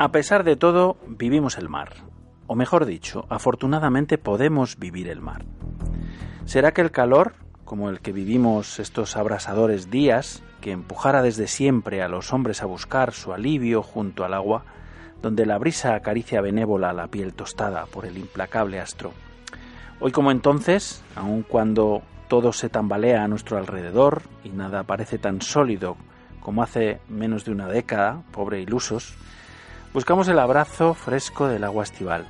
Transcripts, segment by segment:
A pesar de todo, vivimos el mar. O mejor dicho, afortunadamente podemos vivir el mar. ¿Será que el calor, como el que vivimos estos abrasadores días, que empujara desde siempre a los hombres a buscar su alivio junto al agua, donde la brisa acaricia benévola la piel tostada por el implacable astro? Hoy como entonces, aun cuando todo se tambalea a nuestro alrededor y nada parece tan sólido como hace menos de una década, pobre ilusos, Buscamos el abrazo fresco del agua estival,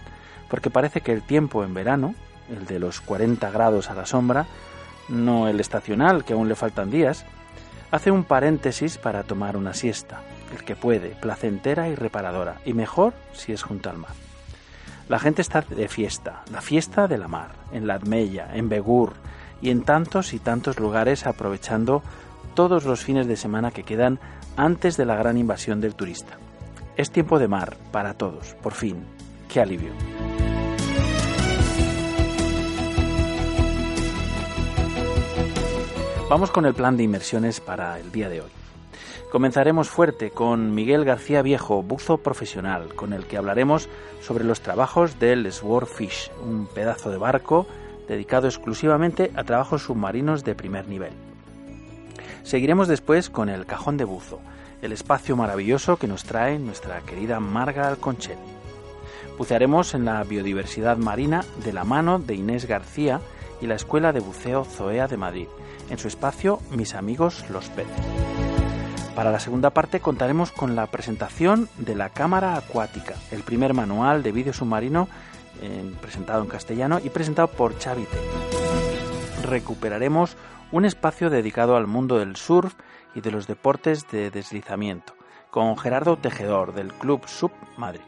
porque parece que el tiempo en verano, el de los 40 grados a la sombra, no el estacional, que aún le faltan días, hace un paréntesis para tomar una siesta, el que puede, placentera y reparadora, y mejor si es junto al mar. La gente está de fiesta, la fiesta de la mar, en la en Begur y en tantos y tantos lugares aprovechando todos los fines de semana que quedan antes de la gran invasión del turista. Es tiempo de mar para todos, por fin. ¡Qué alivio! Vamos con el plan de inmersiones para el día de hoy. Comenzaremos fuerte con Miguel García Viejo, buzo profesional, con el que hablaremos sobre los trabajos del Swordfish, un pedazo de barco dedicado exclusivamente a trabajos submarinos de primer nivel. Seguiremos después con el cajón de buzo, el espacio maravilloso que nos trae nuestra querida Marga Alconchel. Bucearemos en la biodiversidad marina de la mano de Inés García y la Escuela de Buceo Zoea de Madrid, en su espacio Mis amigos los peces. Para la segunda parte contaremos con la presentación de la Cámara Acuática, el primer manual de vídeo submarino presentado en castellano y presentado por Chavite. Recuperaremos un espacio dedicado al mundo del surf y de los deportes de deslizamiento, con Gerardo Tejedor del Club Sub Madrid.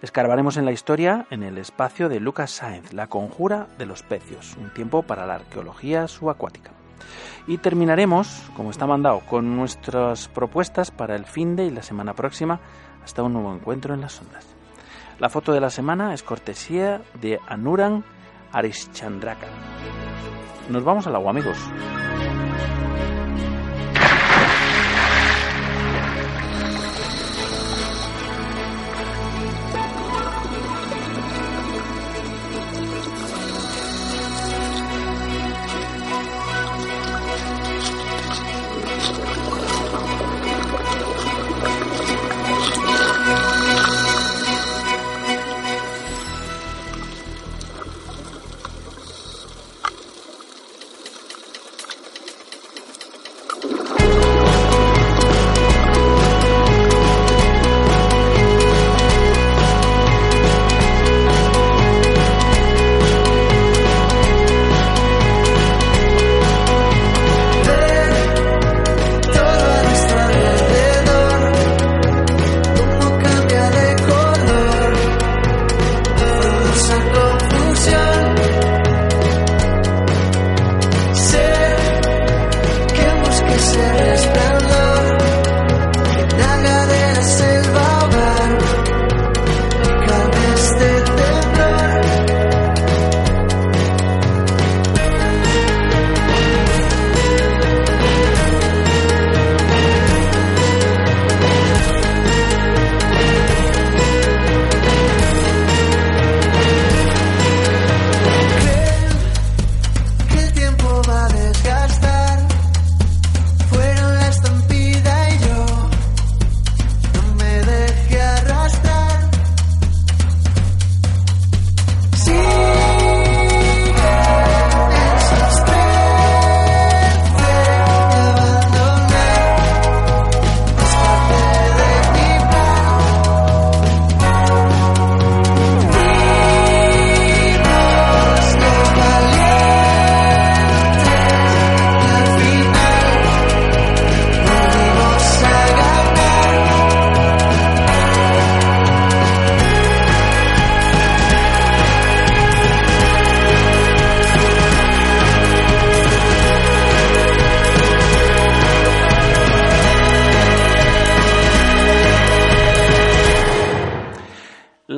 Escarbaremos en la historia en el espacio de Lucas Sáenz, La conjura de los pecios, un tiempo para la arqueología subacuática. Y terminaremos, como está mandado, con nuestras propuestas para el fin de y la semana próxima, hasta un nuevo encuentro en las ondas. La foto de la semana es cortesía de Anuran Arishchandraka. Nos vamos al agua, amigos.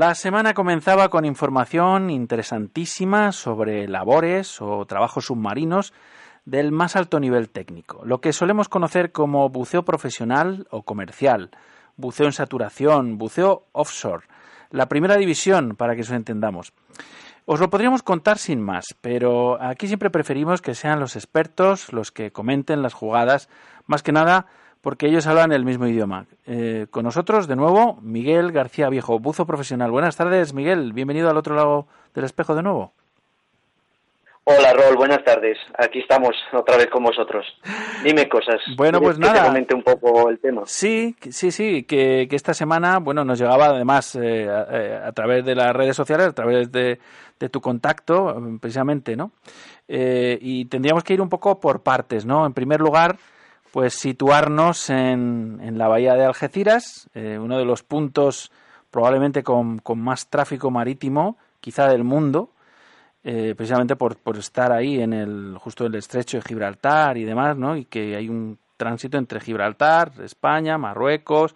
La semana comenzaba con información interesantísima sobre labores o trabajos submarinos del más alto nivel técnico, lo que solemos conocer como buceo profesional o comercial, buceo en saturación, buceo offshore, la primera división, para que eso entendamos. Os lo podríamos contar sin más, pero aquí siempre preferimos que sean los expertos los que comenten las jugadas, más que nada porque ellos hablan el mismo idioma. Eh, con nosotros, de nuevo, Miguel García Viejo, buzo profesional. Buenas tardes, Miguel. Bienvenido al otro lado del espejo de nuevo. Hola, Rol. Buenas tardes. Aquí estamos otra vez con vosotros. Dime cosas. Bueno, pues nada. Que comente un poco el tema. Sí, sí, sí. Que, esta semana, bueno, nos llegaba además eh, eh, a, través de las redes sociales, a través de, tu contacto, precisamente, ¿no? y tendríamos que ir un poco por partes, ¿no? En primer lugar, pues situarnos en, en la bahía de Algeciras, eh, uno de los puntos probablemente con, más tráfico marítimo, quizá del mundo, eh, precisamente por, por, estar ahí en el justo el estrecho de Gibraltar y demás, ¿no? Y que hay un tránsito entre Gibraltar, España, Marruecos,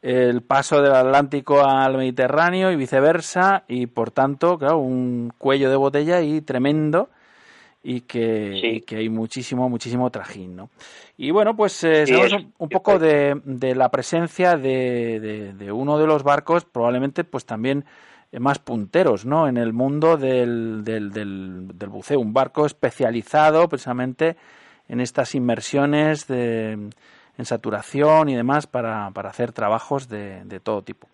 el paso del Atlántico al Mediterráneo y viceversa, y por tanto, claro, un cuello de botella ahí tremendo y que, que hay muchísimo, muchísimo trajín, ¿no? Y bueno, pues eh, sabemos un, poco de, de, la presencia de, de, uno de los barcos, probablemente pues también más punteros, ¿no? En el mundo del, del, del, del buceo, un barco especializado precisamente en estas inmersiones de en saturación y demás para, para hacer trabajos de, de, todo tipo.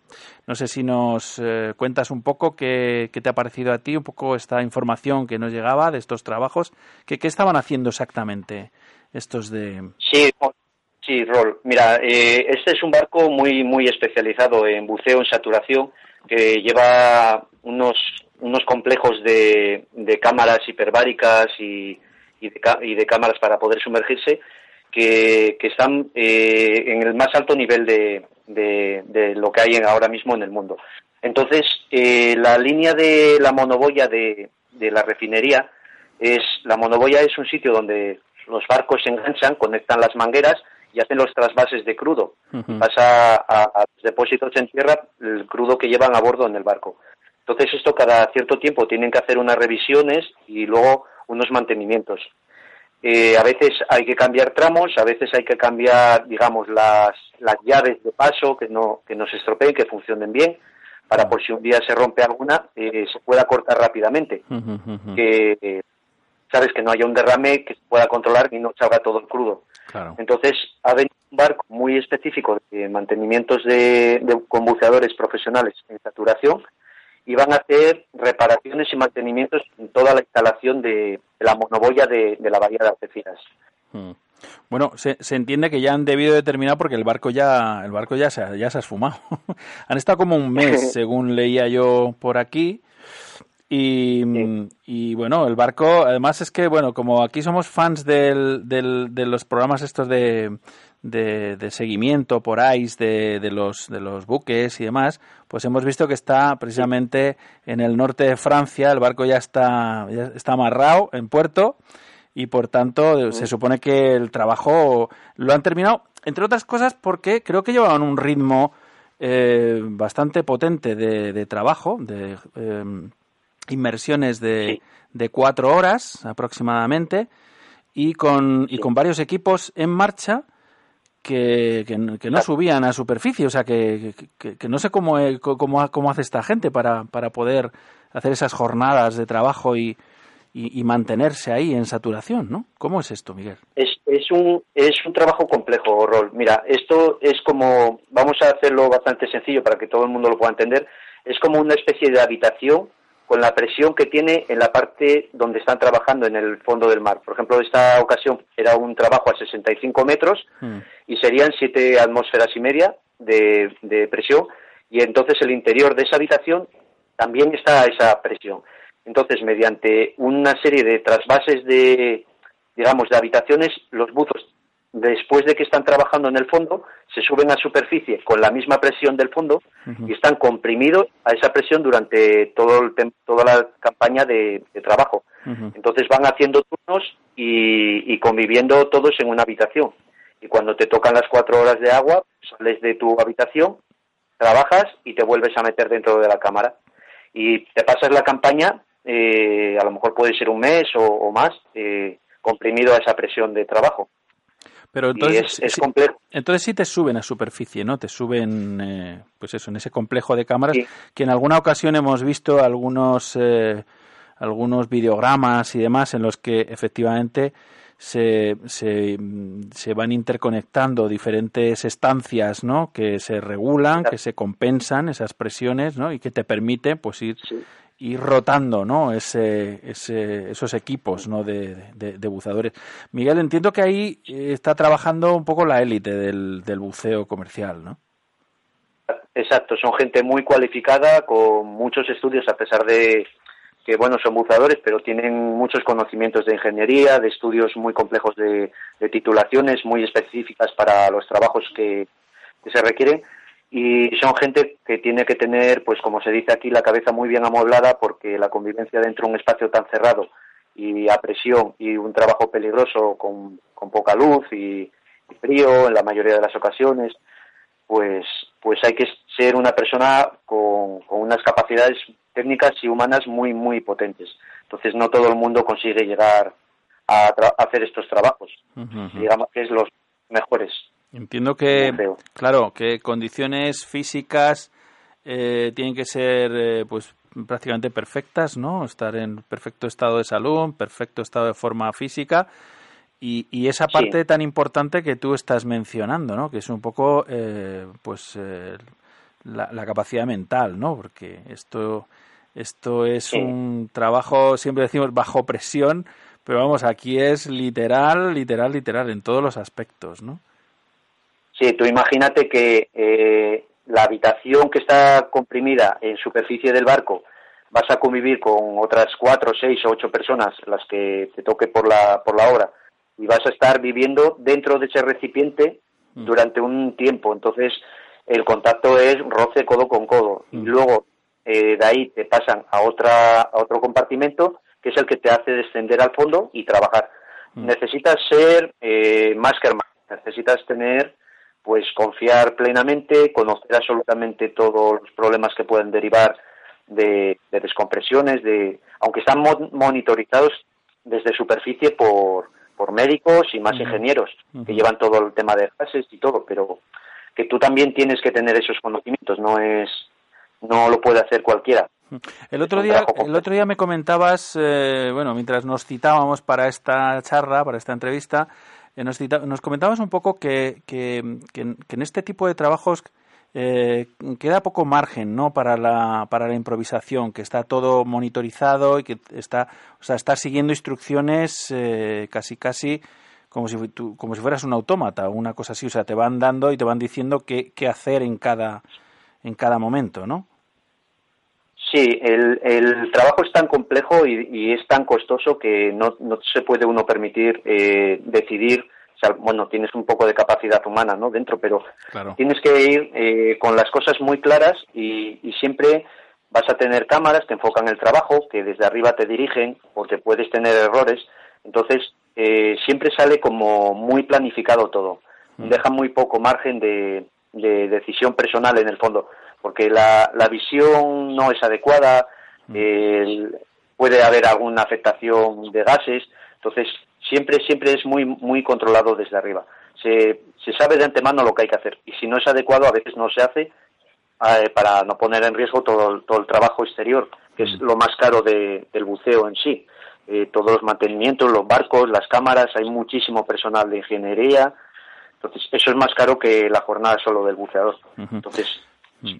No sé si nos eh, cuentas un poco qué, qué, te ha parecido a ti, un poco esta información que nos llegaba de estos trabajos, que, qué estaban haciendo exactamente estos de... Sí, sí, Rol. Mira, eh, este es un barco muy, muy especializado en buceo en saturación que lleva unos, unos complejos de, de cámaras hiperbáricas y, y, de, y de cámaras para poder sumergirse que, están eh, en el más alto nivel de, de, lo que hay ahora mismo en el mundo. Entonces, eh, la línea de la monoboya de, de, la refinería es, la monoboya es un sitio donde los barcos se enganchan, conectan las mangueras y hacen los trasvases de crudo. Pasa a, a, los depósitos en tierra el crudo que llevan a bordo en el barco. Entonces, esto cada cierto tiempo tienen que hacer unas revisiones y luego unos mantenimientos. Eh, a veces hay que cambiar tramos, a veces hay que cambiar, digamos, las, las llaves de paso que no, que no se estropeen, que funcionen bien, para por si un día se rompe alguna, eh, se pueda cortar rápidamente. Que, eh, sabes, que no haya un derrame que se pueda controlar y no salga todo el crudo. Entonces, ha venido un barco muy específico de mantenimientos de, de, con buceadores profesionales en saturación y van a hacer reparaciones y mantenimientos en toda la instalación de, la monoboya de, la bahía de Algeciras. Hmm. Bueno, se, entiende que ya han debido determinar porque el barco ya el barco ya se, ya se ha esfumado. han estado como un mes, según leía yo por aquí. Y, y, bueno, el barco, además es que, bueno, como aquí somos fans del, del, de los programas estos de, de, seguimiento por ICE de, de, los, de los buques y demás, pues hemos visto que está precisamente en el norte de Francia, el barco ya está, ya está amarrado en puerto y por tanto se supone que el trabajo lo han terminado, entre otras cosas porque creo que llevaban un ritmo eh, bastante potente de, de trabajo, de eh, inmersiones de, de cuatro horas aproximadamente y con, y con varios equipos en marcha que, que, no subían a superficie, o sea, que, que, no sé cómo, cómo, cómo, hace esta gente para, para poder hacer esas jornadas de trabajo y, y, mantenerse ahí en saturación, ¿no? ¿Cómo es esto, Miguel? Es, es, un, es un trabajo complejo, Rol. Mira, esto es como, vamos a hacerlo bastante sencillo para que todo el mundo lo pueda entender, es como una especie de habitación con la presión que tiene en la parte donde están trabajando en el fondo del mar. Por ejemplo, esta ocasión era un trabajo a 65 metros mm. y serían 7 atmósferas y media de, de, presión y entonces el interior de esa habitación también está a esa presión. Entonces, mediante una serie de trasvases de, digamos, de habitaciones, los buzos después de que están trabajando en el fondo, se suben a superficie con la misma presión del fondo y están comprimidos a esa presión durante todo el toda la campaña de, trabajo. Entonces van haciendo turnos y, y, conviviendo todos en una habitación. Y cuando te tocan las cuatro horas de agua, sales de tu habitación trabajas y te vuelves a meter dentro de la cámara. Y te pasas la campaña, eh, a lo mejor puede ser un mes o, más, eh, comprimido a esa presión de trabajo. Pero entonces, es, complejo. Entonces sí te suben a superficie, ¿no? Te suben, eh, pues eso, en ese complejo de cámaras, que en alguna ocasión hemos visto algunos, eh, algunos videogramas y demás en los que efectivamente se, se, se, van interconectando diferentes estancias, ¿no? Que se regulan, que se compensan esas presiones, ¿no? Y que te permite, pues, ir, ir rotando ¿no? ese, ese, esos equipos ¿no? de, de, buceadores. Miguel, entiendo que ahí eh, está trabajando un poco la élite del, del buceo comercial, ¿no? Exacto, son gente muy cualificada, con muchos estudios, a pesar de que, bueno, son buceadores, pero tienen muchos conocimientos de ingeniería, de estudios muy complejos de, de titulaciones, muy específicas para los trabajos que, que se requieren y son gente que tiene que tener, pues como se dice aquí, la cabeza muy bien amueblada porque la convivencia dentro de un espacio tan cerrado y a presión y un trabajo peligroso con, poca luz y, frío en la mayoría de las ocasiones, pues, pues hay que ser una persona con, unas capacidades técnicas y humanas muy, muy potentes. Entonces no todo el mundo consigue llegar a, hacer estos trabajos. Digamos que es los mejores. Entiendo que, claro, que condiciones físicas eh, tienen que ser eh, pues prácticamente perfectas, ¿no? Estar en perfecto estado de salud, perfecto estado de forma física y, y esa parte tan importante que tú estás mencionando, ¿no? Que es un poco, eh, pues, la, la, capacidad mental, ¿no? Porque esto, esto es un trabajo, siempre decimos, bajo presión, pero vamos, aquí es literal, literal, literal, en todos los aspectos, ¿no? Sí, tú imagínate que eh, la habitación que está comprimida en superficie del barco vas a convivir con otras cuatro, seis o ocho personas, las que te toque por la, por la hora, y vas a estar viviendo dentro de ese recipiente mm. durante un tiempo. Entonces, el contacto es roce codo con codo. Y mm. luego, eh, de ahí te pasan a, otra, a otro compartimento, que es el que te hace descender al fondo y trabajar. Mm. Necesitas ser eh, más que hermano, necesitas tener pues confiar plenamente, conocer absolutamente todos los problemas que pueden derivar de, descompresiones, de, aunque están monitorizados desde superficie por, por médicos y más ingenieros que llevan todo el tema de gases y todo, pero que tú también tienes que tener esos conocimientos, no es no lo puede hacer cualquiera. El otro día, el otro día me comentabas, eh, bueno, mientras nos citábamos para esta charla, para esta entrevista, eh, nos, comentabas un poco que, que, en este tipo de trabajos eh, queda poco margen ¿no? para, la, para la improvisación, que está todo monitorizado y que está, o sea, está siguiendo instrucciones eh, casi casi como si, como si fueras un autómata o una cosa así, o sea, te van dando y te van diciendo qué, qué hacer en cada, en cada momento, ¿no? Sí, el, el trabajo es tan complejo y, es tan costoso que no, no se puede uno permitir eh, decidir. O sea, bueno, tienes un poco de capacidad humana, ¿no? Dentro, pero tienes que ir eh, con las cosas muy claras y, y, siempre vas a tener cámaras que enfocan el trabajo, que desde arriba te dirigen, porque puedes tener errores. Entonces, eh, siempre sale como muy planificado todo. Mm. Deja muy poco margen de, de decisión personal en el fondo porque la, la visión no es adecuada, mm. puede haber alguna afectación de gases, entonces siempre siempre es muy muy controlado desde arriba. Se, se sabe de antemano lo que hay que hacer y si no es adecuado a veces no se hace eh, para no poner en riesgo todo, todo el trabajo exterior, que es mm. lo más caro de, del buceo en sí. Eh, todos los mantenimientos, los barcos, las cámaras, hay muchísimo personal de ingeniería, entonces eso es más caro que la jornada solo del buceador. Entonces Mm.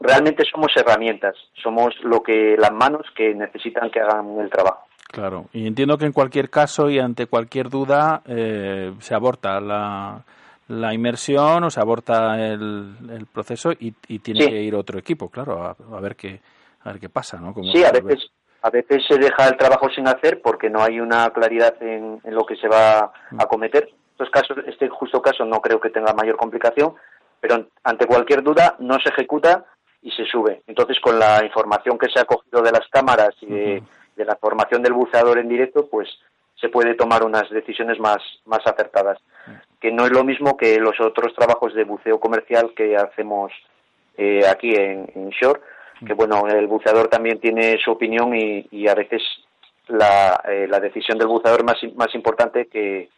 realmente somos herramientas, somos lo que las manos que necesitan que hagan el trabajo. Claro, y entiendo que en cualquier caso y ante cualquier duda eh, se aborta la, la inmersión o se aborta el, el proceso y, tiene que ir otro equipo, claro, a, ver qué a ver qué pasa, ¿no? sí, a veces a veces se deja el trabajo sin hacer porque no hay una claridad en, en lo que se va a mm. cometer. Estos casos, este justo caso no creo que tenga mayor complicación, pero ante cualquier duda no se ejecuta y se sube. Entonces, con la información que se ha cogido de las cámaras y de, la formación del buceador en directo, pues se puede tomar unas decisiones más, más acertadas, que no es lo mismo que los otros trabajos de buceo comercial que hacemos eh, aquí en, Shore, que bueno, el buceador también tiene su opinión y, a veces la, la decisión del buceador es más, más importante que,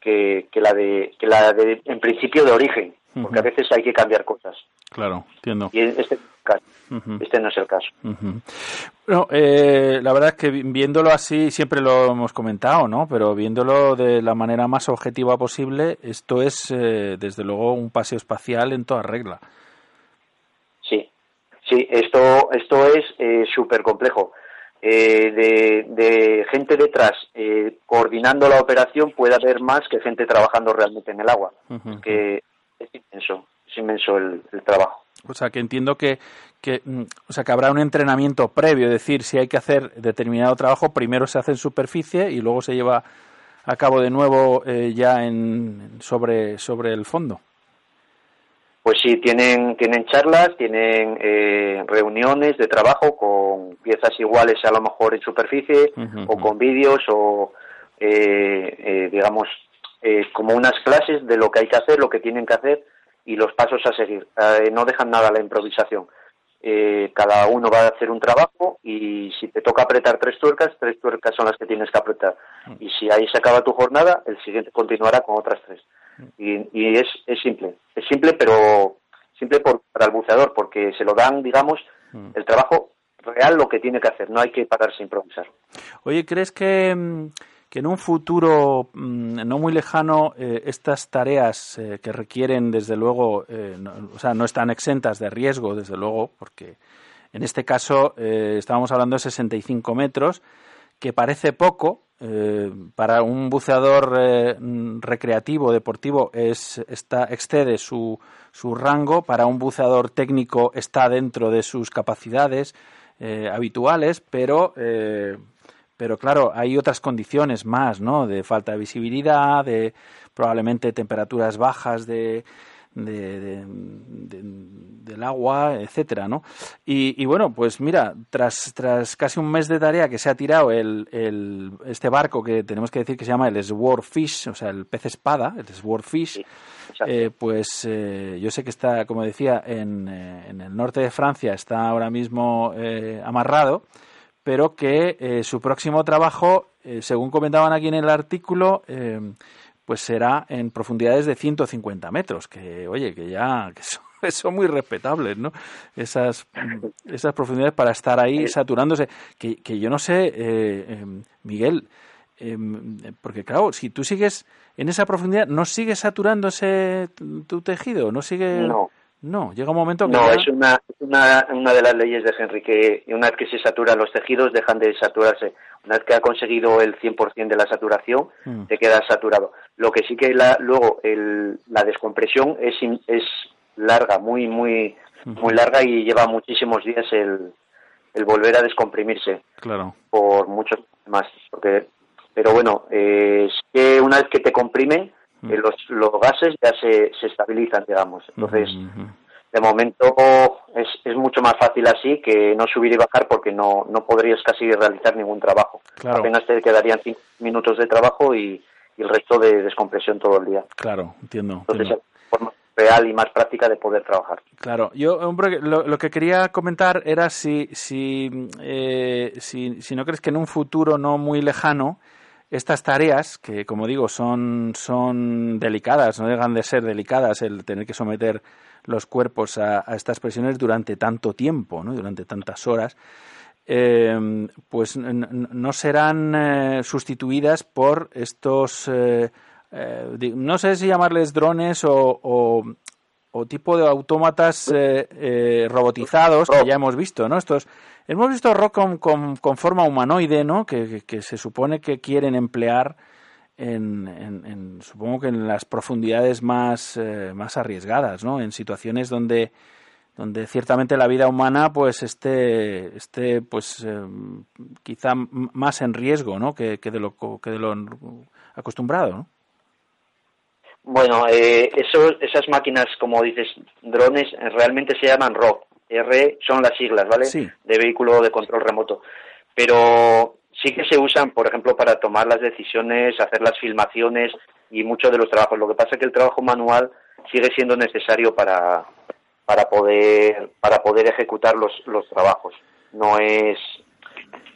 que, la de, que la de, en principio, de origen, porque a veces hay que cambiar cosas. Claro, entiendo. Y este, este no es el caso. Bueno, eh, la verdad es que viéndolo así, siempre lo hemos comentado, ¿no? Pero viéndolo de la manera más objetiva posible, esto es, eh, desde luego, un paseo espacial en toda regla. Sí, sí, esto, esto es eh, súper complejo. Eh, de, gente detrás eh, coordinando la operación puede haber más que gente trabajando realmente en el agua. que es inmenso, es inmenso el, trabajo. O sea, que entiendo que, que, mm, o sea, que habrá un entrenamiento previo, es decir, si hay que hacer determinado trabajo, primero se hace en superficie y luego se lleva a cabo de nuevo eh, ya en, sobre, sobre el fondo. Pues sí, tienen, tienen charlas, tienen eh, reuniones de trabajo con piezas iguales a lo mejor en superficie o con vídeos o, eh, eh, como unas clases de lo que hay que hacer, lo que tienen que hacer y los pasos a seguir. no dejan nada a la improvisación. cada uno va a hacer un trabajo y si te toca apretar tres tuercas, tres tuercas son las que tienes que apretar. Y si ahí se acaba tu jornada, el siguiente continuará con otras tres. Y, es, es simple, es simple, pero simple para el buceador, porque se lo dan, digamos, mm. el trabajo real lo que tiene que hacer, no hay que pararse a improvisar. Oye, ¿crees que, mm, en un futuro mm, no muy lejano eh, estas tareas eh, que requieren, desde luego, eh, o sea, no están exentas de riesgo, desde luego, porque en este caso estábamos hablando de 65 metros, que parece poco, para un buceador eh, recreativo, deportivo, es, está, excede su, su, rango, para un buceador técnico está dentro de sus capacidades habituales, pero, pero claro, hay otras condiciones más, ¿no? De falta de visibilidad, de probablemente temperaturas bajas de de, del agua, etcétera, ¿no? Y, bueno, pues mira, tras, tras casi un mes de tarea que se ha tirado el, el, este barco que tenemos que decir que se llama el Swordfish, o sea, el pez espada, el Swordfish, eh, pues eh, yo sé que está, como decía, en, eh, en, el norte de Francia, está ahora mismo amarrado, pero que su próximo trabajo, según comentaban aquí en el artículo, pues será en profundidades de 150 metros, que oye, que ya que son, muy respetables, ¿no? Esas, esas profundidades para estar ahí saturándose, que, que yo no sé, eh, Miguel, em, porque claro, si tú sigues en esa profundidad, ¿no sigue saturándose tu tejido? ¿No sigue...? No. No, llega un momento que. No, es una, una, una de las leyes de Henry que una vez que se saturan los tejidos dejan de saturarse. Una vez que ha conseguido el 100% de la saturación, mm. te quedas saturado. Lo que sí que la, luego el, la descompresión es, es larga, muy, muy, muy larga y lleva muchísimos días el, el volver a descomprimirse. Claro. Por muchos más. Porque, pero bueno, eh, es que una vez que te comprimen, mm. eh, los, los gases ya se, se estabilizan, digamos. Entonces de momento es, es mucho más fácil así que no subir y bajar porque no, no podrías casi realizar ningún trabajo. Apenas te quedarían cinco minutos de trabajo y, el resto de descompresión todo el día. Claro, entiendo. Entonces, es forma real y más práctica de poder trabajar. Claro, yo hombre, lo, lo que quería comentar era si, si, eh, si, si no crees que en un futuro no muy lejano estas tareas, que como digo son, son delicadas, no dejan de ser delicadas el tener que someter los cuerpos a, estas presiones durante tanto tiempo, durante tantas horas, eh, pues no serán eh, sustituidas por estos, eh, no sé si llamarles drones o, o, tipo de autómatas robotizados que ya hemos visto, ¿no? Estos, hemos visto rock con, forma humanoide, ¿no? Que, se supone que quieren emplear en, supongo que en las profundidades más, eh, más arriesgadas, ¿no? En situaciones donde, donde ciertamente la vida humana pues esté, esté pues eh, quizá más en riesgo, ¿no? Que, de lo que de lo acostumbrado, ¿no? Bueno, eh, esas máquinas, como dices, drones, realmente se llaman ROC. R son las siglas, ¿vale? De vehículo de control remoto. Pero sí que se usan, por ejemplo, para tomar las decisiones, hacer las filmaciones y muchos de los trabajos. Lo que pasa es que el trabajo manual sigue siendo necesario para, para poder para poder ejecutar los, los trabajos. No es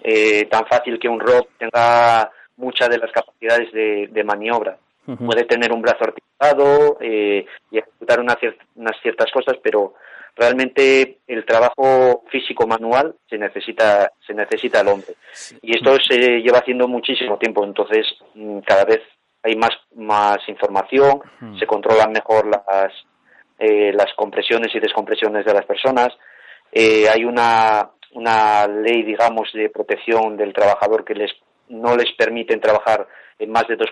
eh, tan fácil que un ROP tenga muchas de las capacidades de, maniobra. Puede tener un brazo articulado eh, y ejecutar unas ciertas cosas, pero realmente el trabajo físico manual se necesita se necesita el hombre. Y esto se lleva haciendo muchísimo tiempo entonces mm, cada vez hay más más información se controlan mejor las eh, las compresiones y descompresiones de las personas. Eh, hay una una ley digamos de protección del trabajador que les no les permiten trabajar en más de dos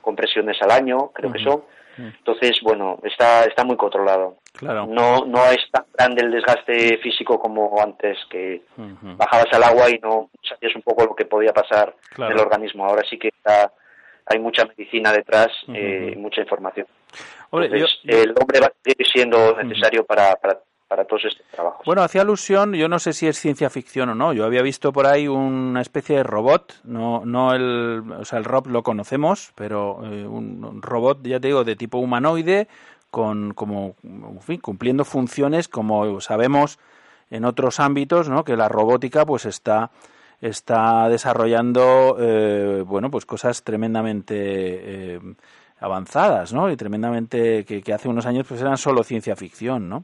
compresiones al año creo que son entonces, bueno, está, está muy controlado. Claro. No, no es tan grande el desgaste físico como antes, que bajabas al agua y no sabías un poco lo que podía pasar en el organismo. Ahora sí que está, hay mucha medicina detrás, eh, mucha información. el hombre va a seguir siendo necesario para, para para todos estos trabajos. Bueno, hacía alusión, yo no sé si es ciencia ficción o no, yo había visto por ahí una especie de robot, no, no el, o sea, el robot lo conocemos, pero eh, un robot, ya te digo, de tipo humanoide, con, como, fin, cumpliendo funciones como sabemos en otros ámbitos, ¿no? Que la robótica, pues está está desarrollando, eh, bueno, pues cosas tremendamente eh, avanzadas, ¿no? Y tremendamente que, que hace unos años pues eran solo ciencia ficción, ¿no?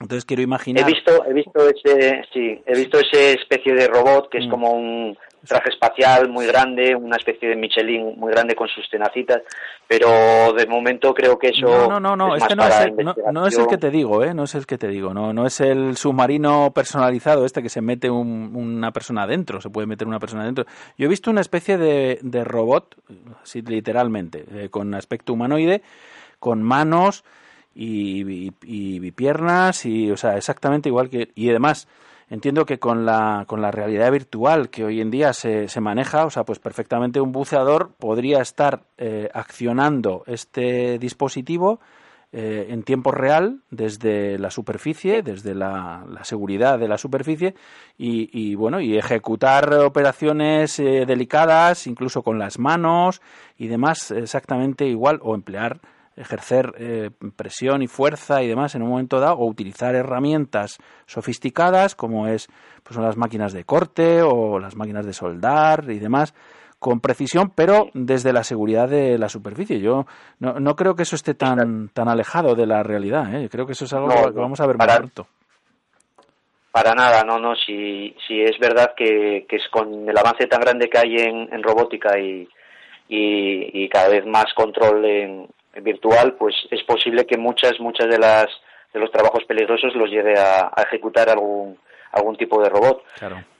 Entonces quiero imaginar. He visto, he visto ese, sí, he visto ese especie de robot que es mm. como un traje espacial muy grande, una especie de Michelin muy grande con sus tenacitas, pero de momento creo que eso no, no, no, es, este no, es el, no, es el que te digo, ¿eh? No es el que te digo, no, no es el submarino personalizado este que se mete una persona adentro, se puede meter una persona adentro. Yo he visto una especie de, de robot, así literalmente, eh, con aspecto humanoide, con manos y, y, piernas y, o sea, exactamente igual que... Y además, entiendo que con la, con la realidad virtual que hoy en día se, se maneja, o sea, pues perfectamente un buceador podría estar eh, accionando este dispositivo eh, en tiempo real desde la superficie, desde la, la seguridad de la superficie y, y, bueno, y ejecutar operaciones eh, delicadas, incluso con las manos y demás, exactamente igual, o emplear ejercer eh, presión y fuerza y demás en un momento dado o utilizar herramientas sofisticadas como es pues son las máquinas de corte o las máquinas de soldar y demás con precisión pero desde la seguridad de la superficie. Yo no, no creo que eso esté tan tan alejado de la realidad ¿eh? creo que eso es algo que vamos a ver para, muy pronto. Para nada no no si si es verdad que, que es con el avance tan grande que hay en, en robótica y, y, y cada vez más control en, virtual, pues es posible que muchas, muchas de las de los trabajos peligrosos los lleve a, ejecutar algún algún tipo de robot.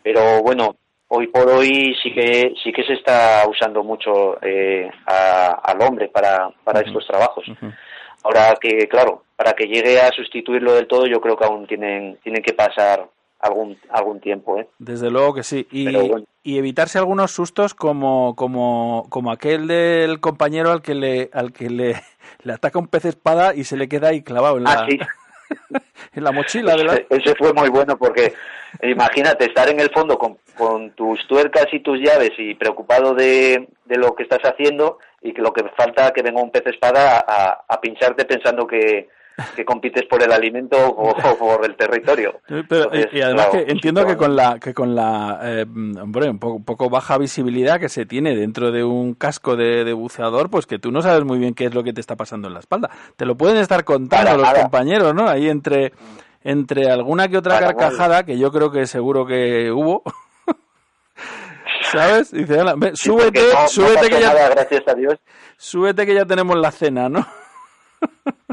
Pero bueno, hoy por hoy sí que sí que se está usando mucho eh, al hombre para, para estos trabajos. Ahora que claro, para que llegue a sustituirlo del todo, yo creo que aún tienen tienen que pasar algún algún tiempo. ¿eh? Desde luego que sí. Y, y evitarse algunos sustos como, como, como aquel del compañero al que le, al que le, le ataca un pez espada y se le queda ahí clavado en ah, la, en la mochila. Ese, fue muy bueno porque imagínate estar en el fondo con, con tus tuercas y tus llaves y preocupado de, de lo que estás haciendo y que lo que falta que venga un pez espada a, a pincharte pensando que, que compites por el alimento o, por el territorio. Pero, y además que entiendo que con la que con la eh, hombre, un poco, poco, baja visibilidad que se tiene dentro de un casco de, buceador, pues que tú no sabes muy bien qué es lo que te está pasando en la espalda. Te lo pueden estar contando los compañeros, ¿no? Ahí entre entre alguna que otra carcajada que yo creo que seguro que hubo. ¿Sabes? Dice, súbete, súbete que ya gracias a Dios. Súbete que ya tenemos la cena, ¿no?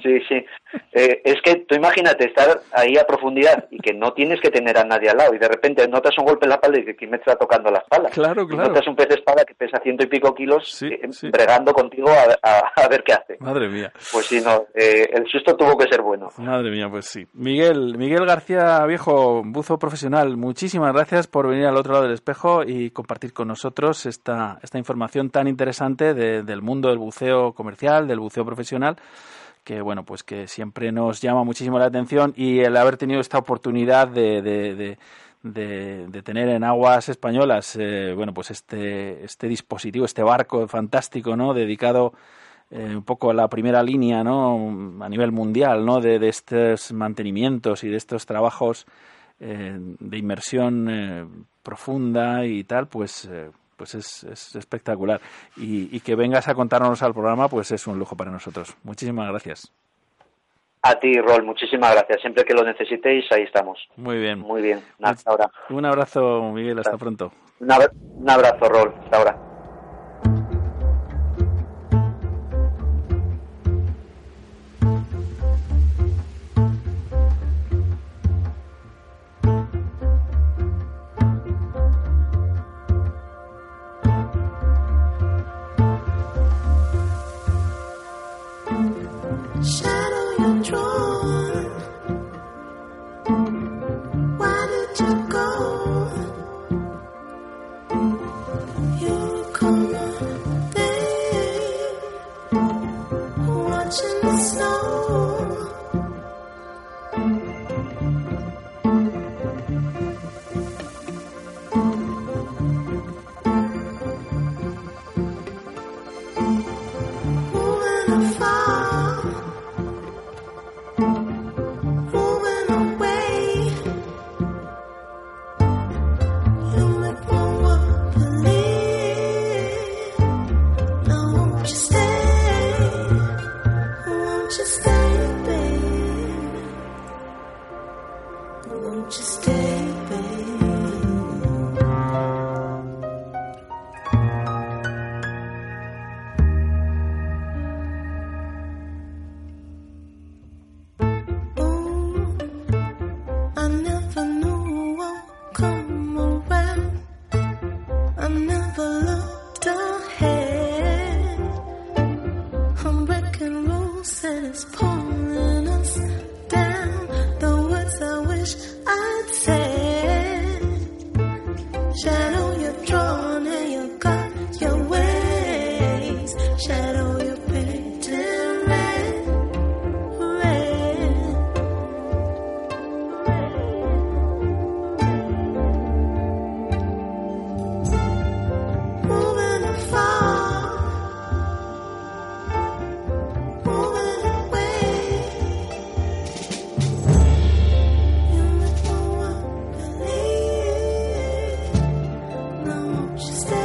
Sí, sí. Eh, es que tú imagínate estar ahí a profundidad y que no tienes que tener a nadie al lado y de repente notas un golpe en la espalda y que quien me está tocando la espalda. Claro, claro. notas un pez de espada que pesa ciento y pico kilos eh, bregando contigo a, ver qué hace. Madre mía. Pues sí, no, eh, el susto tuvo que ser bueno. Madre mía, pues sí. Miguel, Miguel García Viejo, buzo profesional, muchísimas gracias por venir al otro lado del espejo y compartir con nosotros esta, esta información tan interesante del mundo del buceo comercial, del buceo profesional que bueno pues que siempre nos llama muchísimo la atención y el haber tenido esta oportunidad de, de, de, tener en aguas españolas eh, bueno pues este este dispositivo este barco fantástico no dedicado eh, un poco la primera línea, ¿no? A nivel mundial, ¿no? De, de estos mantenimientos y de estos trabajos eh, de inmersión eh, profunda y tal, pues, pues es, es espectacular. Y, y que vengas a contarnos al programa, pues es un lujo para nosotros. Muchísimas gracias. A ti, Rol, muchísimas gracias. Siempre que lo necesitéis, ahí estamos. Muy bien. Muy bien. Hasta ahora. Un abrazo, Miguel. Hasta pronto. Un abrazo, Rol. Hasta ahora. Just. said,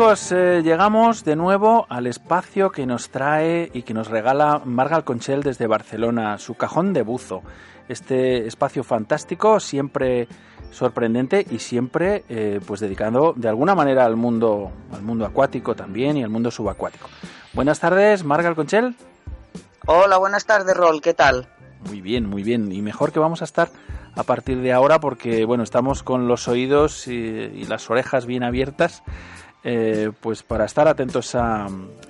amigos, eh, llegamos de nuevo al espacio que nos trae y que nos regala Margal Conchel desde Barcelona, su cajón de buzo. Este espacio fantástico, siempre sorprendente y siempre eh, pues dedicado de alguna manera al mundo, al mundo acuático también y al mundo subacuático. Buenas tardes, Margal Conchel. Hola, buenas tardes, Rol, ¿qué tal? Muy bien, muy bien. Y mejor que vamos a estar a partir de ahora porque, bueno, estamos con los oídos y, y las orejas bien abiertas, eh, pues para estar atentos a,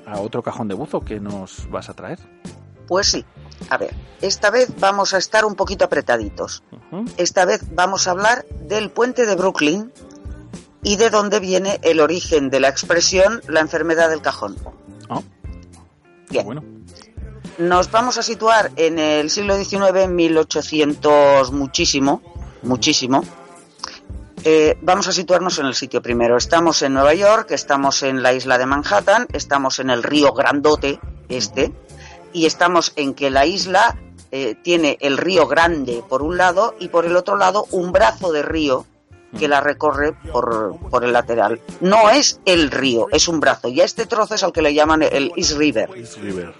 a otro cajón de buzo que nos vas a traer. Pues sí. A ver, esta vez vamos a estar un poquito apretaditos. Esta vez vamos a hablar del puente de Brooklyn y de dónde viene el origen de la expresión la enfermedad del cajón. Ah, Bien, bueno. nos vamos a situar en el siglo XIX, en 1800 muchísimo, muchísimo. Eh, vamos a situarnos en el sitio primero. Estamos en Nueva York, estamos en la isla de Manhattan, estamos en el río Grandote, este, y estamos en que la isla eh, tiene el río Grande por un lado y por el otro lado un brazo de río que la recorre por, por el lateral. No es el río, es un brazo. Y a este trozo es al que le llaman el East River.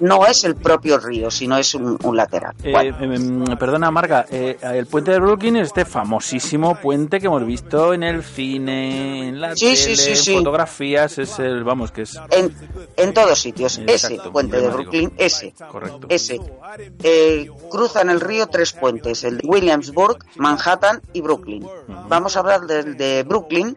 No es el propio río, sino es un, un lateral. Eh, Bueno, em, perdona, Marga, eh, el puente de Brooklyn es este famosísimo puente que hemos visto en el cine, en la Sí, tele, sí, sí, en sí. fotografías, es el, vamos, que es en, en todos sitios. Exacto, ese puente de. Brooklyn, ese. correcto. Ese. Eh, cruzan el río tres puentes, el de Williamsburg, Manhattan y Brooklyn. Vamos a hablar de Brooklyn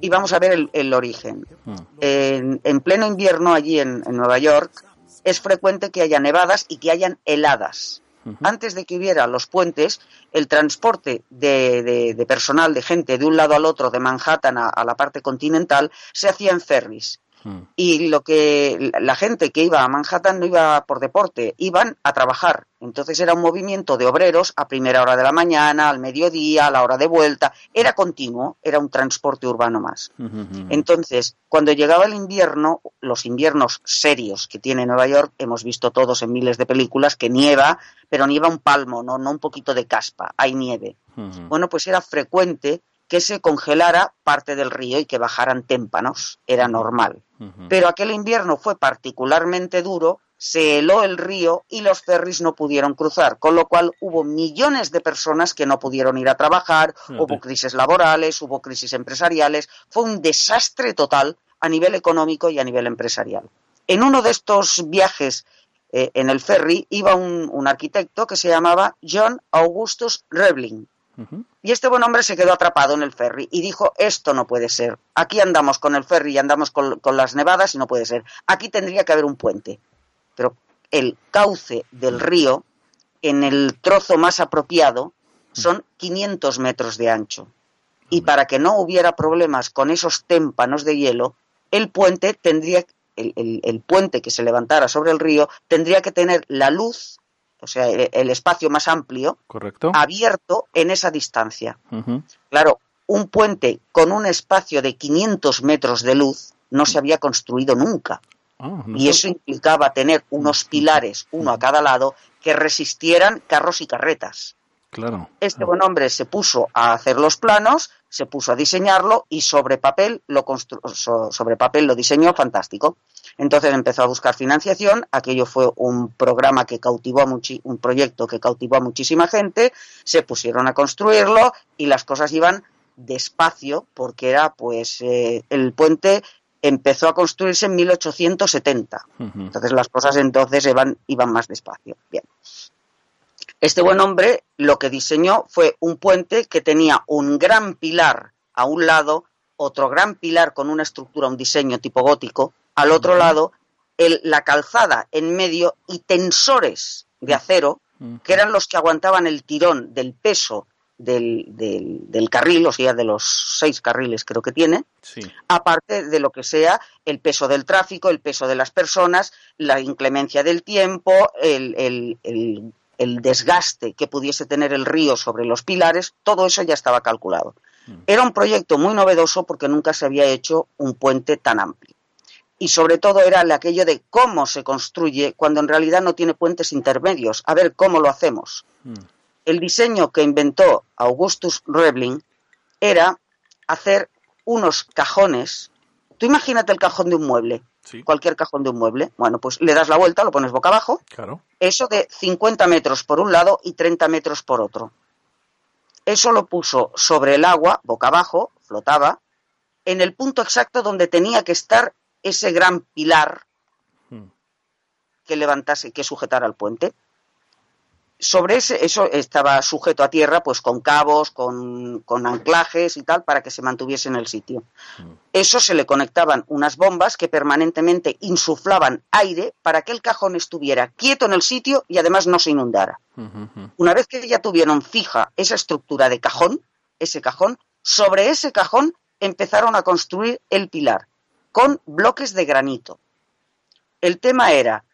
y vamos a ver el, el origen. Mm. En, en pleno invierno allí en, en Nueva York es frecuente que haya nevadas y que hayan heladas. Antes de que hubiera los puentes, el transporte de, de- de personal, de gente de un lado al otro, de Manhattan a, a la parte continental, se hacía en ferries Mm. y lo que la gente que iba a Manhattan no iba por deporte, iban a trabajar. Entonces era un movimiento de obreros a primera hora de la mañana, al mediodía, a la hora de vuelta. Era continuo, era un transporte urbano más. Ujú, ujú. Entonces, cuando llegaba el invierno, los inviernos serios que tiene Nueva York, hemos visto todos en miles de películas que nieva, pero nieva un palmo, no, no un poquito de caspa, hay nieve. Bueno, pues era frecuente que se congelara parte del río y que bajaran témpanos, era normal. Pero aquel invierno fue particularmente duro, se heló el río y los ferries no pudieron cruzar, con lo cual hubo millones de personas que no pudieron ir a trabajar, hubo crisis laborales, hubo crisis empresariales, fue un desastre total a nivel económico y a nivel empresarial. En uno de estos viajes eh, en el ferry iba un, un arquitecto que se llamaba John Augustus Rebling. Y este buen hombre se quedó atrapado en el ferry y dijo, esto no puede ser. Aquí andamos con el ferry y andamos con, con las nevadas y no puede ser. Aquí tendría que haber un puente. Pero el cauce del río, en el trozo más apropiado, son 500 metros de ancho. Y para que no hubiera problemas con esos témpanos de hielo, el puente tendría, el, el- el puente que se levantara sobre el río, tendría que tener la luz, o sea, el- el espacio más amplio, Correcto. abierto en esa distancia. Claro, un puente con un espacio de 500 metros de luz no se había construido nunca. Ah, no Y eso implicaba tener unos pilares, uno a cada lado, que resistieran carros y carretas. Claro. Este buen hombre se puso a hacer los planos, se puso a diseñarlo y sobre papel lo, sobre papel lo diseñó fantástico. Entonces empezó a buscar financiación, aquello fue un programa que cautivó a muchi- un proyecto que cautivó a muchísima gente, se pusieron a construirlo y las cosas iban despacio porque era pues eh, el puente empezó a construirse en 1870. Ujú. Entonces las cosas entonces iban, iban más despacio. Bien. Este buen hombre lo que diseñó fue un puente que tenía un gran pilar a un lado, otro gran pilar con una estructura, un diseño tipo gótico, al otro lado el- la calzada en medio y tensores de acero que eran los que aguantaban el tirón del peso del, del- del carril, o sea, de los seis carriles creo que tiene, Sí. aparte de lo que sea el peso del tráfico, el peso de las personas, la inclemencia del tiempo, el, el- el- el desgaste que pudiese tener el río sobre los pilares, todo eso ya estaba calculado. Era un proyecto muy novedoso porque nunca se había hecho un puente tan amplio. Y sobre todo era el aquello de cómo se construye cuando en realidad no tiene puentes intermedios. A ver cómo lo hacemos. Mm. El diseño que inventó Augustus Rebling era hacer unos cajones. Tú imagínate el cajón de un mueble, Sí. cualquier cajón de un mueble. Bueno, pues le das la vuelta, lo pones boca abajo, Claro. eso de 50 metros por un lado y 30 metros por otro. Eso lo puso sobre el agua, boca abajo, flotaba, en el punto exacto donde tenía que estar ese gran pilar Mm. que levantase, que sujetara el puente. Sobre ese, eso estaba sujeto a tierra, pues con cabos, con, con anclajes y tal, para que se mantuviese en el sitio. Eso se le conectaban unas bombas que permanentemente insuflaban aire para que el cajón estuviera quieto en el sitio y además no se inundara. Ujú. Una vez que ya tuvieron fija esa estructura de cajón, ese cajón, sobre ese cajón empezaron a construir el pilar con bloques de granito. El tema era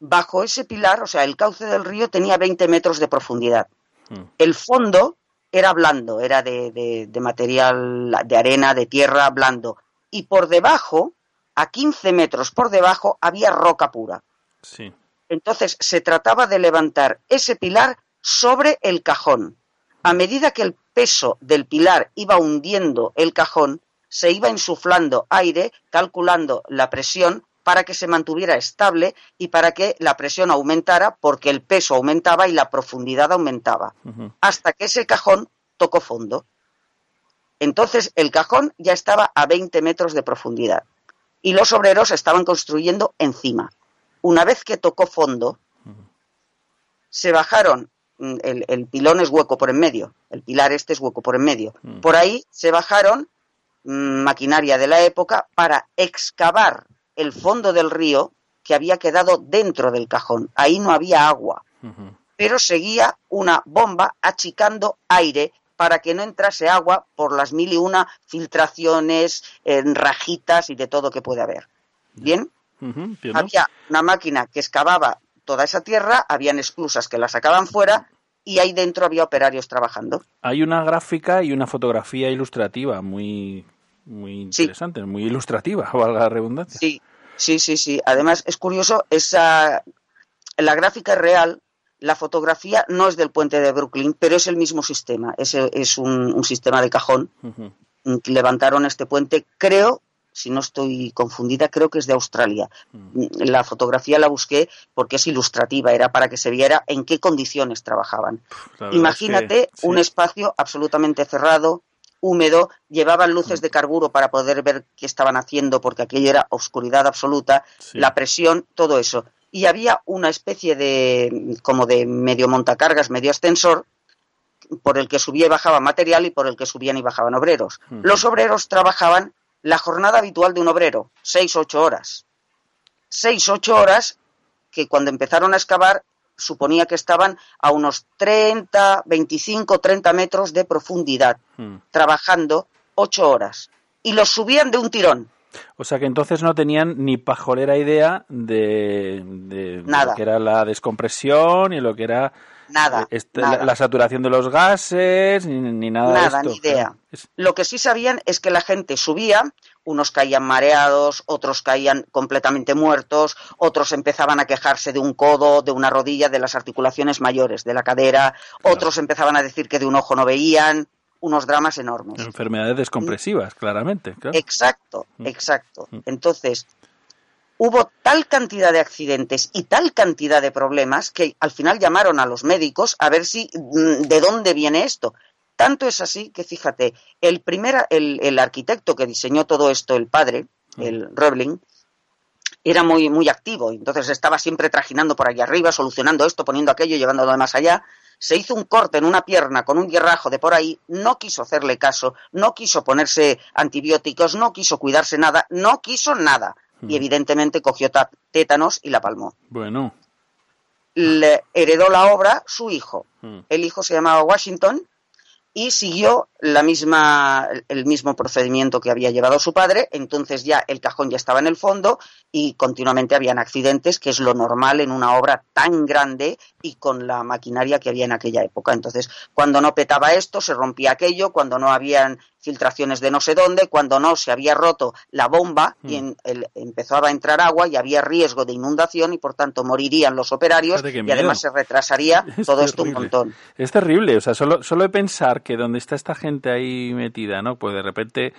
bajo ese pilar, o sea, el cauce del río tenía 20 metros de profundidad. Mm. El fondo era blando, era de, de- de material, de arena, de tierra, blando. Y por debajo, a 15 metros por debajo, había roca pura. Sí. Entonces se trataba de levantar ese pilar sobre el cajón. A medida que el peso del pilar iba hundiendo el cajón, se iba insuflando aire, calculando la presión para que se mantuviera estable y para que la presión aumentara porque el peso aumentaba y la profundidad aumentaba, hasta que ese cajón tocó fondo. Entonces el cajón ya estaba a 20 metros de profundidad y los obreros estaban construyendo encima. Una vez que tocó fondo, se bajaron, mm, el, el pilón es hueco por en medio, el pilar este es hueco por en medio. Mm. Por ahí se bajaron maquinaria de la época para excavar el fondo del río que había quedado dentro del cajón. Ahí no había agua, pero seguía una bomba achicando aire para que no entrase agua por las mil y una filtraciones, eh, rajitas y de todo que puede haber. Bien, había una máquina que excavaba toda esa tierra, habían esclusas que la sacaban fuera y ahí dentro había operarios trabajando. Hay una gráfica y una fotografía ilustrativa muy, muy Sí. interesante, muy ilustrativa, valga la redundancia. Sí, sí, sí, sí. Además es curioso, esa la gráfica es real, la fotografía no es del puente de Brooklyn, pero es el mismo sistema. Es, es un, un sistema de cajón. Levantaron este puente, creo, si no estoy confundida, creo que es de Australia. Mm, La fotografía la busqué porque es ilustrativa, era para que se viera en qué condiciones trabajaban. Imagínate es que, un espacio absolutamente cerrado, húmedo, llevaban luces de carburo para poder ver qué estaban haciendo porque aquello era oscuridad absoluta, Sí. la presión, todo eso. Y había una especie de como de medio montacargas, medio ascensor por el que subía y bajaba material y por el que subían y bajaban obreros. Los obreros trabajaban la jornada habitual de un obrero, seis, ocho horas. Seis, ocho horas que cuando empezaron a excavar suponía que estaban a unos 30, 25, 30 metros de profundidad, Mm. trabajando ocho horas. Y los subían de un tirón. O sea que entonces no tenían ni pajolera idea de, de Nada. lo que era la descompresión y lo que era Nada, eh, este- nada. La, la saturación de los gases ni, ni nada de Nada, esto. ni idea. Es- Lo que sí sabían es que la gente subía, unos caían mareados, otros caían completamente muertos, otros empezaban a quejarse de un codo, de una rodilla, de las articulaciones mayores, de la cadera, otros empezaban a decir que de un ojo no veían, unos dramas enormes. enfermedades descompresivas, claramente. claro. Exacto, Mm. exacto. Mm. Entonces, hubo tal cantidad de accidentes y tal cantidad de problemas que al final llamaron a los médicos a ver si mm, de dónde viene esto. Tanto es así que fíjate, el primer el, el arquitecto que diseñó todo esto, el padre, Mm. el Roebling, era muy muy activo, entonces estaba siempre trajinando por allá arriba, solucionando esto, poniendo aquello, llevándolo de más allá. Se hizo un corte en una pierna con un hierrajo de por ahí, no quiso hacerle caso, no quiso ponerse antibióticos, no quiso cuidarse nada, no quiso nada. Y evidentemente cogió ta- tétanos y la palmó. Bueno. Le heredó la obra su hijo. El hijo se llamaba Washington y siguió la misma, el mismo procedimiento que había llevado su padre. Entonces ya el cajón ya estaba en el fondo y continuamente habían accidentes, que es lo normal en una obra tan grande y con la maquinaria que había en aquella época. Entonces, cuando no petaba esto, se rompía aquello, cuando no habían filtraciones de no sé dónde, cuando no se había roto la bomba y en- el- empezaba a entrar agua y había riesgo de inundación y por tanto morirían los operarios y además se retrasaría Es todo esto un montón. Es terrible, o sea, solo, solo de pensar que donde está esta gente ahí metida, ¿no? Pues de repente,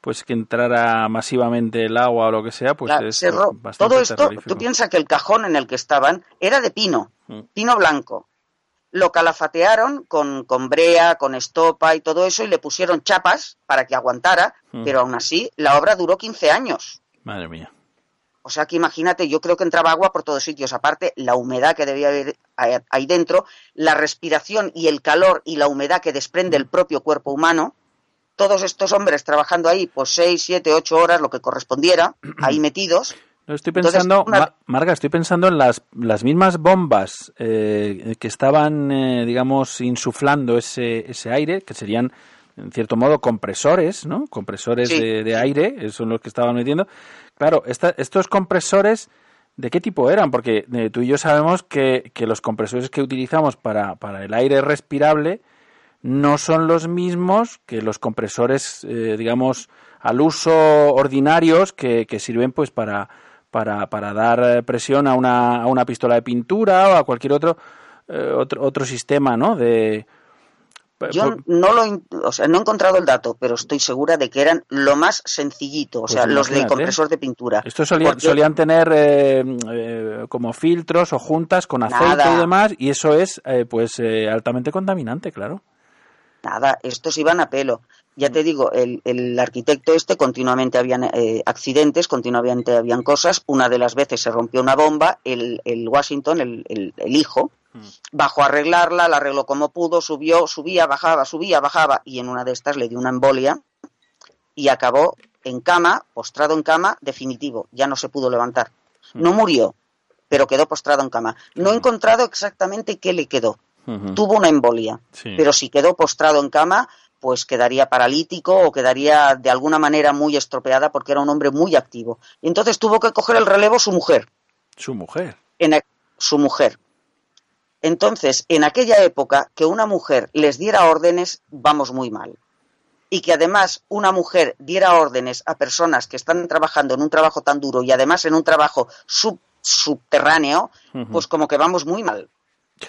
pues que entrara masivamente el agua o lo que sea, pues La- es se bastante todo esto, tú piensas que el cajón en el que estaban era de pino, Mm. pino blanco. Lo calafatearon con, con brea, con estopa y todo eso y le pusieron chapas para que aguantara, Mm. pero aún así la obra duró 15 años. Madre mía. O sea que imagínate, yo creo que entraba agua por todos sitios. Aparte, la humedad que debía haber ahí- dentro, la respiración y el calor y la humedad que desprende el propio cuerpo humano. Todos estos hombres trabajando ahí, pues 6, 7, 8 horas, lo que correspondiera, ahí metidos. No, estoy Entonces, pensando, una- Marga, estoy pensando en las, las mismas bombas eh, que estaban, eh, digamos, insuflando ese, ese aire, que serían, en cierto modo, compresores, ¿no? Compresores Sí, de, de aire, eh, son los que estaban metiendo. Claro, esta- estos compresores ¿De qué tipo eran? Porque eh, tú y yo sabemos que, que los compresores que utilizamos para, para el aire respirable no son los mismos que los compresores, eh, digamos, al uso ordinarios que, que sirven pues para, para, para dar eh, presión a una, a una pistola de pintura o a cualquier otro, eh, otro, otro sistema, ¿no? De, Yo no lo, o sea, no he encontrado el dato, pero estoy segura de que eran lo más sencillito, o Pues sea, los de imagínate. compresor de pintura. Estos solían, Porque- solían tener eh, eh, como filtros o juntas con aceite Nada. y demás, y eso es eh, pues eh, altamente contaminante, claro. Nada, estos iban a pelo. Ya te digo, el, el arquitecto este continuamente habían eh, accidentes, continuamente habían cosas. Una de las veces se rompió una bomba, el, el Washington, el, el- el hijo, bajó a arreglarla, la arregló como pudo, subió, subía, bajaba, subía, bajaba, y en una de estas le dio una embolia y acabó en cama, postrado en cama, definitivo, ya no se pudo levantar. No murió, pero quedó postrado en cama. No he encontrado exactamente qué le quedó. Tuvo una embolia, Sí. pero si quedó postrado en cama, pues quedaría paralítico o quedaría de alguna manera muy estropeada porque era un hombre muy activo. Y entonces tuvo que coger el relevo su mujer, Su mujer. en a- su mujer. Entonces, en aquella época, que una mujer les diera órdenes, vamos muy mal. Y que además una mujer diera órdenes a personas que están trabajando en un trabajo tan duro y además en un trabajo sub- subterráneo, pues como que vamos muy mal.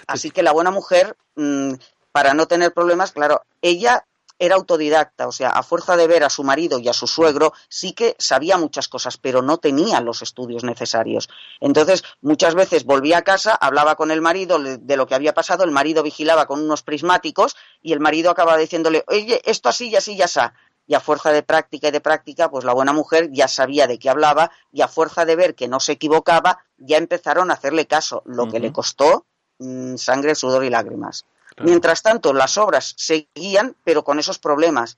Así que la buena mujer, mm, para no tener problemas, claro, ella era autodidacta, o sea, a fuerza de ver a su marido y a su suegro, sí que sabía muchas cosas, pero no tenía los estudios necesarios. Entonces, muchas veces volvía a casa, hablaba con el marido de lo que había pasado, el marido vigilaba con unos prismáticos y el marido acababa diciéndole, oye, esto así y así ya está. Y a fuerza de práctica y de práctica, pues la buena mujer ya sabía de qué hablaba y a fuerza de ver que no se equivocaba, ya empezaron a hacerle caso, lo que le costó mm, sangre, sudor y lágrimas. Claro. Mientras tanto, las obras seguían, pero con esos problemas.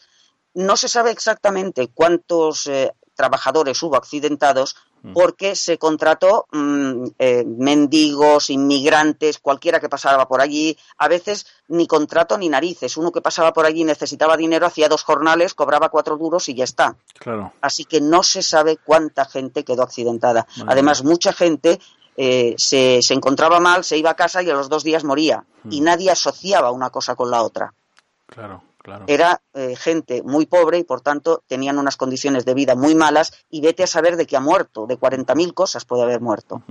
No se sabe exactamente cuántos eh, trabajadores hubo accidentados Mm. porque se contrató mm, eh, mendigos, inmigrantes, cualquiera que pasaba por allí. A veces ni contrato ni narices. Uno que pasaba por allí necesitaba dinero, hacía dos jornales, cobraba cuatro duros y ya está. Claro. Así que no se sabe cuánta gente quedó accidentada. Además, mucha gente eh, se, se encontraba mal, se iba a casa y a los dos días moría. Y nadie asociaba una cosa con la otra. Claro, claro. Era eh, gente muy pobre y, por tanto, tenían unas condiciones de vida muy malas. Y vete a saber de qué ha muerto. De 40.000 cosas puede haber muerto.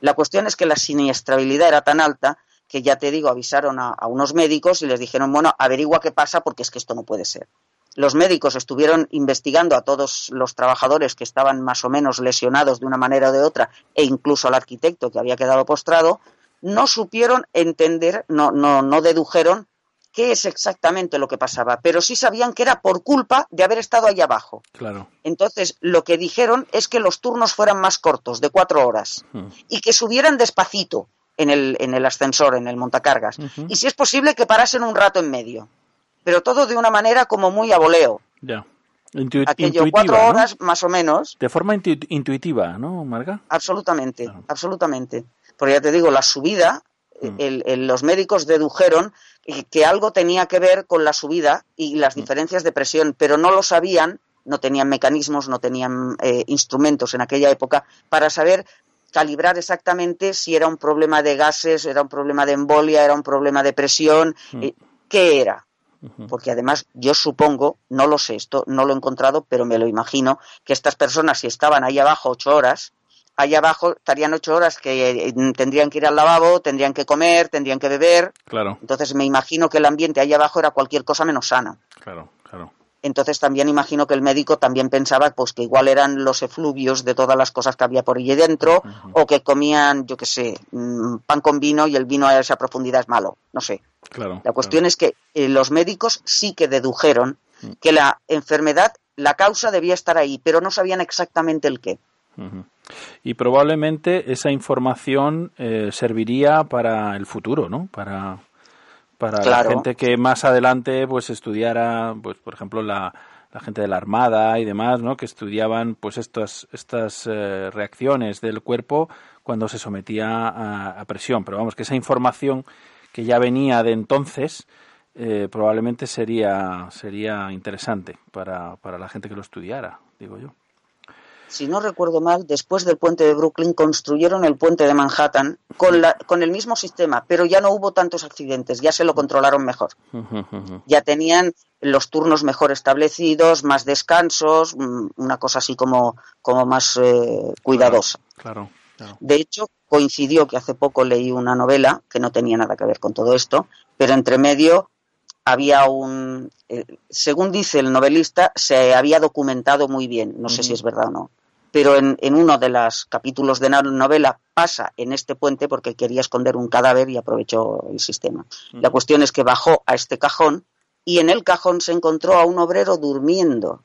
La cuestión es que la siniestrabilidad era tan alta que ya te digo, avisaron a, a unos médicos y les dijeron, bueno, averigua qué pasa porque es que esto no puede ser. Los médicos estuvieron investigando a todos los trabajadores que estaban más o menos lesionados de una manera o de otra, e incluso al arquitecto que había quedado postrado, no supieron entender, no, no, no dedujeron qué es exactamente lo que pasaba, pero sí sabían que era por culpa de haber estado ahí abajo. Claro. Entonces, lo que dijeron es que los turnos fueran más cortos, de cuatro horas, y que subieran despacito en el, en el ascensor, en el montacargas. Y si es posible, que parasen un rato en medio. Pero todo de una manera como muy a voleo. Ya. Intu- Aquello, cuatro ¿no? horas más o menos, De forma intu- intuitiva, ¿no, Marga? absolutamente, Claro. absolutamente. Porque ya te digo, la subida, Mm. el- el- los médicos dedujeron que- algo tenía que ver con la subida y Mm. las diferencias de presión, pero no lo sabían, no tenían mecanismos, no tenían eh, instrumentos en aquella época para saber calibrar exactamente si era un problema de gases, era un problema de embolia, era un problema de presión, Mm. eh, qué era. Porque además yo supongo, no lo sé, esto no lo he encontrado, pero me lo imagino, que estas personas si estaban ahí abajo ocho horas, ahí abajo estarían ocho horas que eh, tendrían que ir al lavabo, tendrían que comer, tendrían que beber. Claro, Entonces me imagino que el ambiente ahí abajo era cualquier cosa menos sana. claro, claro. Entonces también imagino que el médico también pensaba pues que igual eran los efluvios de todas las cosas que había por allí dentro o que comían, yo qué sé, mm, pan con vino y el vino a esa profundidad es malo, no sé. Claro La cuestión es que eh, los médicos sí que dedujeron Mm. que la enfermedad, la causa debía estar ahí, pero no sabían exactamente el qué. Y probablemente esa información eh, serviría para el futuro, ¿no? Para, para Claro. la gente que más adelante pues estudiara, pues por ejemplo la, la gente de la Armada y demás, ¿no? Que estudiaban pues estas estas eh, reacciones del cuerpo cuando se sometía a, a presión. Pero vamos que esa información que ya venía de entonces eh, probablemente sería sería interesante para, para la gente que lo estudiara, digo yo. si no recuerdo mal, después del puente de Brooklyn construyeron el puente de Manhattan con, la, con el mismo sistema, pero ya no hubo tantos accidentes, ya se lo controlaron mejor. Ya tenían los turnos mejor establecidos, más descansos, mm, una cosa así como, como más eh, cuidadosa. Claro, claro. De hecho, coincidió que hace poco leí una novela que no tenía nada que ver con todo esto, pero entre medio había un, eh, según dice el novelista, se había documentado muy bien, no sé si es verdad o no, pero en, en uno de los capítulos de la novela pasa en este puente porque quería esconder un cadáver y aprovechó el sistema. La cuestión es que bajó a este cajón y en el cajón se encontró a un obrero durmiendo.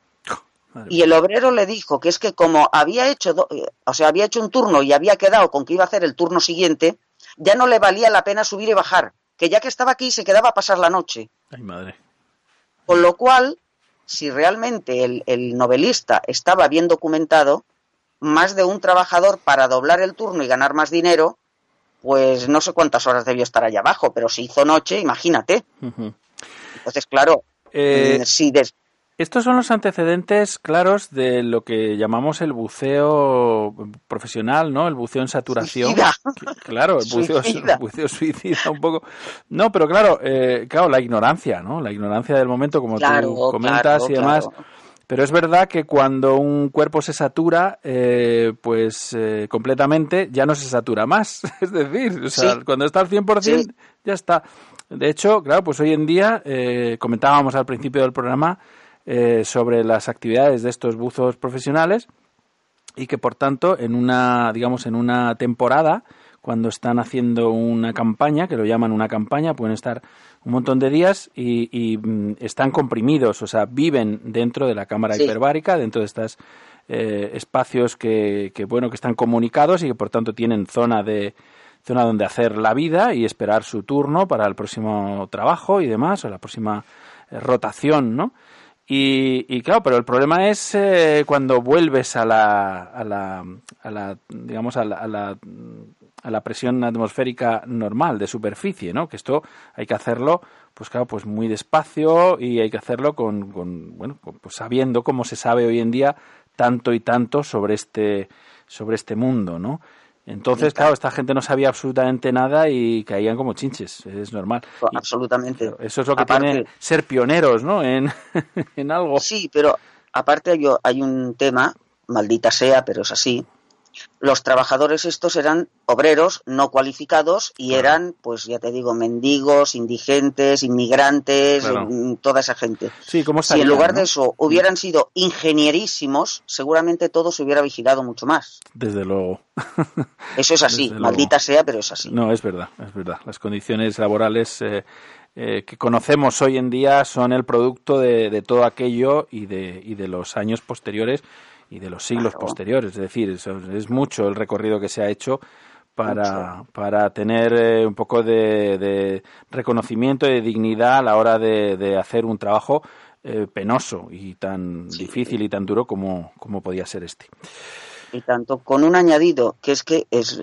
Madre Y el obrero le dijo que es que como había hecho, do- eh, o sea, había hecho un turno y había quedado con que iba a hacer el turno siguiente, ya no le valía la pena subir y bajar, que ya que estaba aquí se quedaba a pasar la noche. Ay, madre. Con lo cual, si realmente el, el novelista estaba bien documentado, más de un trabajador para doblar el turno y ganar más dinero, pues no sé cuántas horas debió estar allá abajo, pero si hizo noche, imagínate. Entonces, claro, Eh, mm, si des- Estos son los antecedentes claros de lo que llamamos el buceo profesional, ¿no? El buceo en saturación. Suicida. Claro, el buceo Suicida. buceo suicida un poco. No, pero claro, eh, claro, la ignorancia, ¿no? La ignorancia del momento, como Claro, tú comentas claro, y demás. claro. Pero es verdad que cuando un cuerpo se satura, eh, pues eh, completamente ya no se satura más. Es decir, o sea, Sí. cuando está al 100% Sí. ya está. De hecho, claro, pues hoy en día eh, comentábamos al principio del programa eh, sobre las actividades de estos buzos profesionales y que por tanto en una digamos en una temporada cuando están haciendo una campaña que lo llaman una campaña pueden estar un montón de días y, y, mm, están comprimidos o sea viven dentro de la cámara Sí. hiperbárica dentro de estos espacios que, que bueno que están comunicados y que por tanto tienen zona de zona donde hacer la vida y esperar su turno para el próximo trabajo y demás o la próxima eh, rotación no y, y claro, pero el problema es eh, cuando vuelves a la, a la, a la digamos, a la, a la, a la presión atmosférica normal de superficie, ¿no? Que esto hay que hacerlo, pues claro, pues muy despacio y hay que hacerlo con, con bueno, pues sabiendo cómo se sabe hoy en día tanto y tanto sobre este, sobre este mundo, ¿no? Entonces, claro, esta gente no sabía absolutamente nada y caían como chinches, es normal. Y- absolutamente. eso es lo que Aparte- tiene ser pioneros, ¿no? En, en algo. Sí, pero aparte hay, hay un tema, maldita sea, pero es así. Los trabajadores estos eran obreros no cualificados y Claro. eran, pues ya te digo, mendigos, indigentes, inmigrantes, Claro. mm, toda esa gente. Sí, ¿cómo Si en lugar no? de eso hubieran sido ingenierísimos, seguramente todo se hubiera vigilado mucho más. Desde luego. Eso es así, Desde maldita luego. sea, pero es así. No, es verdad, es verdad. Las condiciones laborales eh, eh, que conocemos hoy en día son el producto de, de todo aquello y de, y de los años posteriores y de los siglos Claro. posteriores. Es decir, es, es mucho el recorrido que se ha hecho para, para tener eh, un poco de, de reconocimiento y de dignidad a la hora de, de hacer un trabajo eh, penoso y tan difícil y tan duro como, como podía ser este. Y tanto con un añadido que es que es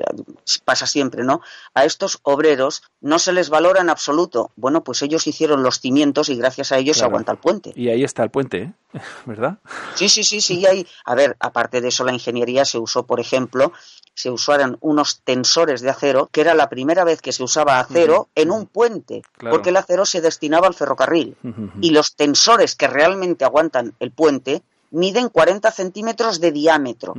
pasa siempre, ¿no? A estos obreros no se les valora en absoluto. Bueno, pues ellos hicieron los cimientos y gracias a ellos se aguanta el puente. Y ahí está el puente, ¿eh? ¿verdad? Sí, sí, sí, sí. Hay, a ver, aparte de eso, la ingeniería se usó, por ejemplo, se usaron unos tensores de acero, que era la primera vez que se usaba acero en un puente, Claro. porque el acero se destinaba al ferrocarril. Y los tensores que realmente aguantan el puente miden 40 centímetros de diámetro.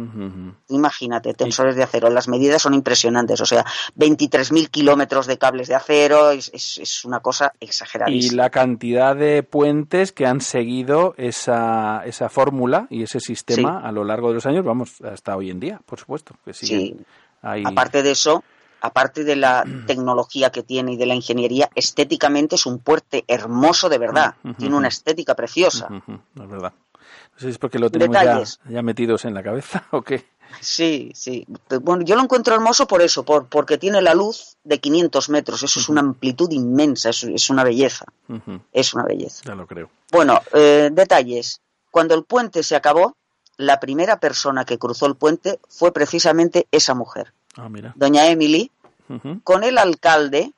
Imagínate, tensores de acero. Las medidas son impresionantes. O sea, 23.000 kilómetros de cables de acero. Es, es- es una cosa Y exageradísima. la cantidad de puentes que han seguido esa, esa fórmula y ese sistema a lo largo de los años, vamos, hasta hoy en día, por supuesto. Que Sí. ahí. Aparte de eso, aparte de la tecnología que tiene y de la ingeniería, estéticamente es un puente hermoso de verdad. Tiene una estética preciosa. Es verdad. Sé si es porque lo tenemos ya, metidos en la cabeza o qué. Sí, sí. Bueno, yo lo encuentro hermoso por eso, por, porque tiene la luz de 500 metros. Eso es una amplitud inmensa, es, es una belleza. Es una belleza. ya lo creo. Bueno, eh, detalles. Cuando el puente se acabó, la primera persona que cruzó el puente fue precisamente esa mujer, Ah, mira. doña Emily, con el alcalde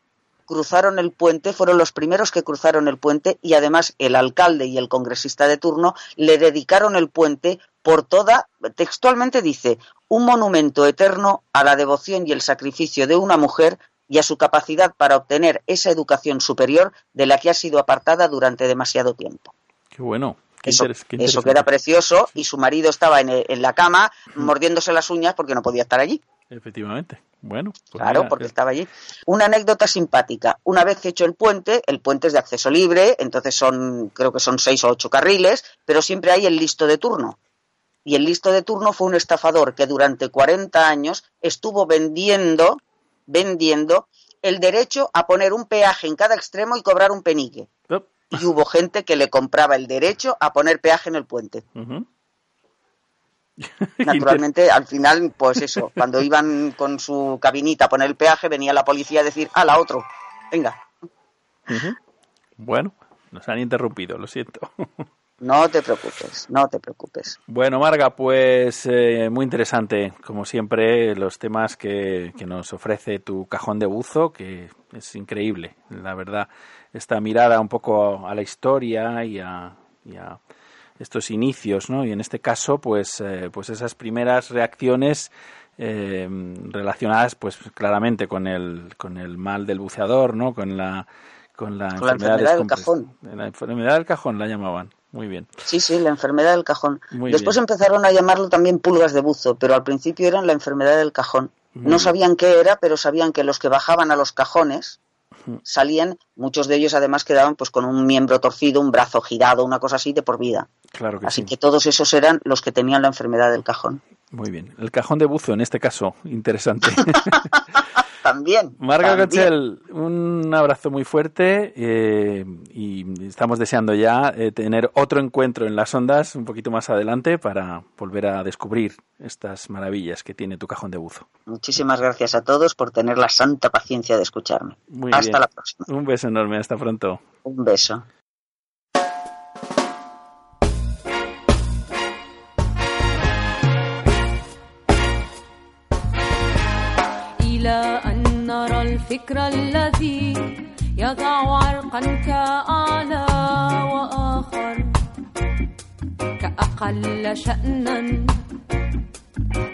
cruzaron el puente, fueron los primeros que cruzaron el puente y además el alcalde y el congresista de turno le dedicaron el puente por toda, textualmente dice, un monumento eterno a la devoción y el sacrificio de una mujer y a su capacidad para obtener esa educación superior de la que ha sido apartada durante demasiado tiempo. Qué bueno. Qué Eso, qué eso que interesante. era precioso y su marido estaba en, en la cama mordiéndose las uñas porque no podía estar allí. Efectivamente. Bueno, pues Claro, mira, porque eh, estaba allí. Una anécdota simpática. Una vez hecho el puente, el puente es de acceso libre, entonces son, creo que son seis o ocho carriles, pero siempre hay el listo de turno. Y el listo de turno fue un estafador que durante 40 años estuvo vendiendo, vendiendo el derecho a poner un peaje en cada extremo y cobrar un penique. oh, Y hubo gente que le compraba el derecho a poner peaje en el puente. Naturalmente, al final, pues eso, cuando iban con su cabinita a poner el peaje, venía la policía a decir, a la otro, venga. Bueno, nos han interrumpido, lo siento. no te preocupes, no te preocupes. Bueno, Marga, pues eh, muy interesante, como siempre, los temas que, que nos ofrece tu cajón de buzo, que es increíble, la verdad, esta mirada un poco a la historia y a, y a estos inicios, ¿no? Y en este caso, pues, eh, pues esas primeras reacciones eh, relacionadas, pues claramente con el, con el mal del buceador, ¿no? Con la, con la, Con la enfermedad del cajón. La enfermedad del cajón la llamaban. Muy bien. Sí, sí, la enfermedad del cajón. Muy Después bien. empezaron a llamarlo también pulgas de buzo, pero al principio eran la enfermedad del cajón. Muy No sabían qué era, pero sabían que los que bajaban a los cajones salían, muchos de ellos además quedaban pues con un miembro torcido, un brazo girado, una cosa así de por vida. Claro que Así sí. que todos esos eran los que tenían la enfermedad del cajón. Muy bien. El cajón de buzo, en este caso, interesante. También. Marga. Cochel, un abrazo muy fuerte eh, y estamos deseando ya eh, tener otro encuentro en las ondas un poquito más adelante para volver a descubrir estas maravillas que tiene tu cajón de buzo. Muchísimas gracias a todos por tener la santa paciencia de escucharme. Muy Hasta bien. la próxima. Un beso enorme, hasta pronto. Un beso. الفكر الذي يضع عرقا كأعلى وآخر كأقل شأنا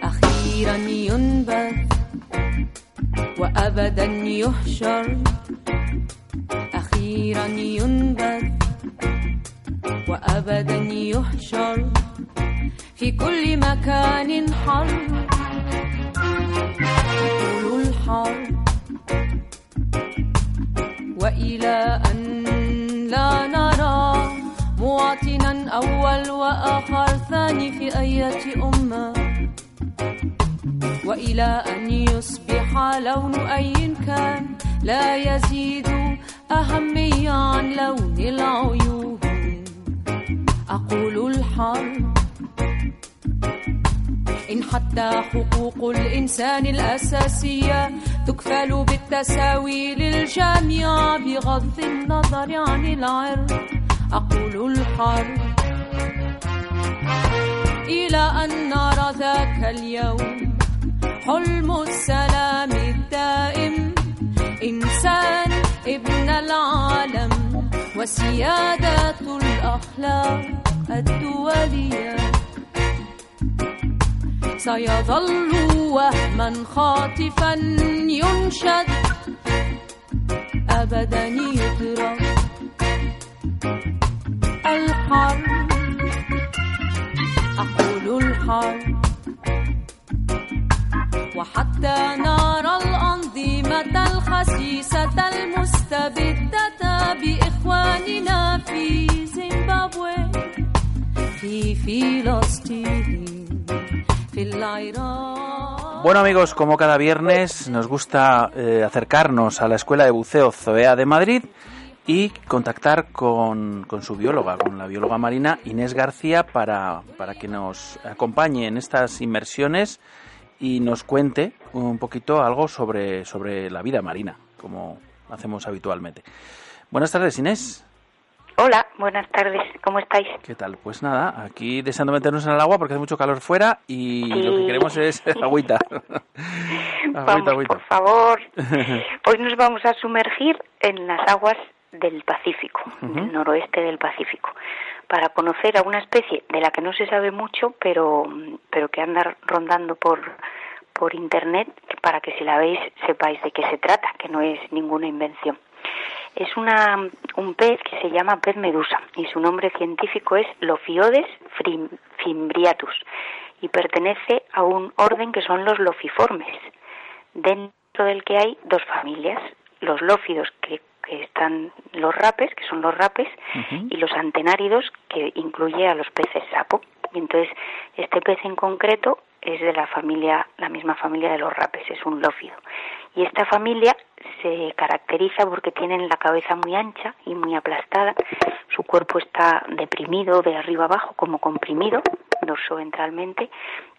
أخيرا ينبذ وأبدا يحشر أخيرا ينبذ وأبدا يحشر. في كل مكان حرب طول الحرب وإلى أن لا نرى مواطنا أول وآخر ثاني في أية أمة. وإلى أن يصبح لون أي كان لا يزيد أهمية عن لون العيون أقول الحرب إن حتى حقوق الإنسان الأساسية تكفل بالتساوي للجميع بغض النظر عن العرق أقول الحرب إلى أن نرى ذاك اليوم حلم السلام الدائم. إنسان ابن العالم وسيادة الأخلاق الدولية. سيظل وهما خاطفا ينشد. أبدا يترك الحرب. أقول الحرب. وحتى نرى الأنظمة الخسيسة المستبدة بإخواننا في زيمبابوي في فلسطين. Bueno amigos, como cada viernes nos gusta eh, acercarnos a la Escuela de Buceo Zoea de Madrid y contactar con, con su bióloga, con la bióloga marina Inés García, para, para que nos acompañe en estas inmersiones y nos cuente un poquito algo sobre, sobre la vida marina, como hacemos habitualmente. Buenas tardes, Inés. Hola, buenas tardes, ¿cómo estáis? ¿Qué tal? Pues nada, aquí deseando meternos en el agua porque hace mucho calor fuera y lo que queremos es agüita. Vamos, agüita, agüita. por favor. Hoy nos vamos a sumergir en las aguas del Pacífico, del noroeste del Pacífico, para conocer a una especie de la que no se sabe mucho, pero, pero que anda rondando por, por internet, para que si la veis sepáis de qué se trata, que no es ninguna invención. Es una, un pez que se llama pez medusa y su nombre científico es Lophiodes frim- fimbriatus y pertenece a un orden que son los lofiformes, dentro del que hay dos familias, los lófidos que, que están los rapes, que son los rapes, y los antenáridos que incluye a los peces sapo. Y entonces este pez en concreto es de la familia, la misma familia de los rapes, es un lófido. Y esta familia se caracteriza porque tienen la cabeza muy ancha y muy aplastada, su cuerpo está deprimido de arriba abajo, como comprimido, dorso-ventralmente,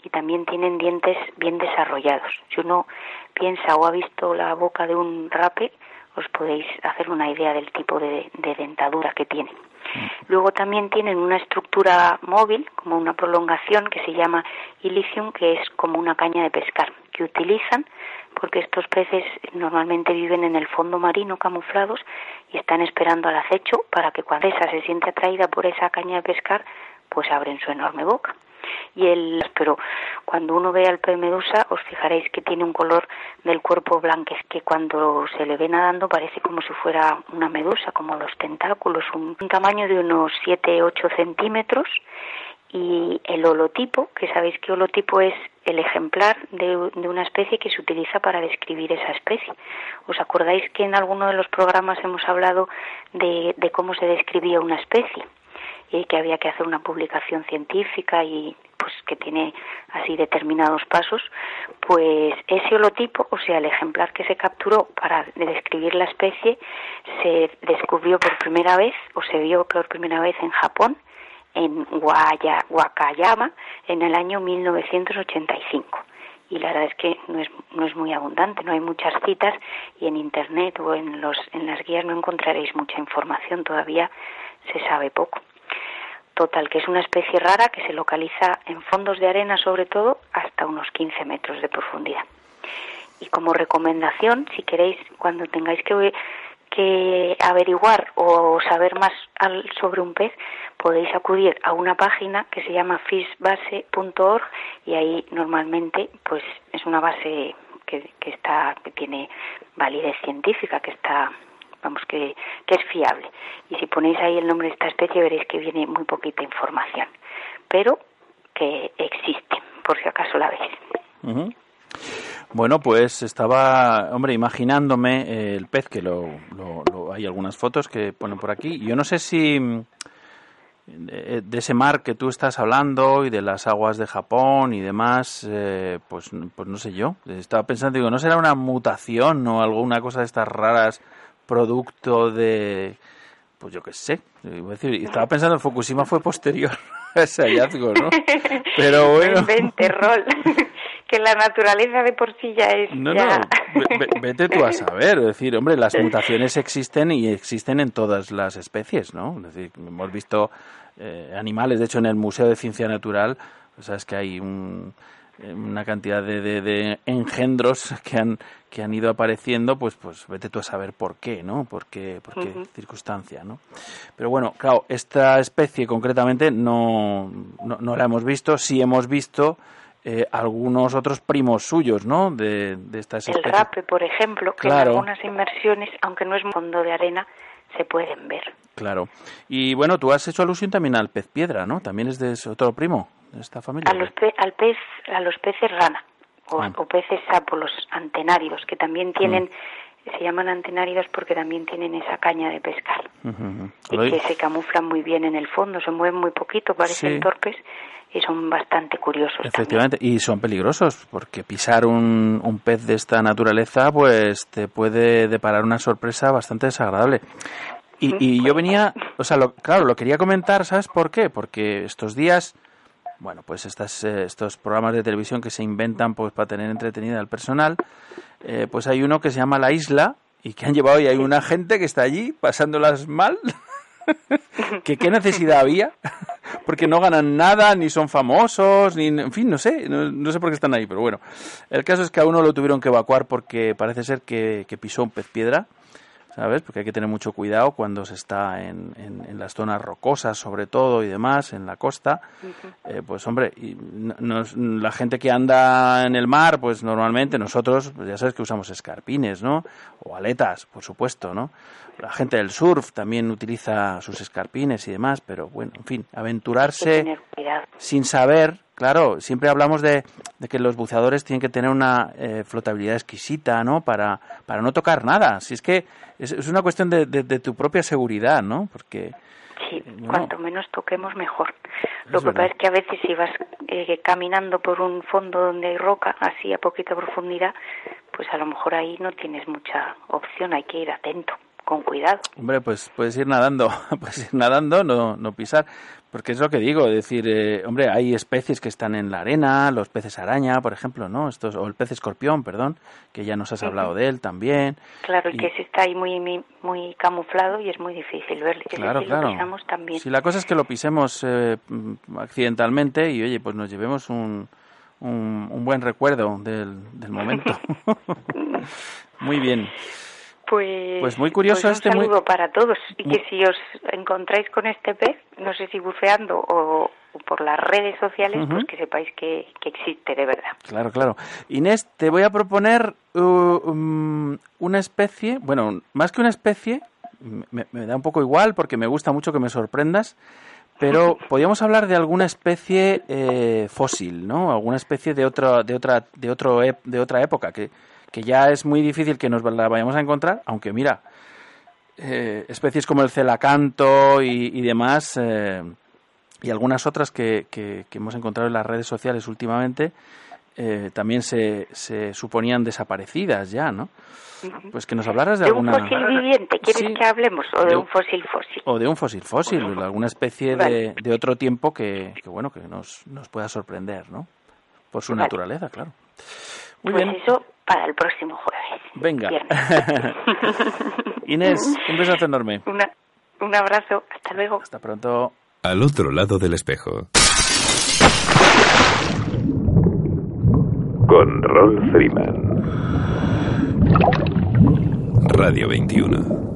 y también tienen dientes bien desarrollados. Si uno piensa o ha visto la boca de un rape, os podéis hacer una idea del tipo de, de dentadura que tienen. Luego también tienen una estructura móvil, como una prolongación que se llama ilicium, que es como una caña de pescar, que utilizan porque estos peces normalmente viven en el fondo marino camuflados y están esperando al acecho para que cuando esa se siente atraída por esa caña de pescar, pues abren su enorme boca. Y el, pero cuando uno ve al pez medusa, os fijaréis que tiene un color del cuerpo blanco, que cuando se le ve nadando parece como si fuera una medusa, como los tentáculos, un, tamaño de unos 7-8 centímetros. Y el holotipo, que sabéis que holotipo es el ejemplar de, de una especie que se utiliza para describir esa especie. ¿Os acordáis que en alguno de los programas hemos hablado de, de cómo se describía una especie? Y que había que hacer una publicación científica y pues que tiene así determinados pasos, pues ese holotipo, o sea, el ejemplar que se capturó para describir la especie, se descubrió por primera vez o se vio por primera vez en Japón, en Guaya, Wakayama, en el año 1985 y la verdad es que no es, no es muy abundante, no hay muchas citas y en internet o en, los, en las guías no encontraréis mucha información, todavía se sabe poco. Total, que es una especie rara que se localiza en fondos de arena sobre todo hasta unos 15 metros de profundidad. Y como recomendación, si queréis, cuando tengáis que, averiguar o saber más al, sobre un pez, podéis acudir a una página que se llama fishbase.org y ahí normalmente pues es una base que, que está que tiene validez científica, que está vamos que, que es fiable. Y si ponéis ahí el nombre de esta especie veréis que viene muy poquita información, pero que existe, por si acaso la veis. Ujú. Bueno, pues estaba, hombre, imaginándome eh, el pez, que lo, lo- lo- hay algunas fotos que ponen por aquí. Yo no sé si de, de ese mar que tú estás hablando y de las aguas de Japón y demás, eh, pues, pues no sé yo. Estaba pensando, digo, ¿no será una mutación o alguna cosa de estas raras producto de, pues yo qué sé. Decir, estaba pensando en Fukushima fue posterior a ese hallazgo, ¿no? Pero bueno. Invente, rol. que la naturaleza de por sí ya es. No, ya... no, ve- ve- vete tú a saber. Es decir, hombre, las mutaciones existen y existen en todas las especies, ¿no? Es decir, hemos visto eh, animales, de hecho, en el Museo de Ciencia Natural, sabes que hay un- una cantidad de, de- de engendros que han que han ido apareciendo, pues pues vete tú a saber por qué, ¿no? Por qué, por qué circunstancia, ¿no? Pero bueno, claro, esta especie concretamente no, no, no la hemos visto, sí hemos visto eh, algunos otros primos suyos, ¿no? De, de estas El especies. rape, por ejemplo, que Claro. en algunas inmersiones, aunque no es fondo de arena, se pueden ver. Claro. Y bueno, tú has hecho alusión también al pez piedra, ¿no? También es de ese otro primo de esta familia. A los, pe- al pez, a los peces rana o, Ah. o peces sapo, los antenáridos, que también tienen, se llaman antenáridos porque también tienen esa caña de pescar y que se camuflan muy bien en el fondo, se mueven muy poquito, parecen Sí. torpes y son bastante curiosos. también. Efectivamente, y son peligrosos, porque pisar un, un pez de esta naturaleza, pues te puede deparar una sorpresa bastante desagradable. Y, y yo venía, o sea, lo- claro, lo quería comentar, ¿sabes por qué? Porque estos días, bueno, pues estas, eh, estos programas de televisión que se inventan pues para tener entretenida al personal, eh, pues hay uno que se llama La Isla y que han llevado y hay una gente que está allí pasándolas mal qué necesidad había, porque no ganan nada, ni son famosos, ni en fin, no sé, no, sé por qué están ahí, pero bueno. El caso es que a uno lo tuvieron que evacuar porque parece ser que pisó un pez piedra. ¿Sabes? Porque hay que tener mucho cuidado cuando se está en, en- en las zonas rocosas, sobre todo, y demás, en la costa. Eh, pues hombre, y no- la gente que anda en el mar, pues normalmente nosotros, pues ya sabes que usamos escarpines, ¿no? O aletas, por supuesto, ¿no? La gente del surf también utiliza sus escarpines y demás, pero bueno, en fin, aventurarse sin saber, claro, siempre hablamos de, de que los buceadores tienen que tener una eh, flotabilidad exquisita, ¿no? Para, para no tocar nada. Si es que es, es una cuestión de, de- de tu propia seguridad, ¿no? Porque Sí, no. cuanto menos toquemos mejor. Lo que pasa es que a veces si vas eh, caminando por un fondo donde hay roca, así a poquita profundidad, pues a lo mejor ahí no tienes mucha opción, hay que ir atento, con cuidado. Hombre, pues puedes ir nadando, puedes ir nadando, no, no pisar, porque es lo que digo, es decir, eh, hombre, hay especies que están en la arena, los peces araña, por ejemplo, ¿no? Estos, o el pez escorpión, perdón, que ya nos has hablado de él también. Claro, Y- que ese está ahí muy, muy muy camuflado y es muy difícil verle. Claro, claro. lo pisamos también. Si la cosa es que lo pisemos eh, mm, accidentalmente y, oye, pues nos llevemos un, un, un buen recuerdo del, del momento. Muy bien. Pues, Pues muy curioso pues un este, muy- saludo para todos y muy- que si os encontráis con este pez, no sé si buceando o, o por las redes sociales, pues que sepáis que, que existe de verdad. Claro, claro. Inés, te voy a proponer uh, um, una especie, bueno, más que una especie, me, me da un poco igual porque me gusta mucho que me sorprendas, pero podríamos hablar de alguna especie eh, fósil, ¿no? Alguna especie de otra, de otra, de otro, de otra época que, que ya es muy difícil que nos la vayamos a encontrar, aunque mira, eh, especies como el celacanto y, y demás, eh, y algunas otras que, que- que hemos encontrado en las redes sociales últimamente, eh, también se, se suponían desaparecidas ya, ¿no? Pues que nos hablaras de ¿De un alguna... fósil viviente quieres Sí. que hablemos o de, De- un fósil fósil? O de un fósil fósil, alguna especie de, Vale. de otro tiempo que, que, bueno, que nos, nos pueda sorprender, ¿no? Por su Vale. naturaleza, claro. Muy pues bien, eso para el próximo jueves. Venga. Inés, un besazo enorme. Una- un abrazo, hasta luego. Hasta pronto. Al otro lado del espejo. Con Rolf Freeman. Radio 21.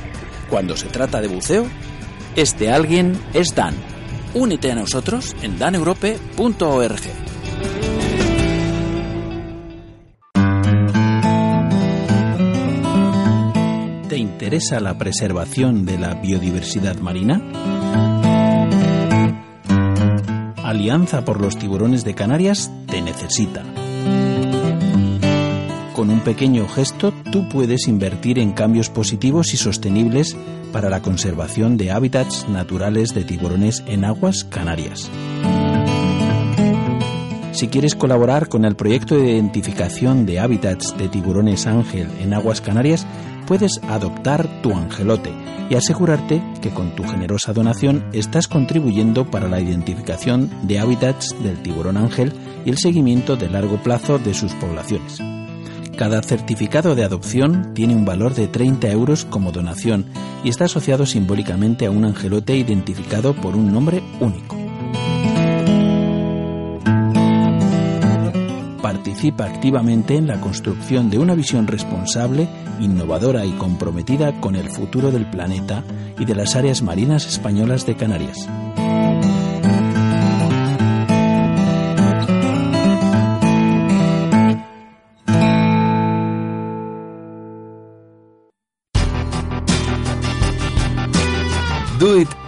Cuando se trata de buceo, este alguien es Dan. Únete a nosotros en daneurope.org. ¿Te interesa la preservación de la biodiversidad marina? Alianza por los tiburones de Canarias te necesita. Con un pequeño gesto tú puedes invertir en cambios positivos y sostenibles para la conservación de hábitats naturales de tiburones en aguas canarias. Si quieres colaborar con el proyecto de identificación de hábitats de tiburones ángel en aguas canarias, puedes adoptar tu angelote y asegurarte que con tu generosa donación estás contribuyendo para la identificación de hábitats del tiburón ángel y el seguimiento de largo plazo de sus poblaciones. Cada certificado de adopción tiene un valor de 30 euros como donación y está asociado simbólicamente a un angelote identificado por un nombre único. Participa activamente en la construcción de una visión responsable, innovadora y comprometida con el futuro del planeta y de las áreas marinas españolas de Canarias.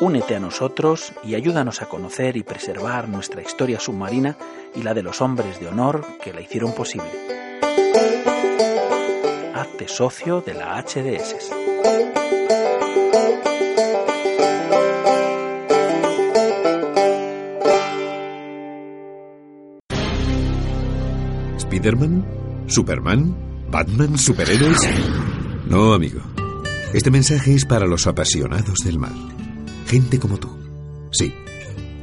Únete a nosotros y ayúdanos a conocer y preservar nuestra historia submarina y la de los hombres de honor que la hicieron posible. Hazte socio de la HDS. ¿Spiderman? ¿Superman? ¿Batman? ¿Superhéroes? No, amigo. Este mensaje es para los apasionados del mar. Gente como tú. Sí.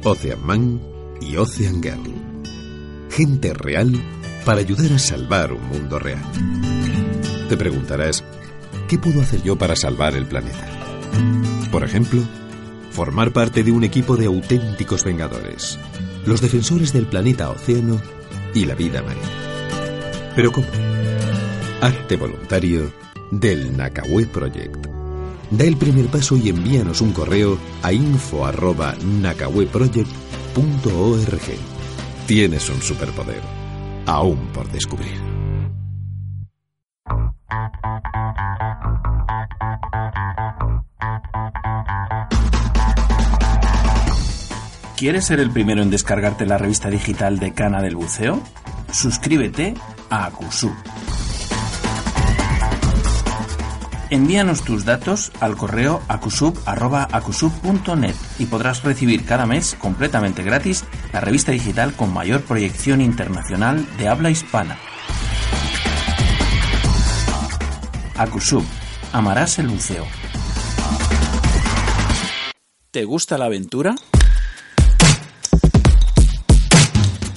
Ocean Man y Ocean Girl. Gente real para ayudar a salvar un mundo real. Te preguntarás, ¿qué puedo hacer yo para salvar el planeta? Por ejemplo, formar parte de un equipo de auténticos vengadores, los defensores del planeta océano y la vida marina. Pero ¿cómo? Hazte voluntario del Nakawé Project. Da el primer paso y envíanos un correo a info@nakaweproject.org. Tienes un superpoder, aún por descubrir. ¿Quieres ser el primero en descargarte la revista digital de Cana del Buceo? Suscríbete a Acusub. Envíanos tus datos al correo acusub.acusub.net y podrás recibir cada mes completamente gratis la revista digital con mayor proyección internacional de habla hispana. Acusub. Amarás el buceo. ¿Te gusta la aventura?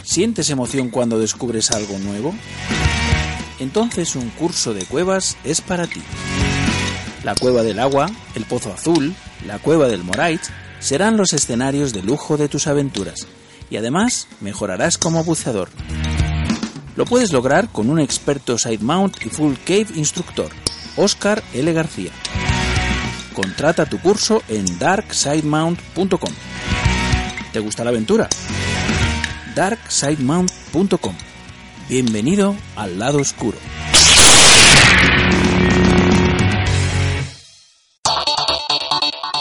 ¿Sientes emoción cuando descubres algo nuevo? Entonces un curso de cuevas es para ti. La cueva del agua, el pozo azul, la cueva del Morait serán los escenarios de lujo de tus aventuras y además mejorarás como buceador. Lo puedes lograr con un experto side mount y full cave instructor, Oscar L. García. Contrata tu curso en darksidemount.com. ¿Te gusta la aventura? darksidemount.com. Bienvenido al lado oscuro.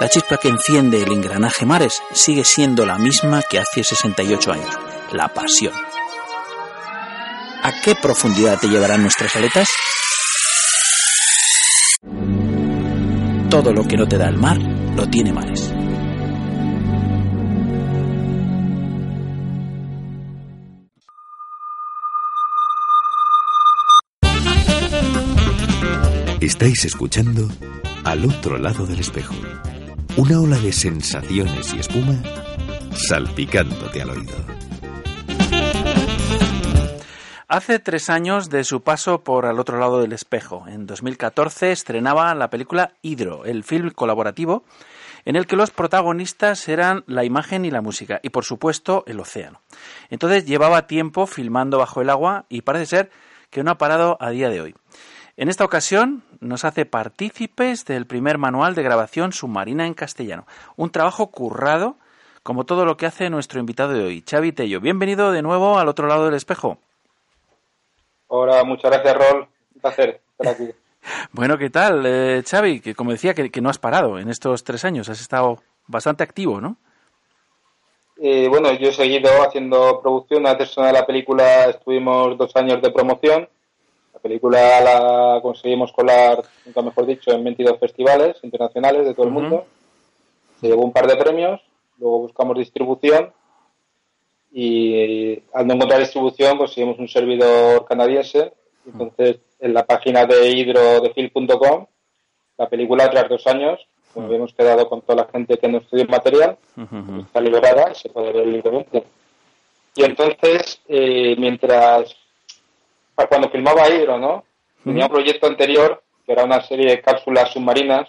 La chispa que enciende el engranaje Mares sigue siendo la misma que hace 68 años, la pasión. ¿A qué profundidad te llevarán nuestras aletas? Todo lo que no te da el mar, lo tiene Mares. Estáis escuchando Al otro lado del espejo. Una ola de sensaciones y espuma salpicándote al oído. Hace tres años de su paso por Al otro lado del espejo, en 2014 estrenaba la película Hidro, el film colaborativo en el que los protagonistas eran la imagen y la música, y por supuesto el océano. Entonces llevaba tiempo filmando bajo el agua y parece ser que no ha parado a día de hoy. En esta ocasión nos hace partícipes del primer manual de grabación submarina en castellano, un trabajo currado como todo lo que hace nuestro invitado de hoy, Xavi Tello. Bienvenido de nuevo al otro lado del espejo. Hola, muchas gracias, Rol. Un placer estar aquí. Bueno, ¿qué tal, eh, Xavi? Que como decía, que, que no has parado en estos tres años, has estado bastante activo, ¿no? Eh, bueno, yo he seguido haciendo producción. Antes de la película estuvimos dos años de promoción. La película la conseguimos colar, nunca mejor dicho, en 22 festivales internacionales de todo el mundo. Se llevó un par de premios. Luego buscamos distribución. Y al no encontrar distribución conseguimos un servidor canadiense. Entonces, en la página de hidrodefil.com, la película tras dos años, como habíamos quedado con toda la gente que nos estudió el material, está liberada y se puede ver libremente. Y entonces, eh, mientras, cuando filmaba Hidro, ¿no? Tenía un proyecto anterior que era una serie de cápsulas submarinas,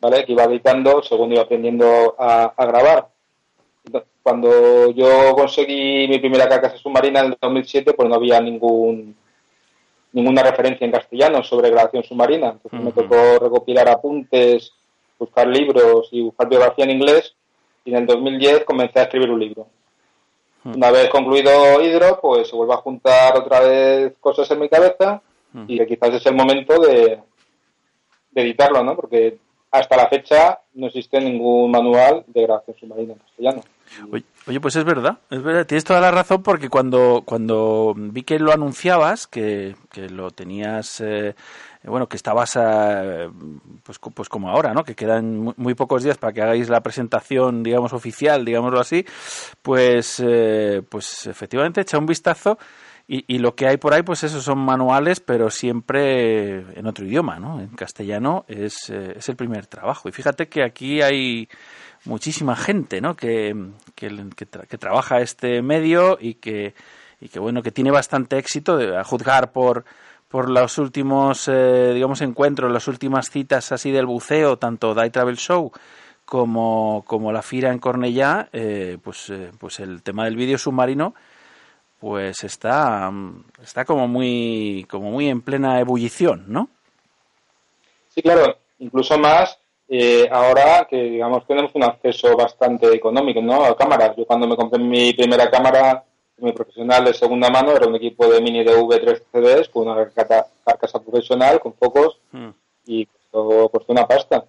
¿vale? Que iba editando según iba aprendiendo a, a grabar. Entonces, Cuando yo conseguí mi primera carcasa submarina en el 2007, pues no había ningún ninguna referencia en castellano sobre grabación submarina. Entonces me tocó recopilar apuntes, buscar libros y buscar biografía en inglés. Y en el 2010 comencé a escribir un libro. Una vez concluido Hidro, pues se vuelve a juntar otra vez cosas en mi cabeza y que quizás es el momento de, de editarlo, ¿no? Porque hasta la fecha no existe ningún manual de grabación submarina en castellano. Oye, oye, pues es verdad, es verdad, tienes toda la razón porque cuando, cuando vi que lo anunciabas, que, que lo tenías, eh, bueno, que estabas, eh, pues, pues como ahora, ¿no? Que quedan muy, muy pocos días para que hagáis la presentación, digamos, oficial, digámoslo así, pues, eh, pues efectivamente echa un vistazo y, y lo que hay por ahí, pues eso son manuales, pero siempre en otro idioma, ¿no? En castellano es, eh, es el primer trabajo. Y fíjate que aquí hay muchísima gente, ¿no? Que, que, que tra- que trabaja este medio y que, y que bueno, que tiene bastante éxito, de- a juzgar por por los últimos, eh, digamos, encuentros, las últimas citas así del buceo, tanto Die Travel Show como, como la Fira en Cornellá, eh, pues, eh, pues el tema del vídeo submarino pues está, mm, está como muy como muy en plena ebullición, ¿no? Sí, claro, incluso más eh, ahora que digamos tenemos un acceso bastante económico ¿no? a cámaras. Yo cuando me compré mi primera cámara profesional de segunda mano era un equipo de mini DV 3 CDs con una carcasa, profesional con focos Mm. y costó, costó una pasta.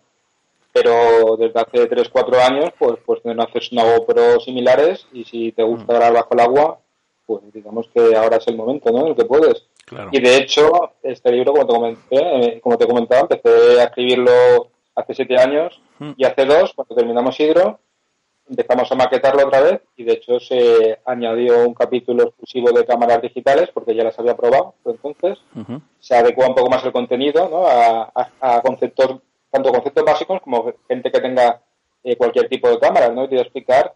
Pero desde hace 3 4 años pues pues tener acceso a una GoPro similares y si te gusta grabar bajo el agua pues digamos que ahora es el momento ¿no? en el que puedes. Claro. Y de hecho, este libro, como te comenté, eh, como te comentaba, empecé a escribirlo hace siete años Mm. y hace dos, cuando terminamos Hidro, empezamos a maquetarlo otra vez y de hecho se añadió un capítulo exclusivo de cámaras digitales porque ya las había probado por entonces. Se adecua un poco más el contenido ¿no? a, a- a conceptos, tanto conceptos básicos como gente que tenga eh, cualquier tipo de cámara, ¿no? Y te voy a explicar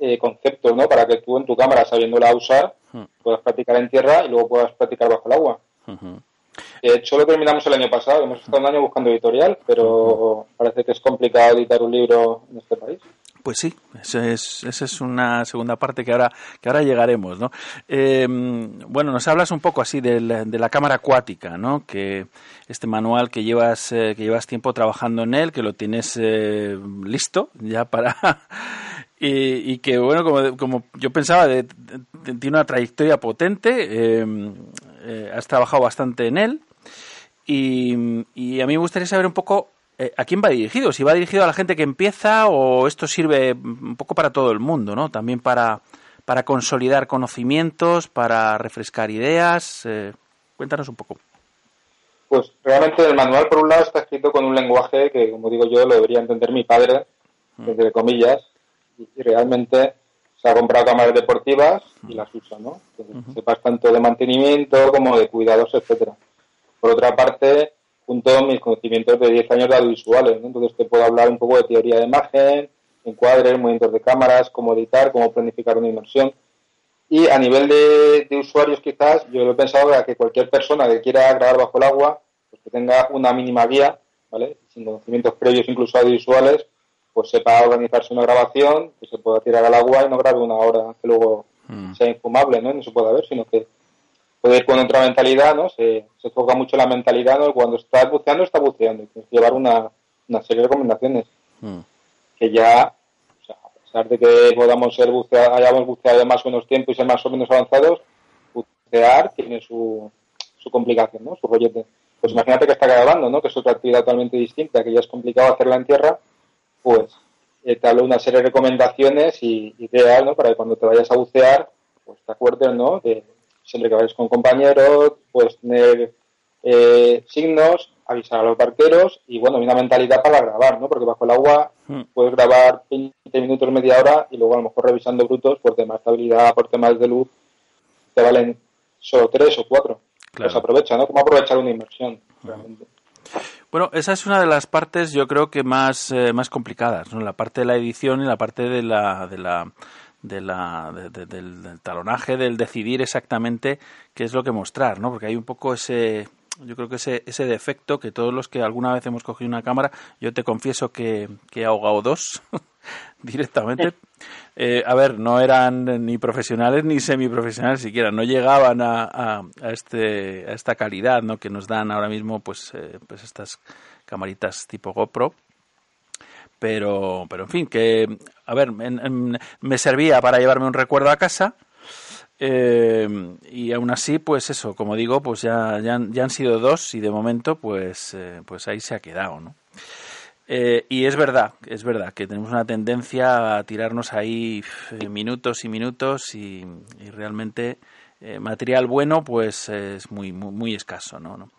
eh, conceptos, ¿no? Para que tú en tu cámara, sabiéndola usar, puedas practicar en tierra y luego puedas practicar bajo el agua. Ujú. De hecho, lo terminamos el año pasado. Hemos estado un año buscando editorial, pero parece que es complicado editar un libro en este país. Pues sí, esa es, esa es una segunda parte que ahora, que ahora llegaremos, ¿no? Eh, bueno, nos hablas un poco así de la, de la cámara acuática, ¿no? Que este manual que llevas, eh, que llevas tiempo trabajando en él, que lo tienes eh, listo ya para... y, que, bueno, como, como yo pensaba, de- tiene una trayectoria potente, eh, eh, has trabajado bastante en él. Y, y a mí me gustaría saber un poco eh, a quién va dirigido, si va dirigido a la gente que empieza o esto sirve un poco para todo el mundo, ¿no? También para, para consolidar conocimientos, para refrescar ideas. eh, cuéntanos un poco. Pues realmente el manual, por un lado, está escrito con un lenguaje que, como digo yo, lo debería entender mi padre, entre comillas, y, y realmente se ha comprado cámaras deportivas y las usa, ¿no? Entonces, sepas tanto de mantenimiento como de cuidados, etcétera. Por otra parte, junto mis conocimientos de 10 años de audiovisuales, ¿no? Entonces te puedo hablar un poco de teoría de imagen, encuadres, movimientos de cámaras, cómo editar, cómo planificar una inmersión. Y a nivel de, de usuarios, quizás, yo lo he pensado que cualquier persona que quiera grabar bajo el agua, pues que tenga una mínima guía, ¿vale? Sin conocimientos previos, incluso audiovisuales, pues sepa organizarse una grabación, que se pueda tirar al agua y no grabe una hora que luego sea infumable, ¿no? Y no se pueda ver, sino que puede ir con otra mentalidad, ¿no? Se, se toca mucho la mentalidad, ¿no? Cuando estás buceando, está buceando. Y tienes que llevar una, una serie de recomendaciones que ya o sea, pesar de que podamos ser bucea- hayamos buceado más o menos tiempo y ser más o menos avanzados, bucear tiene su, su complicación, ¿no? Su rollete. Pues imagínate que está grabando, ¿no? Que es otra actividad totalmente distinta, que ya es complicado hacerla en tierra, pues eh, te hablo de una serie de recomendaciones y ideas, ¿no? Para que cuando te vayas a bucear, pues te acuerdes, ¿no? De siempre que vayas con compañeros, puedes tener eh, signos, avisar a los barqueros y, bueno, una mentalidad para grabar, ¿no? Porque bajo el agua Hmm. puedes grabar 20 minutos, media hora y luego a lo mejor revisando brutos por temas de estabilidad, por temas de luz, te valen solo tres o cuatro. Claro. Pues aprovecha, ¿no? ¿Cómo aprovechar una inmersión? realmente? Bueno, esa es una de las partes, yo creo que más, eh, más complicadas, ¿no? La parte de la edición y la parte de la, de la, de la, de- de- del, talonaje, del decidir exactamente qué es lo que mostrar, ¿no? Porque hay un poco ese, yo creo que ese, ese defecto que todos los que alguna vez hemos cogido una cámara, yo te confieso que, que he ahogado dos directamente. Eh, a ver, no eran ni profesionales ni semiprofesionales siquiera, no llegaban a, a, a este, a esta calidad ¿no? que nos dan ahora mismo pues, eh, pues estas camaritas tipo GoPro. Pero, pero en fin, que, a ver, en- me servía para llevarme un recuerdo a casa. eh, y aún así, pues eso, como digo, pues ya, ya, han, ya han sido dos y de momento, pues, eh, pues ahí se ha quedado, ¿no? Eh, y es verdad, es verdad que tenemos una tendencia a tirarnos ahí eh, minutos y minutos y, y realmente material bueno pues es muy, muy, muy escaso, ¿no? ¿no?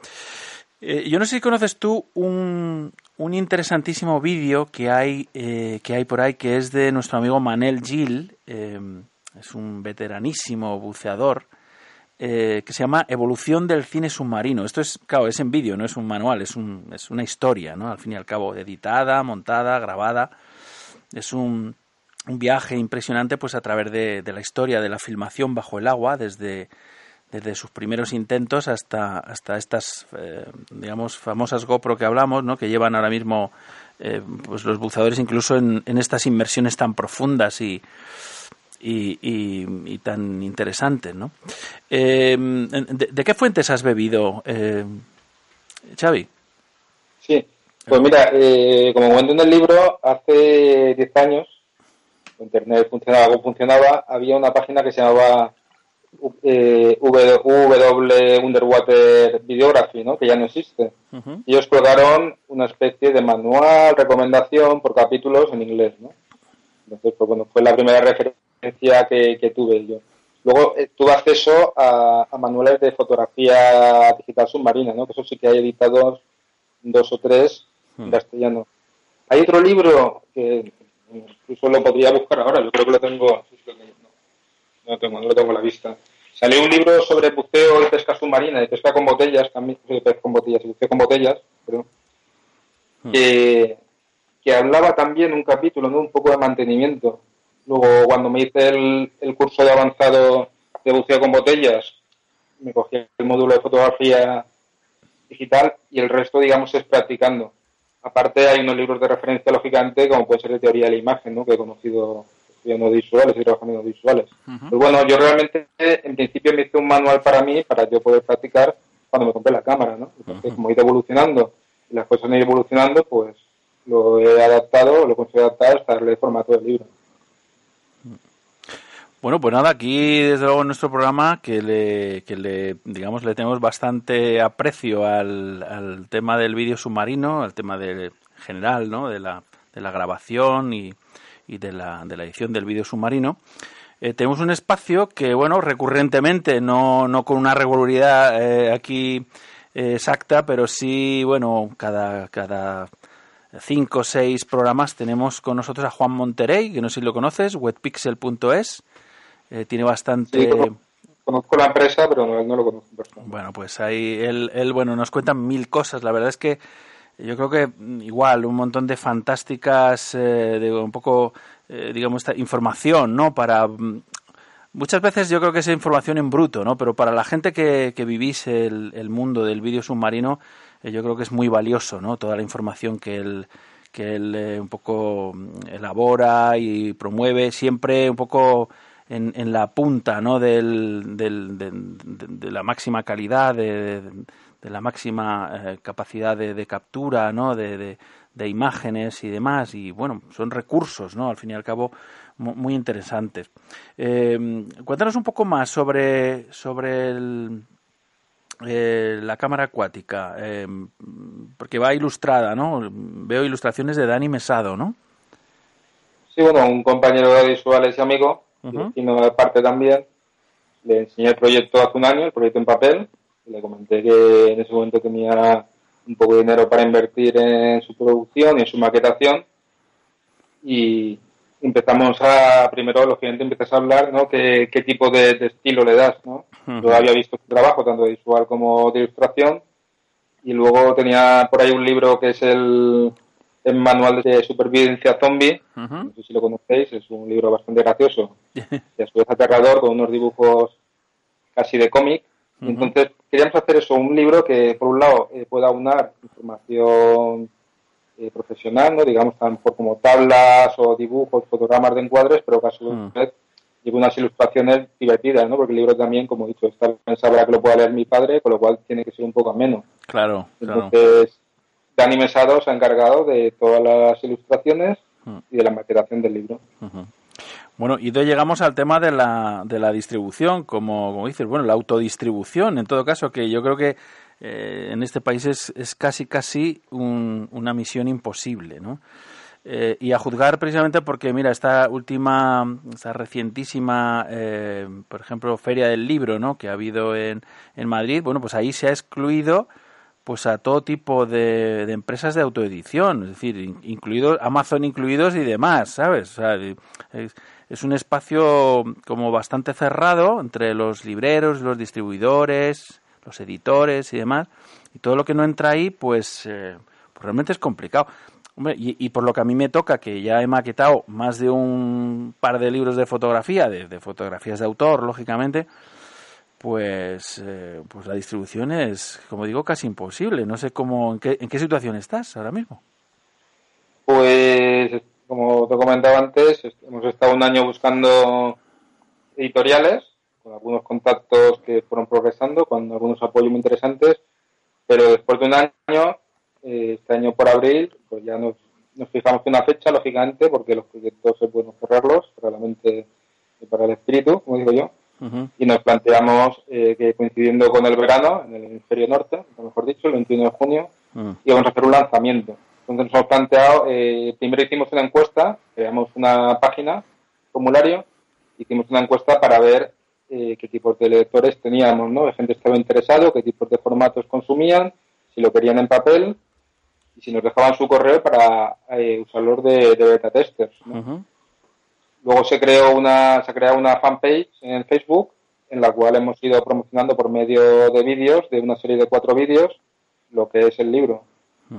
Eh, yo no sé si conoces tú un, un interesantísimo vídeo que hay eh, que hay por ahí que es de nuestro amigo Manel Gil, eh, es un veteranísimo buceador que se llama Evolución del cine submarino. Esto es, claro, es en vídeo, no es un manual, es, un, es una historia, ¿no? Al fin y al cabo, editada, montada, grabada. Es un, un viaje impresionante, pues a través de, de la historia de la filmación bajo el agua, desde, desde sus primeros intentos hasta, hasta estas, eh, digamos, famosas GoPro que hablamos, ¿no? Que llevan ahora mismo, eh, pues los buceadores incluso en, en estas inmersiones tan profundas y, y, y- y tan interesantes, ¿no? Eh, ¿de, de qué fuentes has bebido, eh, Xavi? Sí, pues mira, eh, como cuento en el libro, hace 10 años, Internet funcionaba como funcionaba, había una página que se llamaba eh, W Underwater Videography, ¿no? que ya no existe. Y ellos colgaron una especie de manual, recomendación por capítulos en inglés. ¿no? Entonces, pues bueno, fue la primera referencia que, que tuve yo. Luego eh, tuve acceso a, a manuales de fotografía digital submarina, ¿no? que eso sí que hay editados dos o tres en Hmm. castellano. Hay otro libro que incluso lo podría buscar ahora, yo creo que lo tengo, no, tengo, no lo tengo a la vista. Salió un libro sobre buceo y pesca submarina, y pesca con botellas, también, de pesca con botellas, y buceo con botellas, perdón, Hmm. que, que hablaba también un capítulo, ¿no? un poco de mantenimiento. Luego, cuando me hice el, el curso de avanzado de buceo con botellas, me cogí el módulo de fotografía digital y el resto, digamos, es practicando. Aparte, hay unos libros de referencia, lógicamente, como puede ser de teoría de la imagen, ¿no? que he conocido estudiando visuales y trabajando en visuales. Ujú. Pues bueno, yo realmente, en principio, me hice un manual para mí, para yo poder practicar cuando me compré la cámara, ¿no? Entonces, como he ido evolucionando y las cosas han ido evolucionando, pues lo he adaptado, lo he conseguido adaptar hasta darle formato del libro. Bueno, pues nada, aquí desde luego en nuestro programa que le, que le digamos, le tenemos bastante aprecio al, al tema del vídeo submarino, al tema del general, ¿no? De la, de la grabación y, y de, la, de la edición del vídeo submarino. Eh, tenemos un espacio que, bueno, recurrentemente, no, no con una regularidad eh, aquí eh, exacta, pero sí, bueno, cada, cada cinco o seis programas tenemos con nosotros a Juan Monterey, que no sé si lo conoces, webpixel.es. Eh, tiene bastante... Sí, conozco, conozco la empresa, pero no, no lo conozco en persona. Bueno, pues ahí él, él, bueno, nos cuenta mil cosas. La verdad es que yo creo que mm, igual un montón de fantásticas, eh, de un poco, eh, digamos, información, ¿no? Para mm, muchas veces yo creo que es información en bruto, ¿no? Pero para la gente que, que vivís el, el mundo del vídeo submarino, eh, yo creo que es muy valioso, ¿no? Toda la información que él que él eh, un poco mm, elabora y promueve, siempre un poco en, en la punta ¿no? del, del- de, de- de la máxima calidad de, de la máxima eh, capacidad de, de captura, ¿no? De, de- de imágenes y demás. Y bueno, son recursos, ¿no? Al fin y al cabo, mu- muy interesantes. Eh, cuéntanos un poco más sobre, sobre el, eh, la cámara acuática, eh, porque va ilustrada, ¿no? Veo ilustraciones de Dani Mesado, ¿no? Sí, bueno, un compañero de visuales y amigo, y Ujú. vecino de parte también, le enseñé el proyecto hace un año, el proyecto en papel, le comenté que en ese momento tenía un poco de dinero para invertir en su producción y en su maquetación, y empezamos a, primero, lógicamente, empiezas a hablar, ¿no?, qué, qué tipo de, de estilo le das, ¿no? Yo había visto su trabajo, tanto de visual como de ilustración, y luego tenía por ahí un libro que es el, el manual de supervivencia zombie, no sé si lo conocéis, es un libro bastante gracioso y a su vez aterrador con unos dibujos casi de cómic. Entonces queríamos hacer eso, un libro que por un lado eh, pueda unar información eh, profesional, ¿no? digamos, lo mejor como tablas o dibujos, fotogramas de encuadres, pero que a su Mm. vez lleve unas ilustraciones divertidas, ¿no? porque el libro también, como he dicho, está pensado para que lo pueda leer mi padre, con lo cual tiene que ser un poco ameno. Claro, claro. Entonces, Dani Mesado se ha encargado de todas las ilustraciones y de la maquetación del libro. Ujú. Bueno, y de llegamos al tema de la, de la distribución, como, como dices, bueno, la autodistribución, en todo caso, que yo creo que eh, en este país es, es casi, casi un- una misión imposible, ¿no? Eh, y a juzgar precisamente porque, mira, esta última, esta recientísima, eh, por ejemplo, Feria del Libro, ¿no? Que ha habido en, en Madrid, bueno, pues ahí se ha excluido pues a todo tipo de, de empresas de autoedición, es decir, in- incluidos Amazon incluidos y demás, ¿sabes? O sea, es un espacio como bastante cerrado entre los libreros, los distribuidores, los editores y demás, y todo lo que no entra ahí, pues, eh, pues realmente es complicado. Hombre, y, y por lo que a mí me toca, que ya he maquetado más de un par de libros de fotografía, de, fotografías de autor, lógicamente, pues, eh, pues la distribución es, como digo, casi imposible. No sé cómo, en qué, en qué situación estás ahora mismo. Pues, como te comentaba antes, hemos estado un año buscando editoriales, con algunos contactos que fueron progresando, con algunos apoyos muy interesantes, pero después de un año, eh, este año por abril, pues ya nos, nos fijamos en una fecha, lógicamente, porque los proyectos se pueden cerrarlos para la mente y para el espíritu, como digo yo, y nos planteamos eh, que coincidiendo con el verano, en el hemisferio norte, mejor dicho, el 21 de junio, íbamos a hacer un lanzamiento. Entonces nos hemos planteado, eh, primero hicimos una encuesta, creamos una página, formulario, hicimos una encuesta para ver eh, qué tipos de lectores teníamos, ¿no? La gente estaba interesado, qué tipos de formatos consumían, si lo querían en papel y si nos dejaban su correo para eh, usarlos de, de beta testers. ¿no? Luego se creó una, se ha creado una fanpage en Facebook en la cual hemos ido promocionando por medio de vídeos, de una serie de cuatro vídeos, lo que es el libro.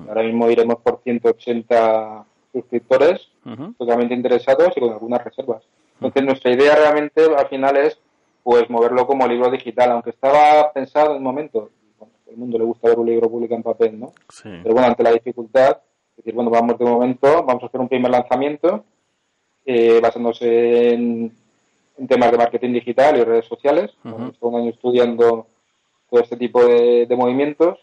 Ahora mismo iremos por 180 suscriptores totalmente interesados y con algunas reservas. Entonces nuestra idea realmente al final es pues moverlo como libro digital, aunque estaba pensado en un momento, bueno, a todo el mundo le gusta ver un libro publicado en papel, ¿no? Sí. Pero bueno, ante la dificultad, decir, bueno, vamos de momento, vamos a hacer un primer lanzamiento eh, basándose en, en temas de marketing digital y redes sociales. Hemos estado un año estudiando todo este tipo de, de movimientos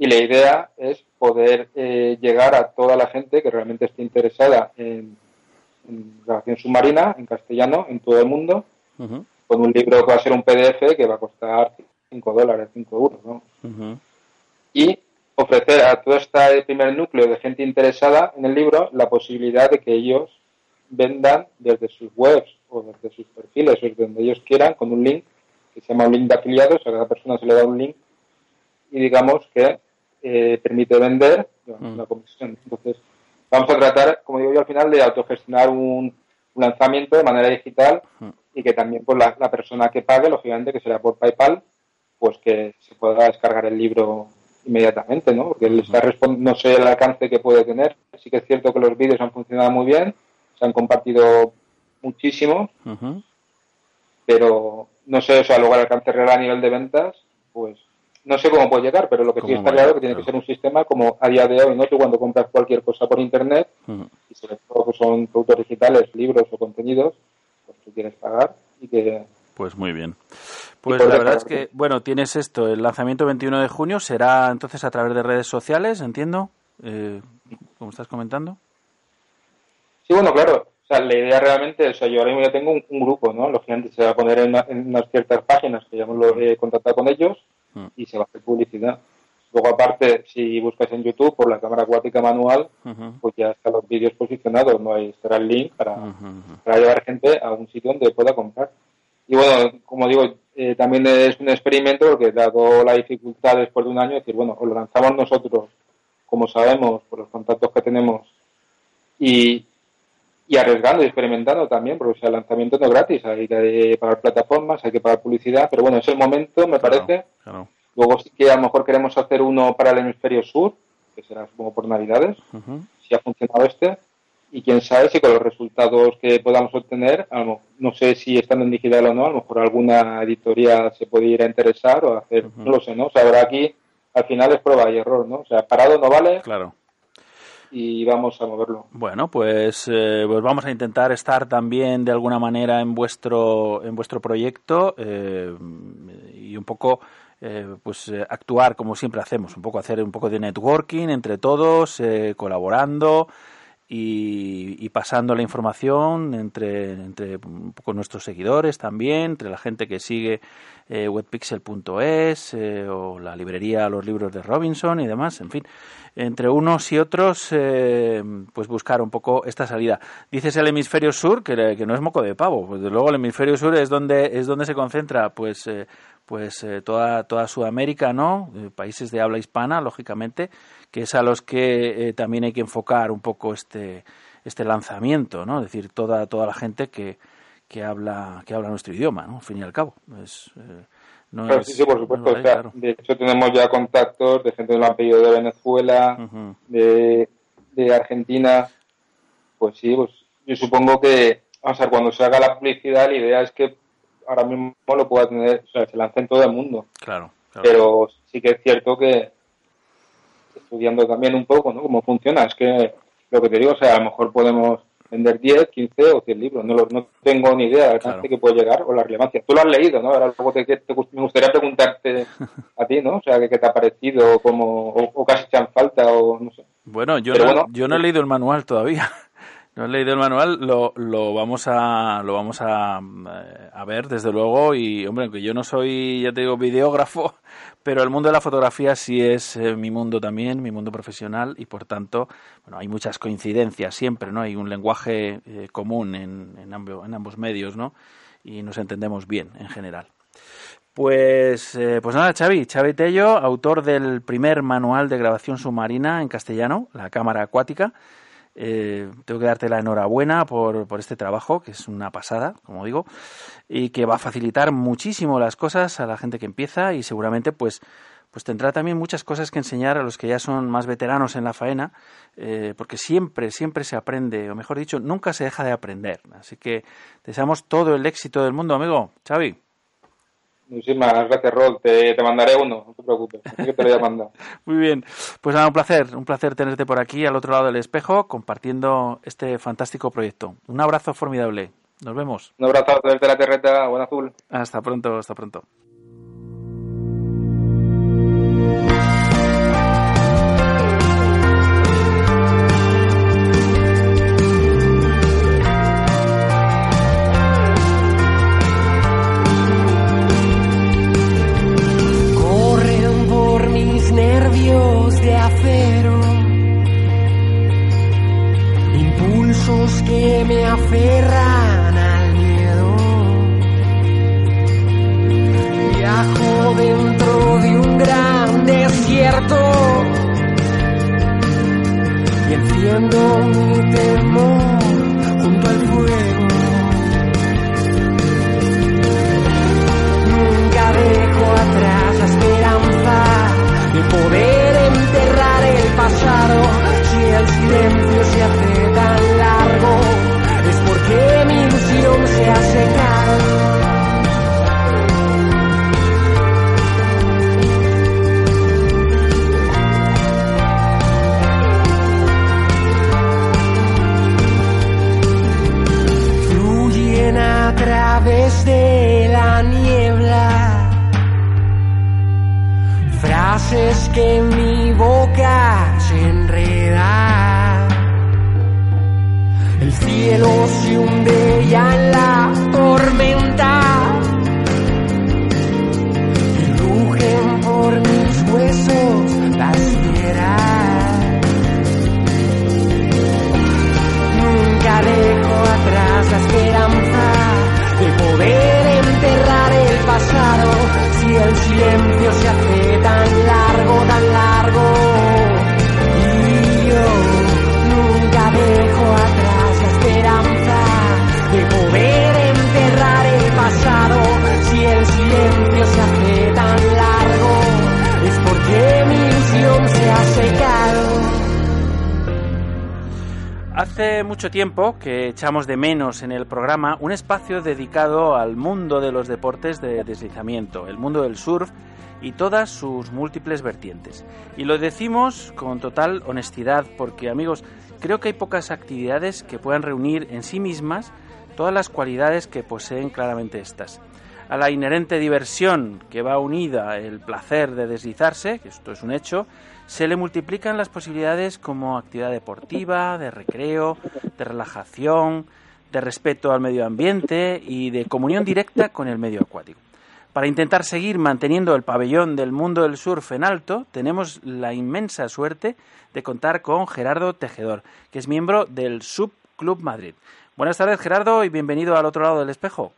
y la idea es poder eh, llegar a toda la gente que realmente esté interesada en, en grabación submarina, en castellano, en todo el mundo, con un libro que va a ser un PDF que va a costar 5 dólares, 5 euros, ¿no? y ofrecer a todo este primer núcleo de gente interesada en el libro la posibilidad de que ellos vendan desde sus webs o desde sus perfiles o desde donde ellos quieran con un link que se llama un link de afiliados, a cada persona se le da un link y digamos que eh, permite vender digamos, una comisión. Entonces, vamos a tratar, como digo yo, al final de autogestionar un, un lanzamiento de manera digital y que también pues, la, la persona que pague, lógicamente, que será por PayPal, pues que se pueda descargar el libro inmediatamente, ¿no? Porque él está respon- no sé el alcance que puede tener. Sí que es cierto que los vídeos han funcionado muy bien, se han compartido muchísimo, pero no sé, o sea, luego el alcance real a nivel de ventas, pues no sé cómo puede llegar, pero lo que sí ¿Cómo está claro que tiene que ser un sistema como a día de hoy, ¿no? Tú cuando compras cualquier cosa por internet, y sobre todo que son productos digitales, libros o contenidos, pues tú quieres pagar y que Pues muy bien. Pues la verdad es que, bueno, tienes esto, el lanzamiento 21 de junio será entonces a través de redes sociales, entiendo, eh, como estás comentando. Sí, bueno, claro. O sea, la idea realmente, o sea, yo ahora mismo ya tengo un, un grupo, ¿no? Lógicamente se va a poner en, una- en unas ciertas páginas que ya hemos lo- he contactado con ellos Mm. y se va a hacer publicidad. Luego, aparte, si buscas en YouTube por la cámara acuática manual, pues ya están los vídeos posicionados, no hay estará el link para, para llevar gente a un sitio donde pueda comprar. Y bueno, como digo, eh, también es un experimento porque dado la dificultad después de un año, decir, bueno, os lo lanzamos nosotros, como sabemos, por los contactos que tenemos, y, y arriesgando y experimentando también, porque o sea, el lanzamiento no es gratis, hay que pagar plataformas, hay que pagar publicidad, pero bueno, es el momento, me Claro, parece. claro. Luego sí que a lo mejor queremos hacer uno para el hemisferio sur, que será supongo por Navidades, si ha funcionado este y quién sabe si con los resultados que podamos obtener, a lo no sé si están en digital o no, a lo mejor alguna editorial se puede ir a interesar o hacer, no lo sé, ¿no? O sea, habrá aquí al final es prueba y error, ¿no? O sea, parado no vale Claro. Y vamos a moverlo. Bueno, pues, eh, pues vamos a intentar estar también de alguna manera en vuestro en vuestro proyecto eh, y un poco eh, pues eh, actuar como siempre hacemos, un poco hacer un poco de networking entre todos, eh, colaborando y, pasando la información entre, entre poco nuestros seguidores también, entre la gente que sigue eh, webpixel.es eh, o la librería Los Libros de Robinson y demás, en fin, entre unos y otros, eh, pues buscar un poco esta salida. Dices el hemisferio sur, que, que no es moco de pavo, pues desde luego el hemisferio sur es donde, es donde se concentra, pues, eh, pues eh, toda, toda Sudamérica, ¿no? Eh, países de habla hispana, lógicamente, que es a los que eh, también hay que enfocar un poco este, este lanzamiento, ¿no? Es decir, toda, toda la gente que, que habla, que habla nuestro idioma, ¿no? Al fin y al cabo. Es, eh, no Claro, es- sí, sí, por no supuesto. es O sea, claro. de hecho tenemos ya contactos de gente que lo han pedido de Venezuela, de, de Argentina. Pues sí, pues yo supongo que, o sea, cuando se haga la publicidad, la idea es que ahora mismo lo pueda tener, o sea, se lance en todo el mundo. Claro, claro. Pero sí que es cierto que estudiando también un poco, ¿no? Cómo funciona. Es que lo que te digo, o sea, a lo mejor podemos vender 10, 15 o 100 libros. No, no tengo ni idea del alcance Claro. que puede llegar o la relevancia. Tú lo has leído, ¿no? Ahora luego te, te- me gustaría preguntarte a ti, ¿no? O sea, ¿qué, qué te ha parecido? Como, o, o casi te han falta o no sé. Bueno, yo Pero no, bueno. yo no he leído el manual todavía. No he leído el manual, lo, lo vamos a lo vamos a, eh, a ver desde luego y hombre, aunque yo no soy, ya te digo, videógrafo, pero el mundo de la fotografía sí es eh, mi mundo también, mi mundo profesional y por tanto, bueno, hay muchas coincidencias siempre, ¿no? Hay un lenguaje eh, común en, en, ambos, en ambos medios, ¿no? Y nos entendemos bien en general. Pues, pues nada, Xavi, Xavi Tello, autor del primer manual de grabación submarina en castellano, La Cámara Acuática. Eh, tengo que darte la enhorabuena por, por este trabajo, que es una pasada, como digo, y que va a facilitar muchísimo las cosas a la gente que empieza y seguramente pues, pues tendrá también muchas cosas que enseñar a los que ya son más veteranos en la faena, eh, porque siempre, siempre se aprende, o mejor dicho, nunca se deja de aprender. Así que deseamos todo el éxito del mundo, amigo. Xavi. Muchísimas gracias, Rol. Te, te mandaré uno, no te preocupes. Así que te lo voy a mandar. Muy bien. Pues nada, un placer, un placer tenerte por aquí al otro lado del espejo compartiendo este fantástico proyecto. Un abrazo formidable. Nos vemos. Un abrazo desde la terreta, buen azul. Hasta pronto, hasta pronto. Tiempo que echamos de menos en el programa un espacio dedicado al mundo de los deportes de deslizamiento, el mundo del surf y todas sus múltiples vertientes. Y lo decimos con total honestidad porque, amigos, creo que hay pocas actividades que puedan reunir en sí mismas todas las cualidades que poseen claramente estas. A la inherente diversión que va unida el placer de deslizarse, que esto es un hecho, se le multiplican las posibilidades como actividad deportiva, de recreo, de relajación, de respeto al medio ambiente y de comunión directa con el medio acuático. Para intentar seguir manteniendo el pabellón del mundo del surf en alto, tenemos la inmensa suerte de contar con Gerardo Tejedor, que es miembro del Subclub Madrid. Buenas tardes, Gerardo, y bienvenido al otro lado del espejo.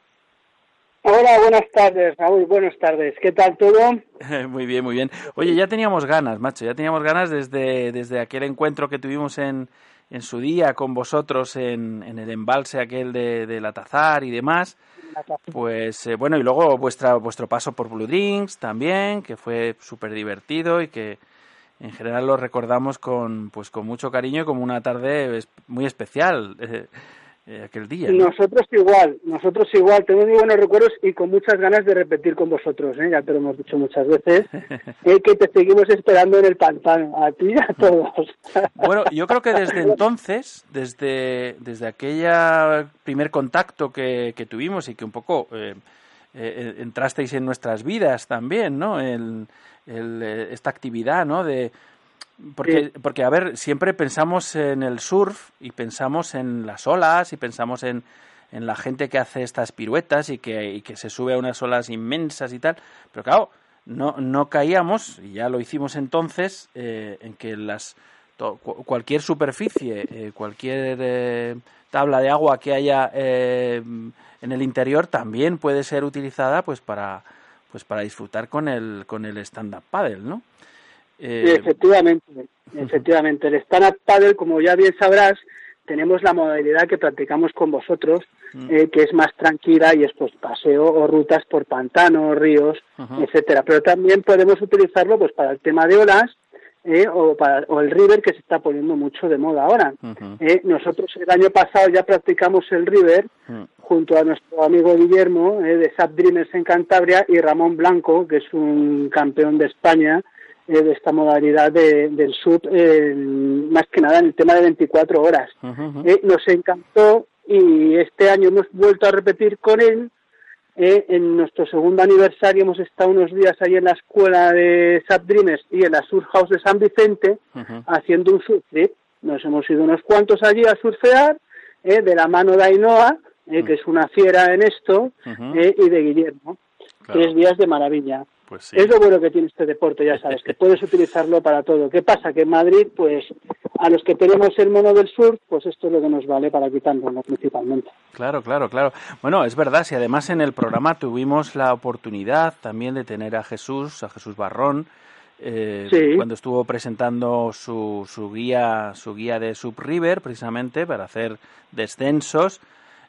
Hola, buenas tardes, Raúl, buenas tardes. ¿Qué tal todo? muy bien, muy bien. Oye, ya teníamos ganas, macho, ya teníamos ganas desde, desde aquel encuentro que tuvimos en, en su día con vosotros en, el embalse aquel de, de la y demás. Pues eh, bueno, y luego vuestra, vuestro paso por Blue Drinks también, que fue súper divertido y que en general lo recordamos con, pues, con mucho cariño y como una tarde muy especial eh, aquel día. ¿no? Nosotros igual, nosotros igual, tengo muy buenos recuerdos y con muchas ganas de repetir con vosotros, ¿eh? ya te lo hemos dicho muchas veces, eh, que te seguimos esperando en el pantano, a ti y a todos. Bueno, yo creo que desde entonces, desde, desde aquella primer contacto que, que tuvimos y que un poco eh, eh, entrasteis en nuestras vidas también, ¿no? El, el, eh, esta actividad, ¿no? De, porque, Sí. porque, a ver, siempre pensamos en el surf y pensamos en las olas y pensamos en, en la gente que hace estas piruetas y que, y que se sube a unas olas inmensas y tal. Pero claro, no, no caíamos, y ya lo hicimos entonces, eh, en que las to- cu- cualquier superficie, eh, cualquier eh, tabla de agua que haya eh, en el interior también puede ser utilizada pues para pues para disfrutar con el con el stand up paddle, ¿no? Eh, efectivamente, efectivamente. El stand-up paddle, como ya bien sabrás, tenemos la modalidad que practicamos con vosotros, Mm. eh, que es más tranquila y es pues paseo o rutas por pantanos, ríos, etcétera. Pero también podemos utilizarlo pues para el tema de olas eh, o para o el river que se está poniendo mucho de moda ahora. Eh, nosotros el año pasado ya practicamos el river mm. junto a nuestro amigo Guillermo eh, de Sap Dreamers en Cantabria y Ramón Blanco, que es un campeón de España eh, de esta modalidad de- del sub, eh, más que nada en el tema de 24 horas. Eh, nos encantó y este año hemos vuelto a repetir con él. Eh, en nuestro segundo aniversario hemos estado unos días ahí en la escuela de Sap Dreamers y en la Surf House de San Vicente haciendo un surf trip. Nos hemos ido unos cuantos allí a surfear eh, de la mano de Ainhoa, eh, que es una fiera en esto, y de Guillermo. Claro. Tres días de maravilla. Pues sí. Es lo bueno que tiene este deporte, ya sabes, que puedes utilizarlo para todo. ¿Qué pasa? Que en Madrid, pues, a los que tenemos el mono del surf, pues esto es lo que nos vale para quitarnos principalmente. Claro, claro, claro. Bueno, es verdad, si además en el programa tuvimos la oportunidad también de tener a Jesús, a Jesús Barrón, eh, Sí. cuando estuvo presentando su, su guía, su guía de Subriver, precisamente para hacer descensos.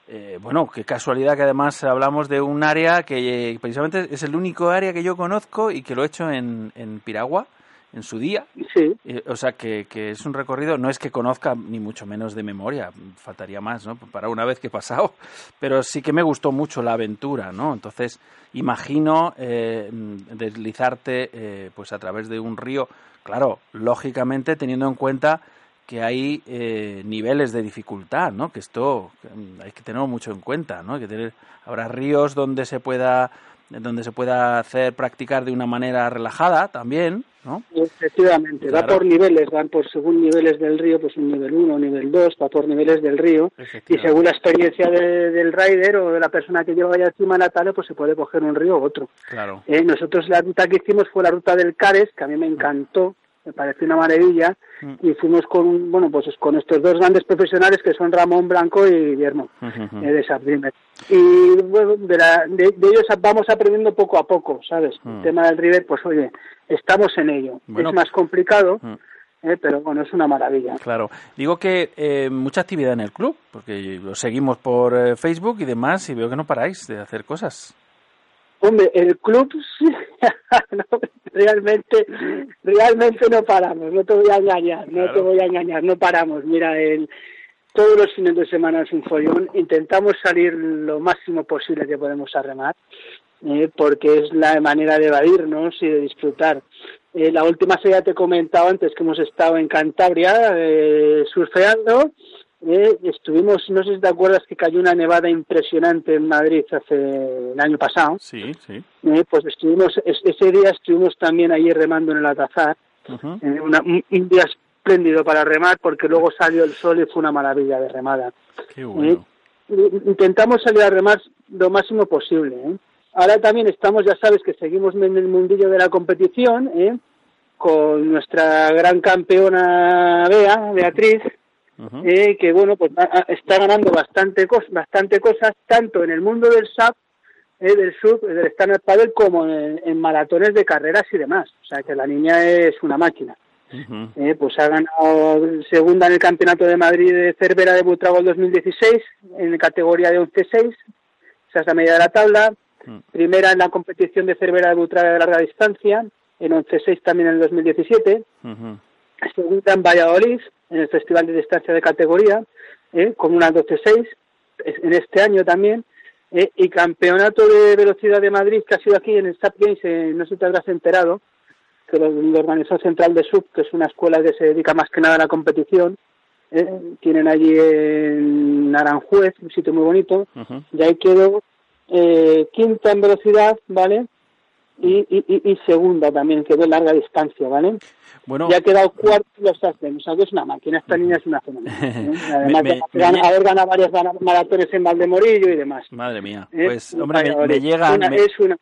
Eh, bueno, qué casualidad que además hablamos de un área que eh, precisamente es el único área que yo conozco y que lo he hecho en, en Piragua, en su día. Sí, Eh, o sea, que, que es un recorrido, no es que conozca ni mucho menos de memoria, faltaría más, ¿no? Para una vez que he pasado, pero sí que me gustó mucho la aventura, ¿no? Entonces, imagino eh, deslizarte eh, pues a través de un río, claro, lógicamente teniendo en cuenta que hay eh, niveles de dificultad, ¿no? Que esto mm, hay que tenerlo mucho en cuenta, ¿no? Hay que tener, habrá ríos donde se pueda donde se pueda hacer practicar de una manera relajada también, ¿no? Efectivamente, va Claro. por niveles, van por según niveles del río, pues un nivel 1, nivel 2, va por niveles del río. Y según la experiencia de- del rider o de la persona que lleva allá encima la tabla, pues se puede coger un río u otro. Claro. Eh, nosotros la ruta que hicimos fue la ruta del Cares, que a mí me encantó, me pareció una maravilla, Mm. y fuimos con, bueno, pues con estos dos grandes profesionales que son Ramón Blanco y Guillermo eh, de Subdreamer. Y bueno, de, la- de, de ellos vamos aprendiendo poco a poco, ¿sabes? Mm. El tema del River, pues oye, estamos en ello. Bueno, es más complicado, Mm. eh, pero bueno, es una maravilla. Claro. Digo que eh, mucha actividad en el club, porque lo seguimos por eh, Facebook y demás, y veo que no paráis de hacer cosas. Hombre, el club realmente, realmente no paramos, no te voy a engañar, no Claro. te voy a engañar, no paramos. Mira, el, todos los fines de semana es un follón, intentamos salir lo máximo posible que podemos a remar, eh, porque es la manera de evadirnos y de disfrutar. Eh, la última serie te he comentado antes que hemos estado en Cantabria eh, surfeando. Eh, estuvimos, no sé si te acuerdas que cayó una nevada impresionante en Madrid hace el año pasado. Sí, sí. Eh, pues estuvimos, es- ese día estuvimos también allí remando en el Atazar, eh, una- un, un día espléndido para remar porque luego salió el sol y fue una maravilla de remada. Qué bueno. Eh, intentamos salir a remar lo máximo posible. ¿eh? Ahora también estamos, ya sabes que seguimos en el mundillo de la competición, ¿eh? con nuestra gran campeona Bea, Beatriz, Eh, que bueno, pues está ganando bastante, cos bastante cosas, tanto en el mundo del SAP, eh, del sub, del stand-up paddle, como en, en maratones de carreras y demás. O sea que la niña es una máquina. Eh, pues ha ganado segunda en el Campeonato de Madrid de Cervera de Butrago 2016, en categoría de 11-6, esa es la media de la tabla. Mm. Primera en la competición de Cervera de Butrago de larga distancia, en 11-6 también en el 2017 Ujú. Segunda en Valladolid, en el Festival de Distancia de Categoría, eh, con una 12-6, es- en este año también, eh, y Campeonato de Velocidad de Madrid, que ha sido aquí en el SAP Games, eh, no sé si te habrás enterado, que lo, lo organizó Central de Sub, que es una escuela que se dedica más que nada a la competición, eh, tienen allí en Aranjuez, un sitio muy bonito, y ahí quedó eh, quinta en velocidad, ¿vale? Y, y, y- y segunda también, quedó larga distancia, ¿vale? Bueno, Y ha quedado cuarto los hacen, o sea que es una máquina, esta niña es una fenómena. ¿eh? Además Me- me- gan- me- haber ganado varios gana- maratones en Valdemorillo y demás. madre mía. ¿eh? Pues, hombre, me, llegan... Una- Es una,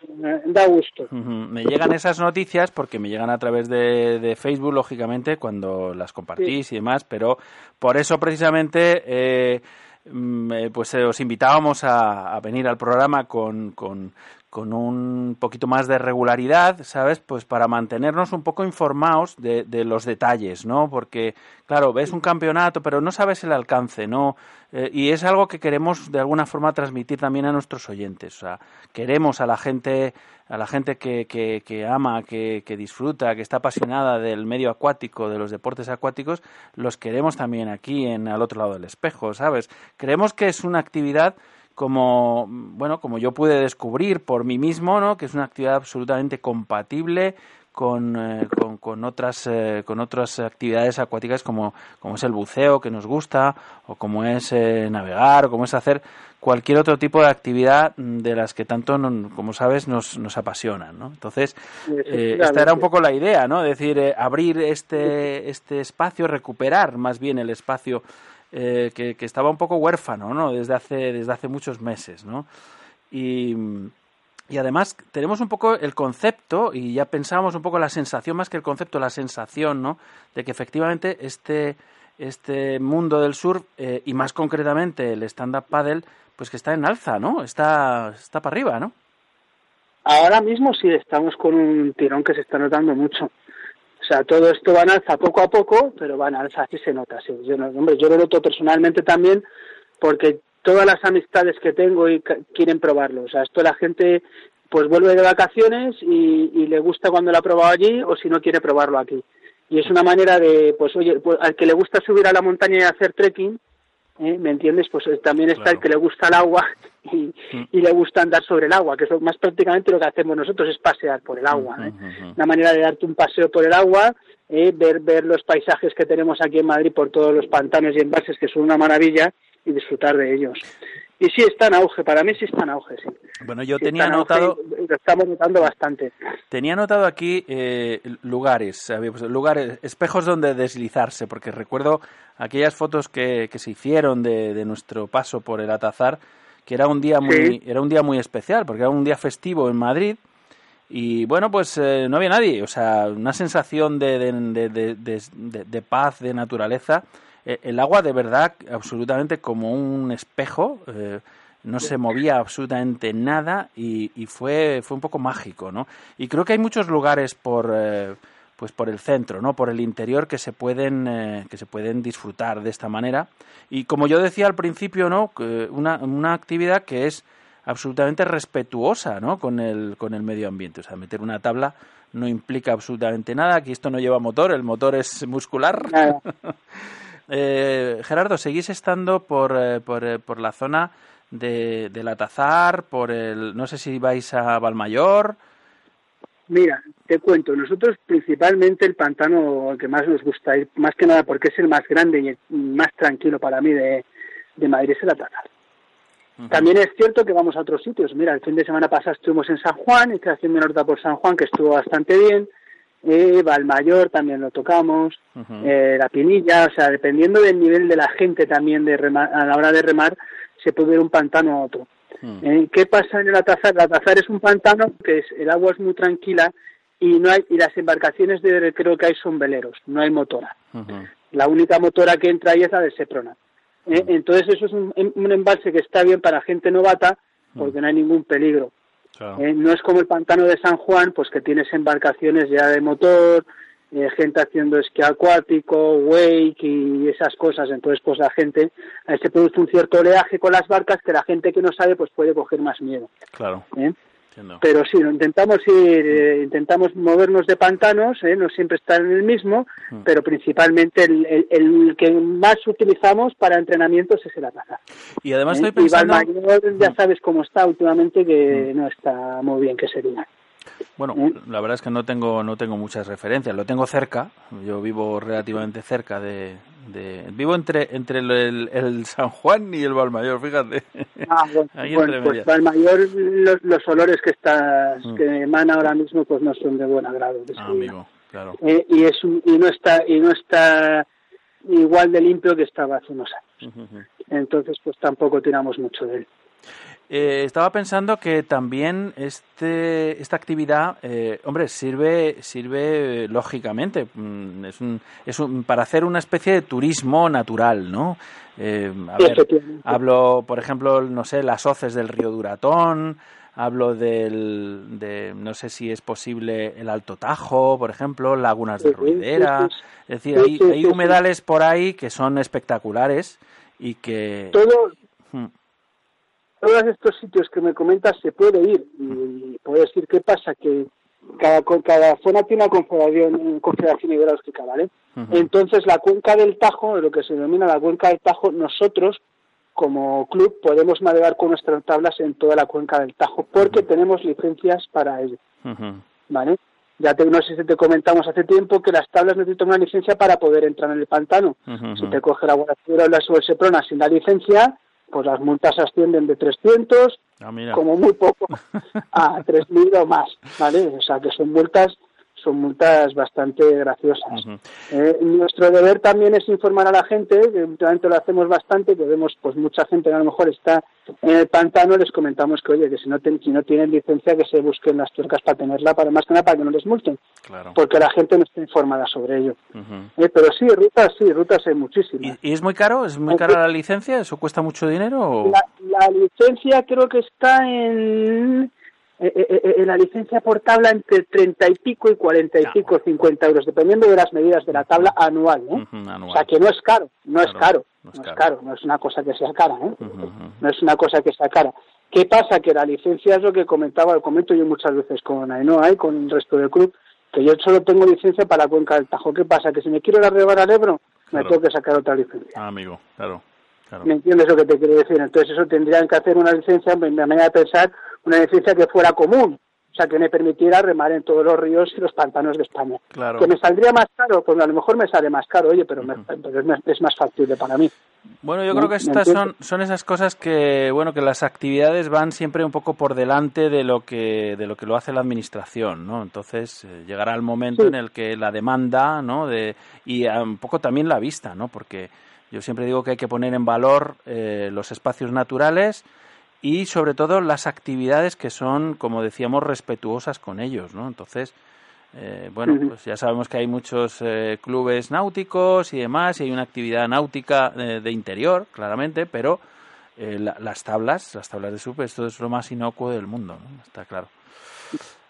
da gusto. Me llegan esas noticias porque me llegan a través de, de Facebook, lógicamente, cuando las compartís y demás, pero por eso precisamente eh, mm, eh, pues eh, os invitábamos a, a venir al programa con, con, con un poquito más de regularidad, ¿sabes? Pues para mantenernos un poco informados de, de los detalles, ¿no? Porque, claro, ves un campeonato, pero no sabes el alcance, ¿no? Eh, y es algo que queremos de alguna forma transmitir también a nuestros oyentes. O sea, queremos a la gente, a la gente que, que, que ama, que, que disfruta, que está apasionada del medio acuático, de los deportes acuáticos, los queremos también aquí en al otro lado del espejo, ¿sabes? Creemos que es una actividad como bueno como yo pude descubrir por mí mismo no que es una actividad absolutamente compatible con, eh, con, con otras eh, con otras actividades acuáticas como, como es el buceo que nos gusta o como es eh, navegar o como es hacer cualquier otro tipo de actividad de las que tanto no- como sabes nos, nos apasionan ¿no? entonces eh, esta era un poco la idea no Es decir abrir este este espacio recuperar más bien el espacio eh, que, estaba un poco huérfano, ¿no? Desde hace, desde hace muchos meses, ¿no? Y, y además tenemos un poco el concepto, y ya pensábamos un poco la sensación, más que el concepto, la sensación, ¿no? De que efectivamente este, este mundo del surf, eh, y más concretamente el stand-up paddle, pues que está en alza, ¿no? Está, está para arriba, ¿no? Ahora mismo sí estamos con un tirón que se está notando mucho. O sea, todo esto va en alza poco a poco, pero va en alza, sí se nota. Sí. Yo, no- hombre, yo lo noto personalmente también porque todas las amistades que tengo y quieren probarlo. O sea, esto la gente pues vuelve de vacaciones y, y le gusta cuando lo ha probado allí o si no quiere probarlo aquí. Y es una manera de, pues oye, pues, al que le gusta subir a la montaña y hacer trekking, ¿eh? ¿me entiendes? Pues eh, también está el que le gusta el agua y, y le gusta andar sobre el agua, que es lo- más prácticamente lo que hacemos nosotros es pasear por el agua. ¿eh? Una manera de darte un paseo por el agua, ¿eh? ver, ver los paisajes que tenemos aquí en Madrid por todos los pantanos y embalses, que son una maravilla, y disfrutar de ellos. Y sí está en auge, para mí sí está en auge, sí. Bueno, yo Sí tenía anotado, Lo estamos notando bastante. tenía anotado aquí eh, lugares, lugares, espejos donde deslizarse, porque recuerdo aquellas fotos que, que se hicieron de, de nuestro paso por el Atazar, que era un día muy, Sí. era un día muy especial, porque era un día festivo en Madrid. Y bueno, pues eh, no había nadie, o sea, una sensación de- de- de paz, de naturaleza. Eh, el agua de verdad, absolutamente como un espejo, eh, no se movía absolutamente nada y, y fue, fue un poco mágico, ¿no? Y creo que hay muchos lugares por, eh, pues por el centro, ¿no? Por el interior que se pueden, eh, que se pueden disfrutar de esta manera. Y como yo decía al principio, ¿no? Una, una actividad que es absolutamente respetuosa ¿no? con, el, con el medio ambiente. O sea, meter una tabla no implica absolutamente nada. Aquí esto no lleva motor, el motor es muscular. Eh, Gerardo, ¿seguís estando por, eh, por, eh, por la zona de, del Atazar? Por el, no sé si vais a Valmayor. Mira, te cuento, nosotros principalmente el pantano que más nos gusta ir, más que nada porque es el más grande y el más tranquilo para mí de, de Madrid, es el Atazar. También es cierto que vamos a otros sitios. Mira, el fin de semana pasado estuvimos en San Juan, hice haciendo Norta por San Juan, que estuvo bastante bien. Eh, Valmayor también lo tocamos. eh, la Pinilla, o sea, dependiendo del nivel de la gente también de remar- a la hora de remar, se puede ir un pantano a otro. Eh, ¿Qué pasa en el Atazar? El Atazar es un pantano que es, el agua es muy tranquila y no hay y las embarcaciones de recreo que hay son veleros, no hay motora. La única motora que entra ahí es la de Seprona. ¿eh? Entonces eso es un, un embalse que está bien para gente novata porque no hay ningún peligro. ¿Eh? No es como el pantano de San Juan, pues que tienes embarcaciones ya de motor, eh, gente haciendo esquí acuático, wake y esas cosas. Entonces, pues la gente, ahí se produce un cierto oleaje con las barcas que la gente que no sabe, pues puede coger más miedo. Claro. ¿eh? Entiendo. Pero sí, intentamos ir, eh, intentamos movernos de pantanos, ¿eh? no siempre estar en el mismo, pero principalmente el, el- el que más utilizamos para entrenamientos es el Atazar. Y además ¿eh? estoy pensando... Y Valmayor ya sabes cómo está últimamente, que no está muy bien que sería. Bueno, la verdad es que no tengo no tengo muchas referencias. Lo tengo cerca. Yo vivo relativamente cerca de, de- vivo entre entre el, San Juan y el Valmayor. Fíjate. Ah, bueno, bueno, pues. Valmayor, los, los olores que estás, Mm. que emana ahora mismo, pues no son de buen agrado. de Ah, amigo, claro. Eh, y es un- y no está y no está igual de limpio que estaba hace unos años. Entonces, pues tampoco tiramos mucho de él. Eh, estaba pensando que también este, esta actividad, eh, hombre, sirve, sirve eh, lógicamente, mm, es un, es un, para hacer una especie de turismo natural, ¿no? Eh, a Sí, ver, efectivamente. hablo, por ejemplo, no sé, las hoces del río Duratón, hablo del, de, no sé si es posible el Alto Tajo, por ejemplo, lagunas de Ruidera, es decir, hay, hay humedales por ahí que son espectaculares y que... Todo. Todos estos sitios que me comentas se puede ir y puedo decir qué pasa que cada cada zona tiene una confederación, confederación hidrográfica, ¿vale? Entonces la cuenca del Tajo, lo que se denomina la cuenca del Tajo, nosotros como club podemos navegar con nuestras tablas en toda la cuenca del Tajo porque tenemos licencias para ello. ¿vale? Ya te, no sé si te comentamos hace tiempo que las tablas necesitan una licencia para poder entrar en el pantano. Si te coge la Guardia Civil o la o el Seprona sin la licencia, pues las multas ascienden de 300 Ah, como muy poco a 3.000 o más, ¿vale? O sea que son multas son multas bastante graciosas. Eh, nuestro deber también es informar a la gente, que últimamente lo hacemos bastante, que vemos pues mucha gente que a lo mejor está en el pantano, les comentamos que oye, que si no, ten- si no tienen licencia que se busquen las tuercas para tenerla, para más que nada para que no les multen, Claro. porque la gente no está informada sobre ello. Eh, pero sí, rutas, sí, rutas hay muchísimas. ¿Y es muy caro? ¿Es muy cara la licencia? ¿Eso cuesta mucho dinero? o- La, la licencia creo que está en, eh, eh, eh, en la licencia por tabla entre 30 y pico y 40 y pico, 50 euros, dependiendo de las medidas de la tabla anual, ¿eh? Anual. O sea que no es caro, no es caro, no no es caro. caro, no es una cosa que sea cara, ¿eh? No es una cosa que sea cara. ¿Qué pasa? Que la licencia es lo que comentaba, lo comento yo muchas veces con Ainhoa y con el resto del club, que yo solo tengo licencia para la cuenca del Tajo. ¿Qué pasa? Que si me quiero ir a rebar al Ebro, me tengo que sacar otra licencia. Ah, amigo, claro. claro. ¿Me entiendes lo que te quiero decir? Entonces eso tendrían que hacer una licencia, me me manera de pensar, una licencia que fuera común, o sea, que me permitiera remar en todos los ríos y los pantanos de España. Claro. Que me saldría más caro, pues a lo mejor me sale más caro, oye, pero, me- pero es, más, factible para mí. Bueno, yo ¿Me- creo que estas son, son esas cosas que, bueno, que las actividades van siempre un poco por delante de lo que, de lo que lo hace la administración, ¿no? Entonces eh, llegará el momento Sí. en el que la demanda, ¿no? De, y ah, un poco también la vista, ¿no? Porque yo siempre digo que hay que poner en valor eh, los espacios naturales y sobre todo las actividades que son, como decíamos, respetuosas con ellos, ¿no? Entonces, eh, bueno, pues ya sabemos que hay muchos eh, clubes náuticos y demás, y hay una actividad náutica eh, de interior, claramente, pero eh, la- las tablas, las tablas de SUP, esto es lo más inocuo del mundo, ¿no? Está claro.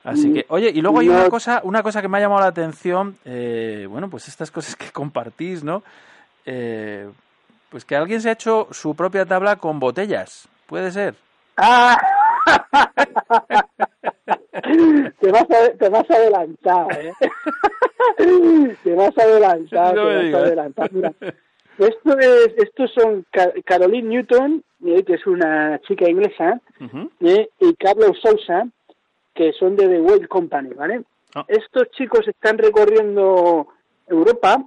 Así que, oye, y luego hay una cosa, una cosa que me ha llamado la atención, eh, bueno, pues estas cosas que compartís, ¿no? Eh, pues que alguien se ha hecho su propia tabla con botellas, puede ser. ¡Ah! te, vas a, te vas a adelantar, ¿eh? te vas a adelantar, No te vas digas. a adelantar. Mira, esto es, estos son Ca- Caroline Newton, eh, que es una chica inglesa, eh, y Carlos Sousa, que son de The Whale Company, ¿vale? Ah. Estos chicos están recorriendo Europa,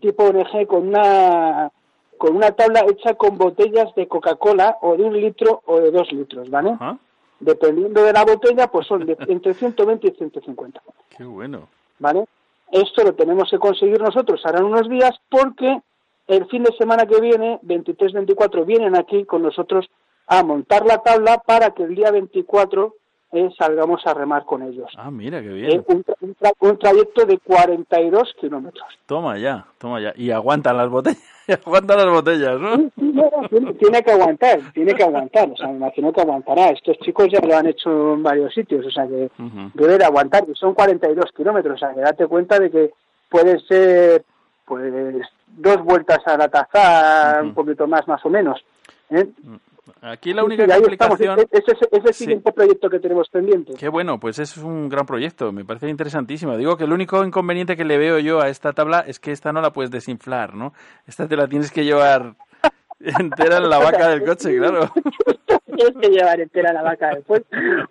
tipo ONG, con una con una tabla hecha con botellas de Coca-Cola o de un litro o de dos litros, ¿vale? Dependiendo de la botella, pues son de entre 120 y 150, Qué bueno. ¿vale? Esto lo tenemos que conseguir nosotros ahora en unos días porque el fin de semana que viene, 23-24, vienen aquí con nosotros a montar la tabla para que el día 24 eh, salgamos a remar con ellos. Ah, mira, qué Eh, bien. un, tra- un tra- un trayecto de 42 kilómetros. Toma ya, toma ya. Y aguantan las botellas, aguantan las botellas, ¿no? Sí, tiene, tiene que aguantar, tiene que aguantar, o sea, me imagino que aguantará. Estos chicos ya lo han hecho en varios sitios, o sea que debe de aguantar, y son 42 kilómetros, o sea que date cuenta de que puede ser, pues, dos vueltas a la taza, un poquito más, más o menos. ¿eh? Aquí la única sí, complicación... Ese ese- ese es el Sí. siguiente proyecto que tenemos pendiente. Qué bueno, pues es un gran proyecto, me parece interesantísimo. Digo que el único inconveniente que le veo yo a esta tabla es que esta no la puedes desinflar, ¿no? Esta te la tienes que llevar entera en la vaca del coche, claro. Tienes que llevar entera la vaca después,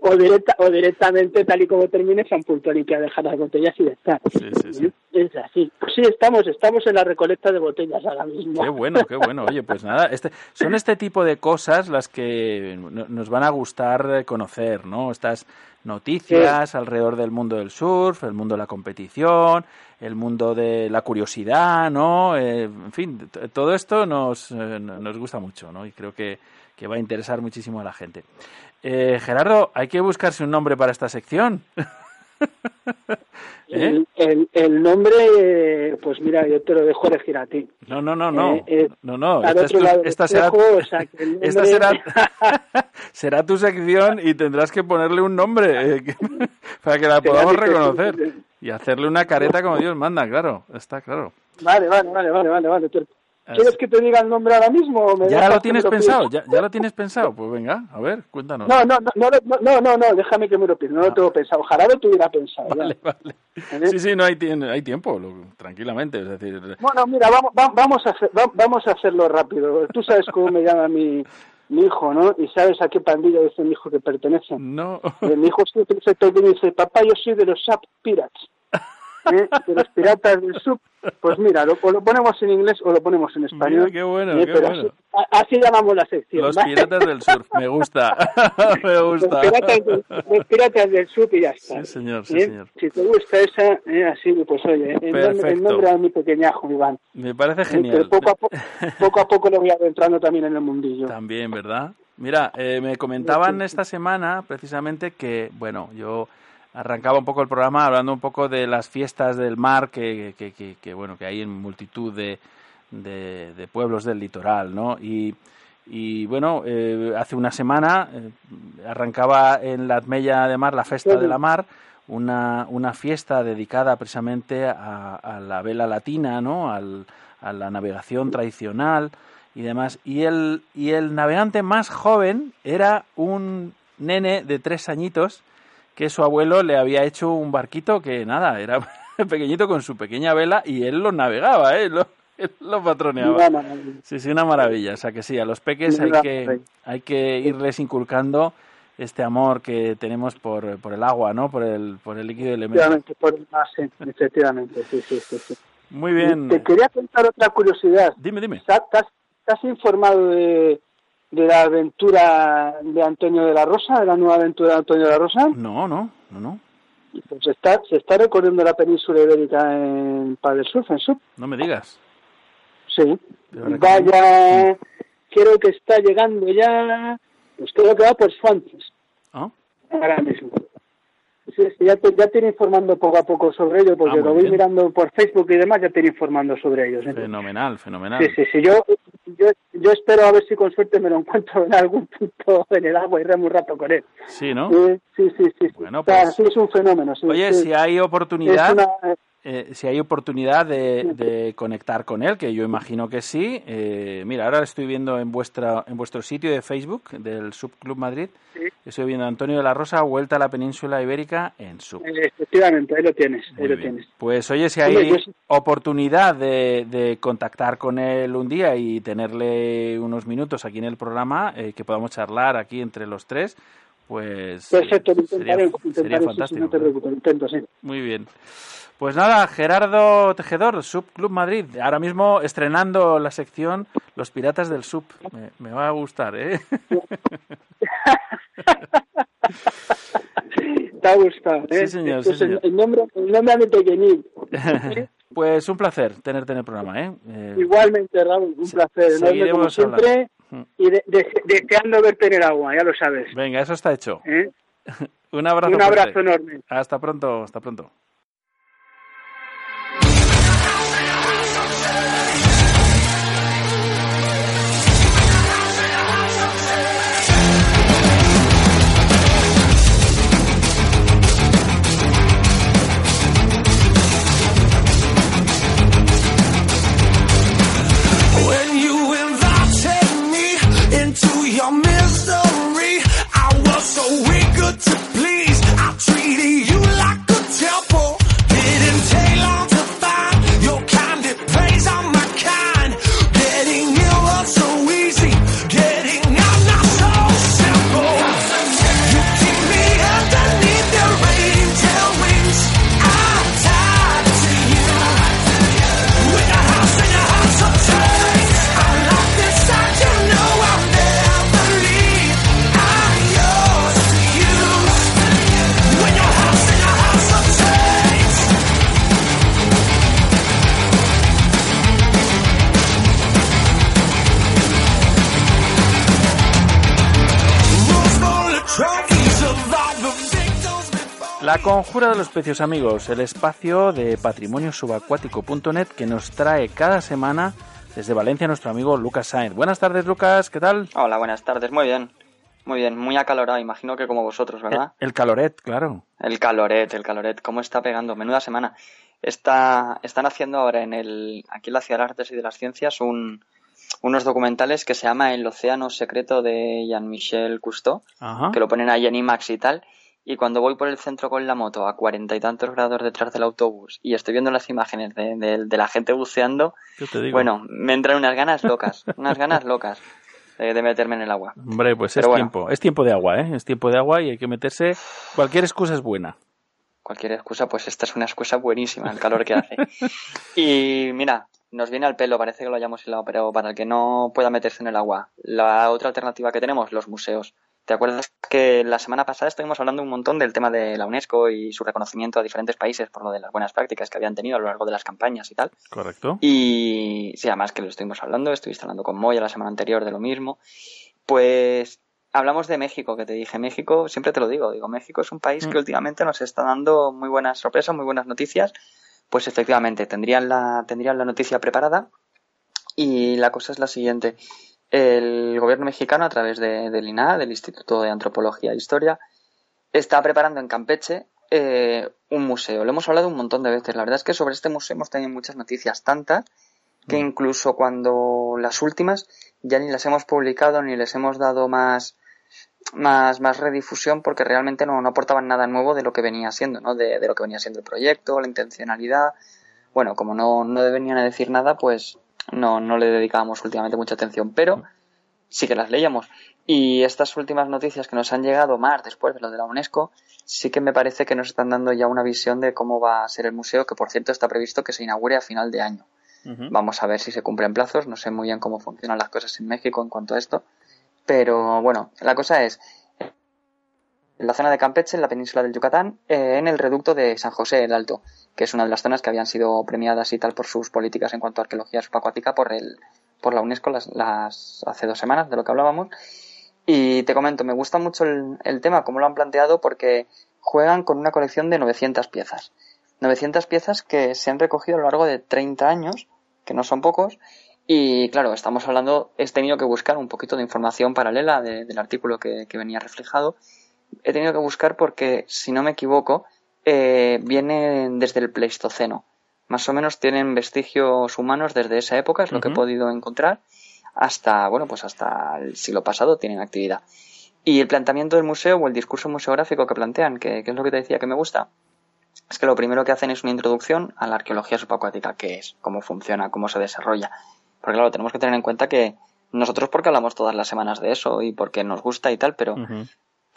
o, directa, o directamente, tal y como termines, a un punto limpio a dejar las botellas y ya está. Sí, sí, sí. Es así. Pues sí, estamos, estamos en la recolecta de botellas ahora mismo. Qué bueno, qué bueno. Oye, pues nada, este, son este tipo de cosas las que no- nos van a gustar conocer, ¿no? Estas noticias alrededor del mundo del surf, el mundo de la competición, el mundo de la curiosidad, ¿no? Eh, en fin, todo esto nos, eh, nos gusta mucho, ¿no? Y creo que, que va a interesar muchísimo a la gente. Eh, Gerardo, hay que buscarse un nombre para esta sección. ¿Eh? El, el, el nombre, pues mira, yo te lo dejo elegir a ti. No, no, no, no. Eh, eh, no, no. Esta, es tu- esta será, o sea, el esta nombre- será, será tu sección y tendrás que ponerle un nombre eh, que- para que la podamos reconocer y hacerle una careta como Dios manda, claro. Está claro. Vale, vale, vale, vale, vale. vale. Tú-. ¿Quieres que te diga el nombre ahora mismo? Me ¿Ya lo tienes pensado? ¿Ya, ¿Ya lo tienes pensado? Pues venga, a ver, cuéntanos. No, no, no, no, no, no, déjame que me lo piense. No lo tengo pensado. Ojalá lo tuviera pensado. ya. Vale, vale. ¿Eh? Sí, sí, no hay, hay tiempo, lo- tranquilamente. Es decir, Bueno, mira, vamos, va- vamos, a hacer, vamos a hacerlo rápido. Tú sabes cómo me llama mi, mi hijo, ¿no? Y sabes a qué pandilla dice mi hijo que pertenece. no. Eh, mi hijo siempre el día dice, papá, yo soy de los Sub Pirates. ¿Eh? De los piratas del sub. Pues mira, lo, o lo ponemos en inglés o lo ponemos en español. Mira, qué bueno, Eh, qué pero bueno. Así, llamamos la sección. Los ¿vale? piratas del surf, me gusta. me Los gusta. piratas, del, los piratas del sub y ya está. Sí, señor, sí, ¿Eh? señor. Si te gusta esa, eh, así, pues oye, en nombre, Perfecto. nombre a mi pequeñajo, Iván. Me parece genial. poco a, po- poco a poco lo voy adentrando también en el mundillo. También, ¿verdad? Mira, eh, me comentaban esta semana precisamente que, bueno, yo arrancaba un poco el programa hablando un poco de las fiestas del mar que, que, bueno, que hay en multitud de, de, pueblos del litoral, ¿no? Y, y bueno, eh, hace una semana eh, arrancaba en la Atmella de Mar la Festa de la Mar, una, una fiesta dedicada precisamente a, a la vela latina, ¿no? Al, a la navegación tradicional y demás. Y el, y el navegante más joven era un nene de tres añitos que su abuelo le había hecho un barquito que nada, era pequeñito con su pequeña vela y él lo navegaba, ¿eh? Lo, él lo patroneaba. Sí, sí, una maravilla. O sea que sí, a los peques hay que, hay que irles inculcando este amor que tenemos por, por el agua, ¿no? Por el, por el líquido elemento. Efectivamente, por el mar, sí, efectivamente, sí, sí, sí, sí. Muy bien. Te quería contar otra curiosidad. Dime, dime. ¿Estás, estás informado de, de la aventura de Antonio de la Rosa, de la nueva aventura de Antonio de la Rosa? No, no, no, no. Pues se está, se está recorriendo la península ibérica en Padel Surf, en Sub. No me digas. Sí. Verdad que Vaya, creo que está llegando ya, pues creo que va por Swantes, ¿Ah? ahora mismo. Sí, sí, ya te, ya te iré informando poco a poco sobre ello, porque Ah, lo voy bien. mirando por Facebook y demás, ya te iré informando sobre ellos. ¿eh? Fenomenal, fenomenal. Sí, sí, sí. Yo, yo, yo espero a ver si con suerte me lo encuentro en algún punto en el agua y remo un rato con él. Sí, ¿no? Sí, sí, sí. sí. Bueno, pues- sí, es un fenómeno. sí, Oye, si hay Es oportunidad, una- eh, si hay oportunidad de, de conectar con él, que yo imagino que sí. eh, mira, ahora estoy viendo en vuestra en vuestro sitio de Facebook del Subclub Madrid, estoy viendo a Antonio de la Rosa, vuelta a la península ibérica en Sub. eh, efectivamente, ahí lo tienes, ahí Muy lo bien. tienes. Pues oye, si hay sí- oportunidad de, de contactar con él un día y tenerle unos minutos aquí en el programa, eh, que podamos charlar aquí entre los tres, pues Perfecto, sería, intentaré, sería intentaré, sí, sí, fantástico. no te preocupes, intento, sí. Muy bien. Pues nada, Gerardo Tejedor, Subclub Madrid. Ahora mismo estrenando la sección Los Piratas del Sub. Me, me va a gustar, ¿eh? Te ha gustado, ¿eh? Sí, señor, Esto sí, es el- señor. El nombre, el nombre mi pequeñín. pues un placer tenerte en el programa, ¿eh? Eh, Igualmente, Raúl, un placer enorme como siempre hablando. y de- de- deseando verte en el agua, ya lo sabes. Venga, eso está hecho. ¿eh? Un abrazo. Un abrazo fuerte. enorme. Hasta pronto, hasta pronto. La conjura de los pecios amigos, el espacio de patrimoniossubacuático.net que nos trae cada semana desde Valencia nuestro amigo Lucas Sainz. Buenas tardes, Lucas, ¿qué tal? Hola, buenas tardes. Muy bien. Muy bien, muy acalorado, imagino que como vosotros, ¿verdad? El caloret, claro. El caloret, el caloret, cómo está pegando, menuda semana. Está, están haciendo ahora en el, aquí en la Ciudad de las Artes y de las Ciencias un, unos documentales que se llama El Océano Secreto de Jean-Michel Cousteau, Ajá. que lo ponen ahí en IMAX y tal. Y cuando voy por el centro con la moto a cuarenta y tantos grados detrás del autobús y estoy viendo las imágenes de, de- de la gente buceando, bueno, me entran unas ganas locas, unas ganas locas de, de meterme en el agua. Hombre, pues Pero es bueno. tiempo, es tiempo de agua, ¿eh? Es tiempo de agua y hay que meterse. Cualquier excusa es buena. cualquier excusa, pues esta es una excusa buenísima, el calor que hace. Y mira, nos viene al pelo, parece que lo hayamos hilado, pero para el que no pueda meterse en el agua, la otra alternativa que tenemos, los museos. ¿Te acuerdas que la semana pasada estuvimos hablando un montón del tema de la UNESCO y su reconocimiento a diferentes países por lo de las buenas prácticas que habían tenido a lo largo de las campañas y tal? Correcto. Y sí, además que lo estuvimos hablando, estuviste hablando con Moya la semana anterior de lo mismo. Pues hablamos de México, que te dije, México, siempre te lo digo, digo, México es un país que últimamente nos está dando muy buenas sorpresas, muy buenas noticias. Pues efectivamente, tendrían la, tendrían la noticia preparada. Y la cosa es la siguiente. El gobierno mexicano, a través de, del INAH, del Instituto de Antropología e Historia, está preparando en Campeche eh, un museo. Lo hemos hablado un montón de veces. La verdad es que sobre este museo hemos tenido muchas noticias, tantas que incluso cuando las últimas ya ni las hemos publicado ni les hemos dado más más, más redifusión porque realmente no, no aportaban nada nuevo de lo que venía siendo, ¿no? De, de lo que venía siendo el proyecto, la intencionalidad. Bueno, como no, no venían a decir nada, pues no, no le dedicábamos últimamente mucha atención. Pero sí que las leíamos. Y estas últimas noticias que nos han llegado más después de lo de la UNESCO, sí que me parece que nos están dando ya una visión de cómo va a ser el museo, que por cierto está previsto que se inaugure a final de año. Vamos a ver si se cumplen plazos, no sé muy bien cómo funcionan las cosas en México en cuanto a esto, pero bueno, la cosa es, en la zona de Campeche, en la península del Yucatán, eh, en el reducto de San José el Alto, que es una de las zonas que habían sido premiadas y tal por sus políticas en cuanto a arqueología subacuática por el por la UNESCO las, hace dos semanas de lo que hablábamos. Y te comento, me gusta mucho el, tema, como lo han planteado, porque juegan con una colección de 900 piezas. 900 piezas que se han recogido a lo largo de 30 años, que no son pocos, y claro, estamos hablando, he tenido que buscar un poquito de información paralela de- del artículo que venía reflejado. He tenido que buscar porque, si no me equivoco, eh, vienen desde el Pleistoceno. Más o menos tienen vestigios humanos desde esa época, es lo que he podido encontrar, hasta, bueno, pues hasta el siglo pasado tienen actividad. Y el planteamiento del museo o el discurso museográfico que plantean, que, que es lo que te decía que me gusta, es que lo primero que hacen es una introducción a la arqueología subacuática, qué es, cómo funciona, cómo se desarrolla. Porque claro, tenemos que tener en cuenta que nosotros porque hablamos todas las semanas de eso y porque nos gusta y tal, pero,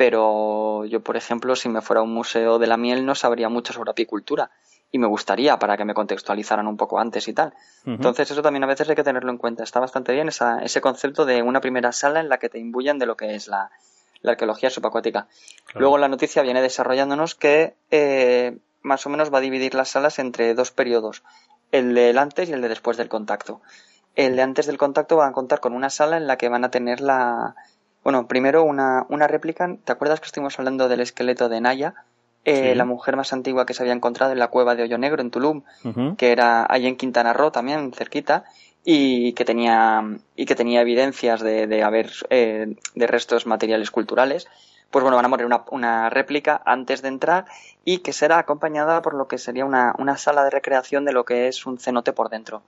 pero yo, por ejemplo, si me fuera a un museo de la miel no sabría mucho sobre apicultura y me gustaría para que me contextualizaran un poco antes y tal. Entonces eso también a veces hay que tenerlo en cuenta. Está bastante bien esa, ese concepto de una primera sala en la que te imbuyan de lo que es la, la arqueología subacuática. Luego la noticia viene desarrollándonos que eh, más o menos va a dividir las salas entre dos periodos, el del antes y el de después del contacto. El de antes del contacto va a contar con una sala en la que van a tener la... Bueno, primero una, una réplica. ¿Te acuerdas que estuvimos hablando del esqueleto de Naya? Eh, Sí. La mujer más antigua que se había encontrado en la cueva de Hoyo Negro en Tulum que era ahí en Quintana Roo también cerquita y que tenía y que tenía evidencias de, de haber eh, de restos materiales culturales pues bueno van a poner una, una réplica antes de entrar y que será acompañada por lo que sería una, una sala de recreación de lo que es un cenote por dentro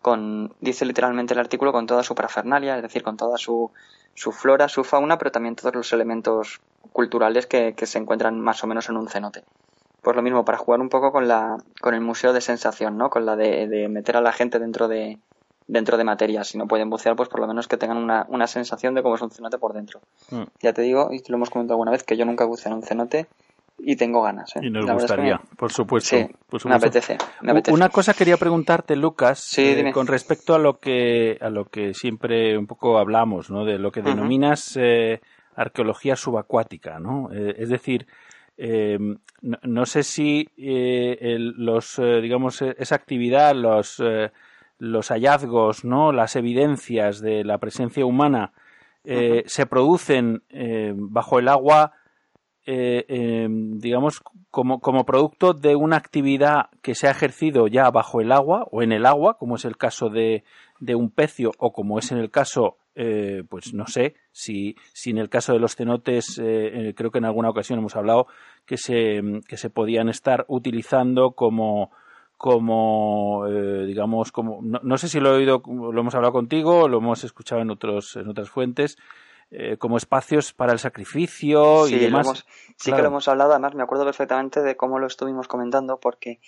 con dice literalmente el artículo con toda su parafernalia es decir con toda su su flora su fauna pero también todos los elementos culturales que, que se encuentran más o menos en un cenote pues lo mismo, para jugar un poco con la, con el museo de sensación, ¿no? Con la de, de meter a la gente dentro de, dentro de materia. Si no pueden bucear, pues por lo menos que tengan una, una sensación de cómo es un cenote por dentro. Mm. Ya te digo, y te lo hemos comentado alguna vez, que yo nunca buceé en un cenote y tengo ganas, ¿eh? Y nos La verdad es que gustaría, me- por supuesto. Sí, por me supuesto. apetece, me apetece. Una cosa quería preguntarte, Lucas, Sí, eh, con respecto a lo que a lo que siempre un poco hablamos, ¿no? De lo que denominas eh, arqueología subacuática, ¿no? Eh, es decir, eh, no, no sé si eh, el- los, eh, digamos, eh, esa actividad, los eh, los hallazgos, ¿no? Las evidencias de la presencia humana eh, se producen eh, bajo el agua eh, eh, digamos, como, como producto de una actividad que se ha ejercido ya bajo el agua o en el agua, como es el caso de, de un pecio o como es en el caso, eh, pues no sé, si, si en el caso de los cenotes, eh, eh, creo que en alguna ocasión hemos hablado que se, que se podían estar utilizando como como eh, digamos como no, no sé si lo he oído lo hemos hablado contigo lo hemos escuchado en otros en otras fuentes eh, como espacios para el sacrificio Sí, y demás. hemos- sí que lo hemos hablado, además me acuerdo perfectamente de cómo lo estuvimos comentando, porque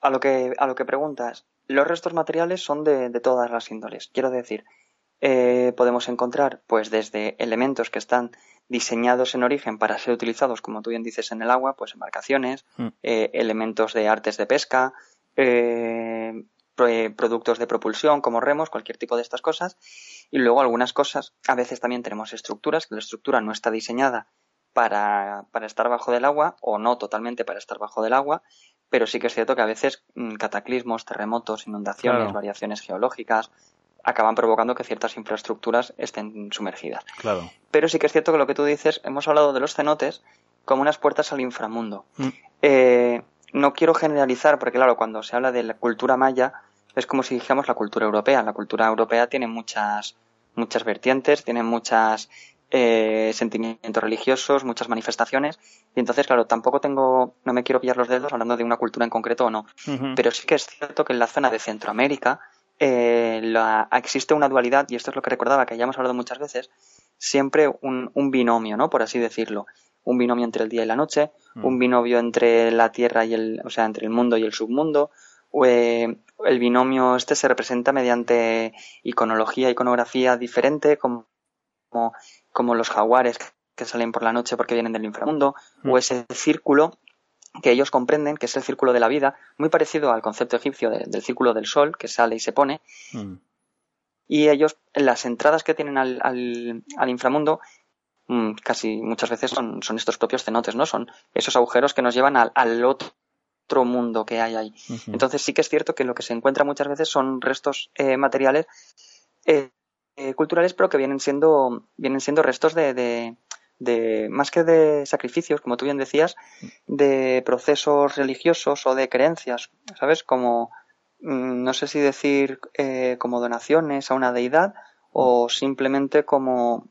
a lo que, a lo que preguntas, los restos materiales son de, de todas las índoles. Quiero decir, eh, podemos encontrar pues desde elementos que están diseñados en origen para ser utilizados, como tú bien dices, en el agua, pues embarcaciones, Mm. eh, elementos de artes de pesca, eh, productos de propulsión como remos, cualquier tipo de estas cosas. Y luego algunas cosas, a veces también tenemos estructuras, que la estructura no está diseñada para, para estar bajo del agua o no totalmente para estar bajo del agua, pero sí que es cierto que a veces mm, cataclismos, terremotos, inundaciones, Claro. variaciones geológicas acaban provocando que ciertas infraestructuras estén sumergidas. Claro. Pero sí que es cierto que lo que tú dices, hemos hablado de los cenotes como unas puertas al inframundo. Mm. Eh, no quiero generalizar, porque claro, cuando se habla de la cultura maya, es como si dijéramos la cultura europea. La cultura europea tiene muchas, muchas vertientes, tiene muchas eh, sentimientos religiosos, muchas manifestaciones, y entonces, claro, tampoco tengo, no me quiero pillar los dedos hablando de una cultura en concreto o no. Pero sí que es cierto que en la zona de Centroamérica eh, la- existe una dualidad, y esto es lo que recordaba, que ya hemos hablado muchas veces, siempre un, un binomio, ¿no? Por así decirlo. Un binomio entre el día y la noche, Mm. un binomio entre la tierra y el, o sea, entre el mundo y el submundo. Eh, el binomio este se representa mediante iconología, iconografía diferente, como como, como los jaguares que salen por la noche porque vienen del inframundo, Mm. o ese círculo que ellos comprenden que es el círculo de la vida, muy parecido al concepto egipcio de- del círculo del sol, que sale y se pone, Mm. y ellos, las entradas que tienen al, al, al inframundo, mm, casi muchas veces son, son estos propios cenotes, ¿no? Son esos agujeros que nos llevan al, al otro mundo que hay ahí. Entonces sí que es cierto que lo que se encuentra muchas veces son restos eh, materiales eh, eh, culturales, pero que vienen siendo, vienen siendo restos de, de, de- más que de sacrificios, como tú bien decías, de procesos religiosos o de creencias, ¿sabes? Como, mm, no sé si decir eh, como donaciones a una deidad o simplemente como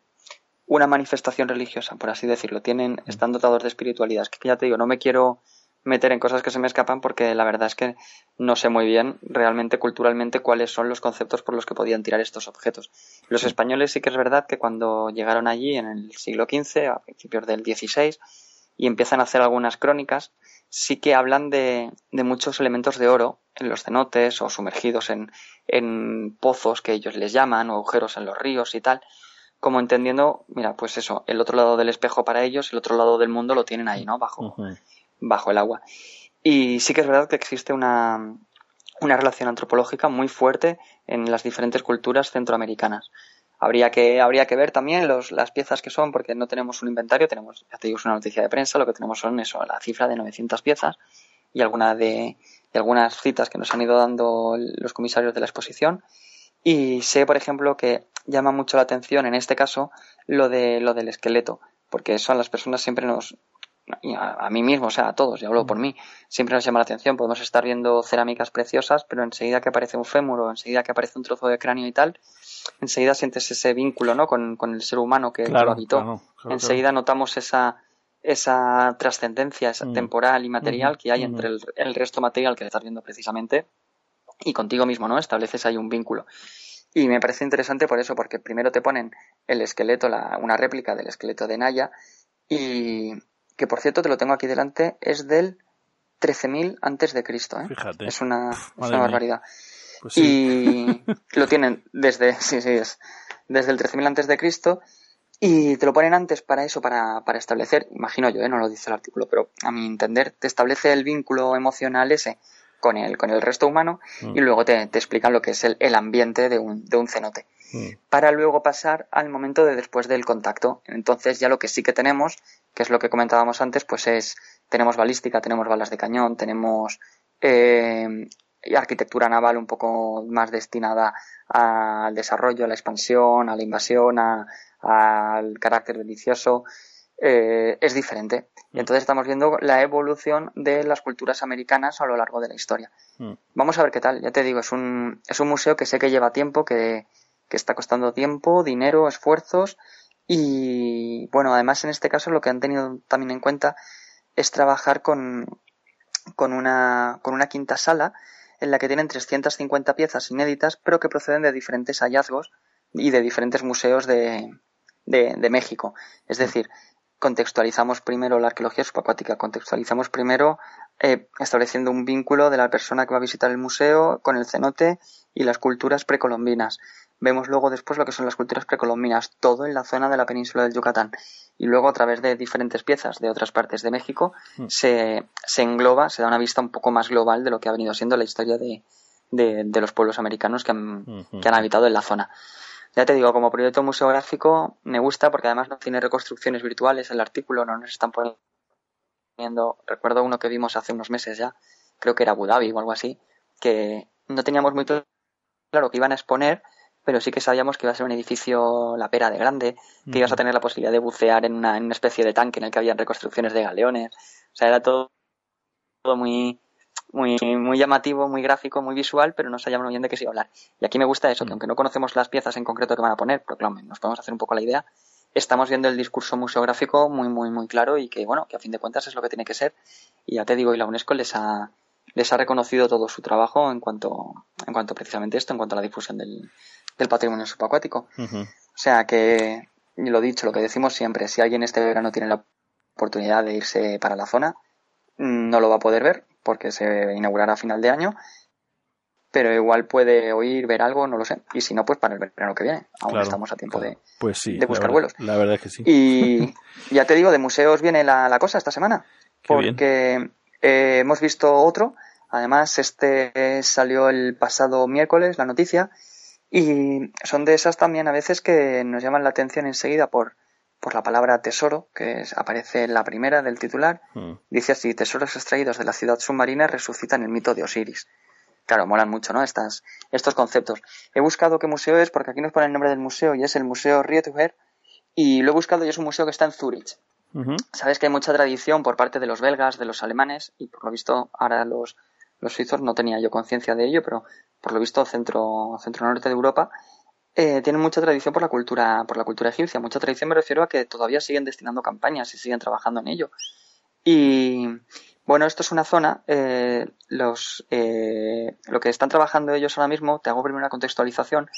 una manifestación religiosa, por así decirlo. Tienen, están dotados de espiritualidad. Es que ya te digo, no me quiero meter en cosas que se me escapan porque la verdad es que no sé muy bien realmente culturalmente cuáles son los conceptos por los que podían tirar estos objetos. Los españoles sí que es verdad que cuando llegaron allí en el siglo XV, a principios del XVI, y empiezan a hacer algunas crónicas, sí que hablan de, de muchos elementos de oro en los cenotes o sumergidos en, en pozos que ellos les llaman o agujeros en los ríos y tal, como entendiendo, mira, pues eso, el otro lado del espejo para ellos, el otro lado del mundo lo tienen ahí, ¿no? Bajo. Bajo el agua. Y sí que es verdad que existe una, una relación antropológica muy fuerte en las diferentes culturas centroamericanas. Habría que, habría que ver también los, las piezas que son, porque no tenemos un inventario, tenemos, ya te digo, una noticia de prensa, lo que tenemos son eso, la cifra de 900 piezas y alguna de, de algunas citas que nos han ido dando los comisarios de la exposición. Y sé, por ejemplo, que llama mucho la atención en este caso lo de lo del esqueleto, porque eso a las personas siempre nos a, a mí mismo, o sea, a todos, y hablo por mí, siempre nos llama la atención. Podemos estar viendo cerámicas preciosas, pero enseguida que aparece un fémur o enseguida que aparece un trozo de cráneo y tal, enseguida sientes ese vínculo, ¿no? Con, con el ser humano que, Claro, lo habitó. claro, claro, enseguida notamos esa esa trascendencia, esa Mm. temporal y material que hay entre el, el resto material que estás viendo precisamente y contigo mismo, ¿no? Estableces ahí un vínculo. Y me parece interesante por eso, porque primero te ponen el esqueleto, la, una réplica del esqueleto de Naya, y que por cierto te lo tengo aquí delante, es del 13.000 antes de Cristo, ¿eh? Fíjate. Es una, es barbaridad. Pues sí. Y lo tienen desde, sí, sí, es, desde el 13.000 antes de Cristo, y te lo ponen antes para eso, para, para establecer, imagino yo, ¿eh? no lo dice el artículo, pero a mi entender te establece el vínculo emocional ese con el, con el resto humano Mm. y luego te, te explican lo que es el, el ambiente de un, de un cenote. Mm. Para luego pasar al momento de después del contacto. Entonces ya lo que sí que tenemos, que es lo que comentábamos antes, pues es, tenemos balística, tenemos balas de cañón, tenemos eh, arquitectura naval un poco más destinada al desarrollo, a la expansión, a la invasión, a- al carácter delicioso, eh, es diferente. Y entonces estamos viendo la evolución de las culturas americanas a lo largo de la historia. Mm. Vamos a ver qué tal. Ya te digo, es un, es un museo que sé que lleva tiempo, que, que está costando tiempo, dinero, esfuerzos. Y bueno, además en este caso lo que han tenido también en cuenta es trabajar con, con, una, con una quinta sala en la que tienen 350 piezas inéditas, pero que proceden de diferentes hallazgos y de diferentes museos de, de, de México. Es decir, contextualizamos primero la arqueología subacuática, contextualizamos primero eh, estableciendo un vínculo de la persona que va a visitar el museo con el cenote y las culturas precolombinas. Vemos luego después lo que son las culturas precolombinas, todo en la zona de la península del Yucatán. Y luego a través de diferentes piezas de otras partes de México Mm. se, se engloba, se da una vista un poco más global de lo que ha venido siendo la historia de, de, de los pueblos americanos que han, que han habitado en la zona. Ya te digo, como proyecto museográfico me gusta porque además no tiene reconstrucciones virtuales, el artículo no nos están poniendo, recuerdo uno que vimos hace unos meses ya, creo que era Abu Dhabi o algo así, que no teníamos muy claro que iban a exponer, pero sí que sabíamos que iba a ser un edificio la pera de grande, que ibas a tener la posibilidad de bucear en una, en una especie de tanque en el que habían reconstrucciones de galeones, o sea, era todo, todo muy, muy, muy llamativo, muy gráfico, muy visual, pero no sabíamos bien de qué se iba a hablar. Y aquí me gusta eso, que aunque no conocemos las piezas en concreto que van a poner, pero claro, nos podemos hacer un poco la idea, estamos viendo el discurso museográfico muy, muy, muy claro y que, bueno, que a fin de cuentas es lo que tiene que ser. Y ya te digo, y la UNESCO les ha, les ha reconocido todo su trabajo en cuanto, en cuanto precisamente esto, en cuanto a la difusión del, del patrimonio subacuático. O sea que, y lo dicho, lo que decimos siempre, si alguien este verano tiene la oportunidad de irse para la zona, mm, no lo va a poder ver porque se inaugurará a final de año. pero igual puede oír, ver algo, no lo sé. Y si no, pues para el verano que viene. Aún Claro, estamos a tiempo de, Pues sí. de buscar la vuelos. La verdad es que sí. Y ya te digo, de museos viene la, la cosa esta semana. Qué porque eh, hemos visto otro. Además, este salió el pasado miércoles, la noticia. Y son de esas también a veces que nos llaman la atención enseguida por, por la palabra tesoro, que es- aparece en la primera del titular. Mm. Dice así, tesoros extraídos de la ciudad submarina resucitan el mito de Osiris. Claro, molan mucho, ¿no? Estas, estos conceptos. He buscado qué museo es, porque aquí nos pone el nombre del museo y es el Museo Rietuher. Y lo he buscado y es un museo que está en Zurich. Sabes que hay mucha tradición por parte de los belgas, de los alemanes, y por lo visto ahora los, los suizos no tenía yo conciencia de ello, pero por lo visto centro, centro norte de Europa eh, tienen mucha tradición por la cultura, por la cultura egipcia. Mucha tradición me refiero a que todavía siguen destinando campañas y siguen trabajando en ello. Y bueno, esto es una zona, eh, los, eh, lo que están trabajando ellos ahora mismo, te hago primero una contextualización,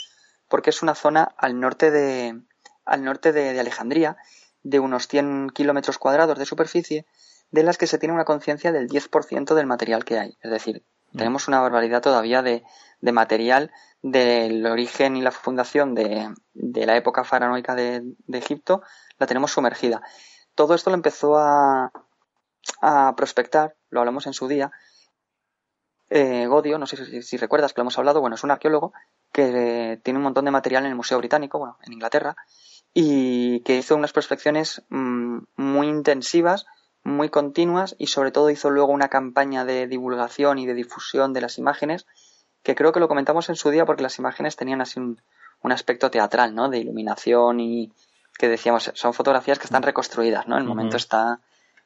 porque es una zona al norte de, al norte de, de Alejandría, de unos 100 kilómetros cuadrados de superficie, de las que se tiene una conciencia del 10% del material que hay. Es decir, tenemos una barbaridad todavía de, de material del origen y la fundación de, de la época faraónica de, Egipto, la tenemos sumergida. Todo esto lo empezó a, a prospectar, lo hablamos en su día, eh, Godio, no sé si, recuerdas que lo hemos hablado, bueno, es un arqueólogo que tiene un montón de material en el Museo Británico, bueno, en Inglaterra, y que hizo unas prospecciones mm, muy intensivas, muy continuas, y sobre todo hizo luego una campaña de divulgación y de difusión de las imágenes, que creo que lo comentamos en su día porque las imágenes tenían así un, un aspecto teatral, ¿no? De iluminación y que decíamos, son fotografías que están reconstruidas, ¿no? El momento está,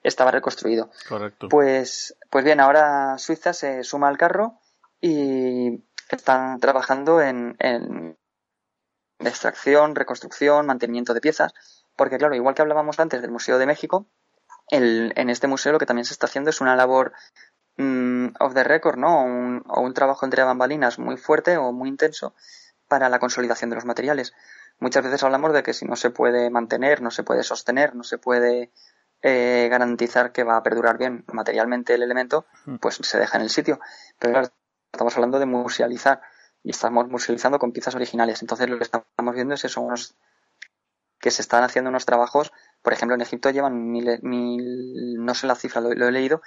estaba reconstruido. Correcto. Pues, pues bien, ahora Suiza se suma al carro y están trabajando en, en extracción, reconstrucción, mantenimiento de piezas, porque claro, igual que hablábamos antes del Museo de México, el- en este museo lo que también se está haciendo es una labor mm, off the record, ¿no? O un, o un trabajo entre bambalinas muy fuerte o muy intenso para la consolidación de los materiales. Muchas veces hablamos de que si no se puede mantener, no se puede sostener, no se puede eh, garantizar que va a perdurar bien materialmente el elemento, pues se deja en el sitio. Pero claro, estamos hablando de musealizar y estamos musealizando con piezas originales. Entonces lo que estamos viendo es eso, unos que se están haciendo unos trabajos, por ejemplo en Egipto llevan mil, mil no sé la cifra, lo, lo he leído,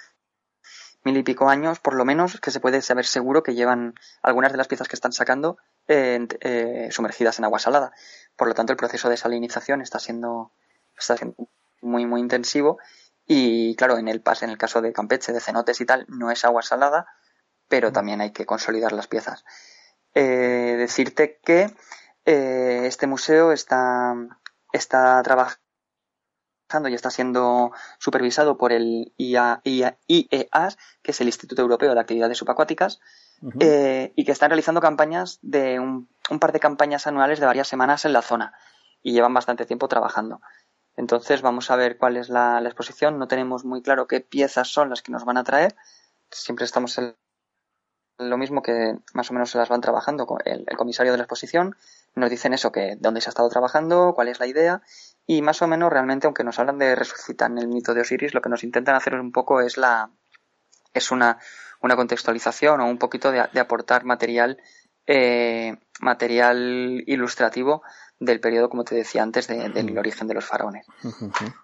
mil y pico años, por lo menos, que se puede saber seguro que llevan algunas de las piezas que están sacando eh, eh, sumergidas en agua salada. Por lo tanto, el proceso de salinización está siendo, está siendo muy, muy intensivo. Y claro, en el, en el caso de Campeche, de cenotes y tal, no es agua salada, pero también hay que consolidar las piezas. Eh, decirte que eh, este museo está, está trabajando y está siendo supervisado por el IA IA IEAS, que es el Instituto Europeo de Actividades Subacuáticas, eh, y que están realizando campañas de un, un par de campañas anuales de varias semanas en la zona y llevan bastante tiempo trabajando. Entonces vamos a ver cuál es la, la exposición. No tenemos muy claro qué piezas son las que nos van a traer. Siempre estamos en lo mismo que más o menos se las van trabajando con el, comisario de la exposición. Nos dicen eso, que dónde se ha estado trabajando, cuál es la idea y más o menos realmente, aunque nos hablan de resucitar el mito de Osiris, lo que nos intentan hacer un poco es la es una, una contextualización o un poquito de, de aportar material eh, material ilustrativo del periodo, como te decía antes, de- del origen de los faraones.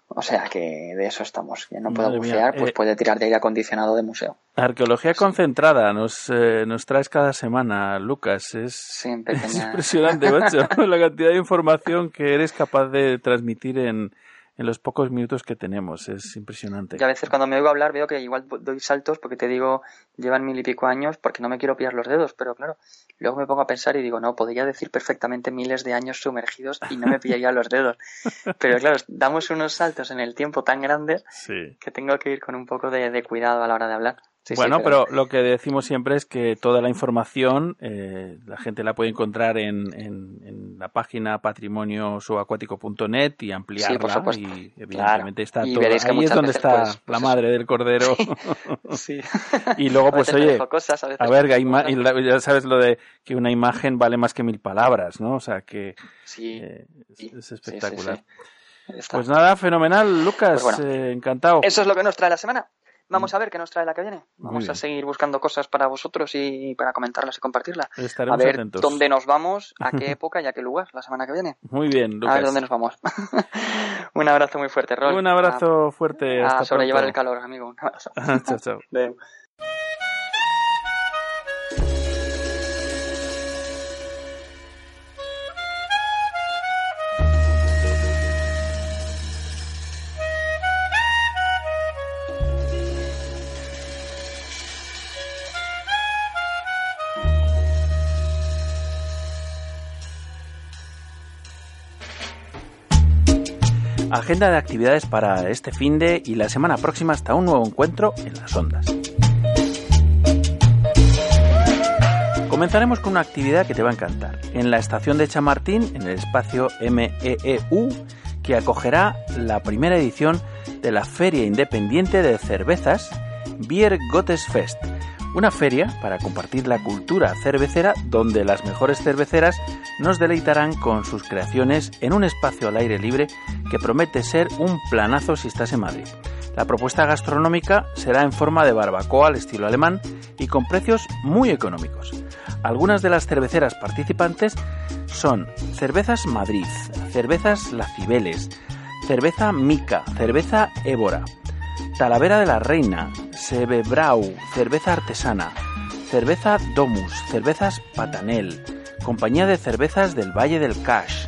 O sea que de eso estamos. Quien no mía, bucear, pues eh, puede tirar de aire acondicionado de museo. Arqueología concentrada nos, eh, nos traes cada semana, Lucas. Es, es impresionante, macho, la cantidad de información que eres capaz de transmitir en, en los pocos minutos que tenemos. Es impresionante. Y a veces cuando me oigo hablar veo que igual doy saltos porque te digo, llevan mil y pico años porque no me quiero pillar los dedos, pero claro, luego me pongo a pensar y digo, no, podría decir perfectamente miles de años sumergidos y no me pillaría los dedos. Pero claro, damos unos saltos en el tiempo tan grandes Sí. que tengo que ir con un poco de, de cuidado a la hora de hablar. Sí, sí, bueno, pero... lo que decimos siempre es que toda la información eh, la gente la puede encontrar en, en, en la página patrimoniosubacuático.net y ampliarla. Sí. Y evidentemente Claro. está Y todo. Ahí es donde está pues, pues la eso. madre del cordero. Sí. y luego, pues oye, cosas, a a ver, hay ya sabes lo de que una imagen vale más que mil palabras, ¿no? O sea que eh, es, espectacular. Pues nada, fenomenal, Lucas, Pues bueno, eh, encantado. Eso es lo que nos trae la semana. Vamos a ver qué nos trae la que viene. Vamos a seguir buscando cosas para vosotros y para comentarlas y compartirlas. Estaremos a ver atentos. dónde nos vamos, a qué época y a qué lugar la semana que viene. Muy bien, A ver Lucas. dónde nos vamos. Un abrazo muy fuerte, Rol. Un abrazo fuerte. A, hasta a sobrellevar pronto. el calor, amigo. Un abrazo. chao, chao. Adeu. Agenda de actividades para este fin de y la semana próxima hasta un nuevo encuentro en las ondas. Comenzaremos con una actividad que te va a encantar. En la estación de Chamartín, en el espacio MEEU, que acogerá la primera edición de la Feria Independiente de Cervezas Bier Gottes Fest, una feria para compartir la cultura cervecera donde las mejores cerveceras nos deleitarán con sus creaciones en un espacio al aire libre que promete ser un planazo si estás en Madrid. La propuesta gastronómica será en forma de barbacoa al estilo alemán y con precios muy económicos. Algunas de las cerveceras participantes son Cervezas Madrid, Cervezas La Cibeles, Cerveza Mica, Cerveza Évora, Talavera de la Reina, Sebebrau, Cerveza Artesana, Cerveza Domus, Cervezas Patanel, Compañía de Cervezas del Valle del Cash,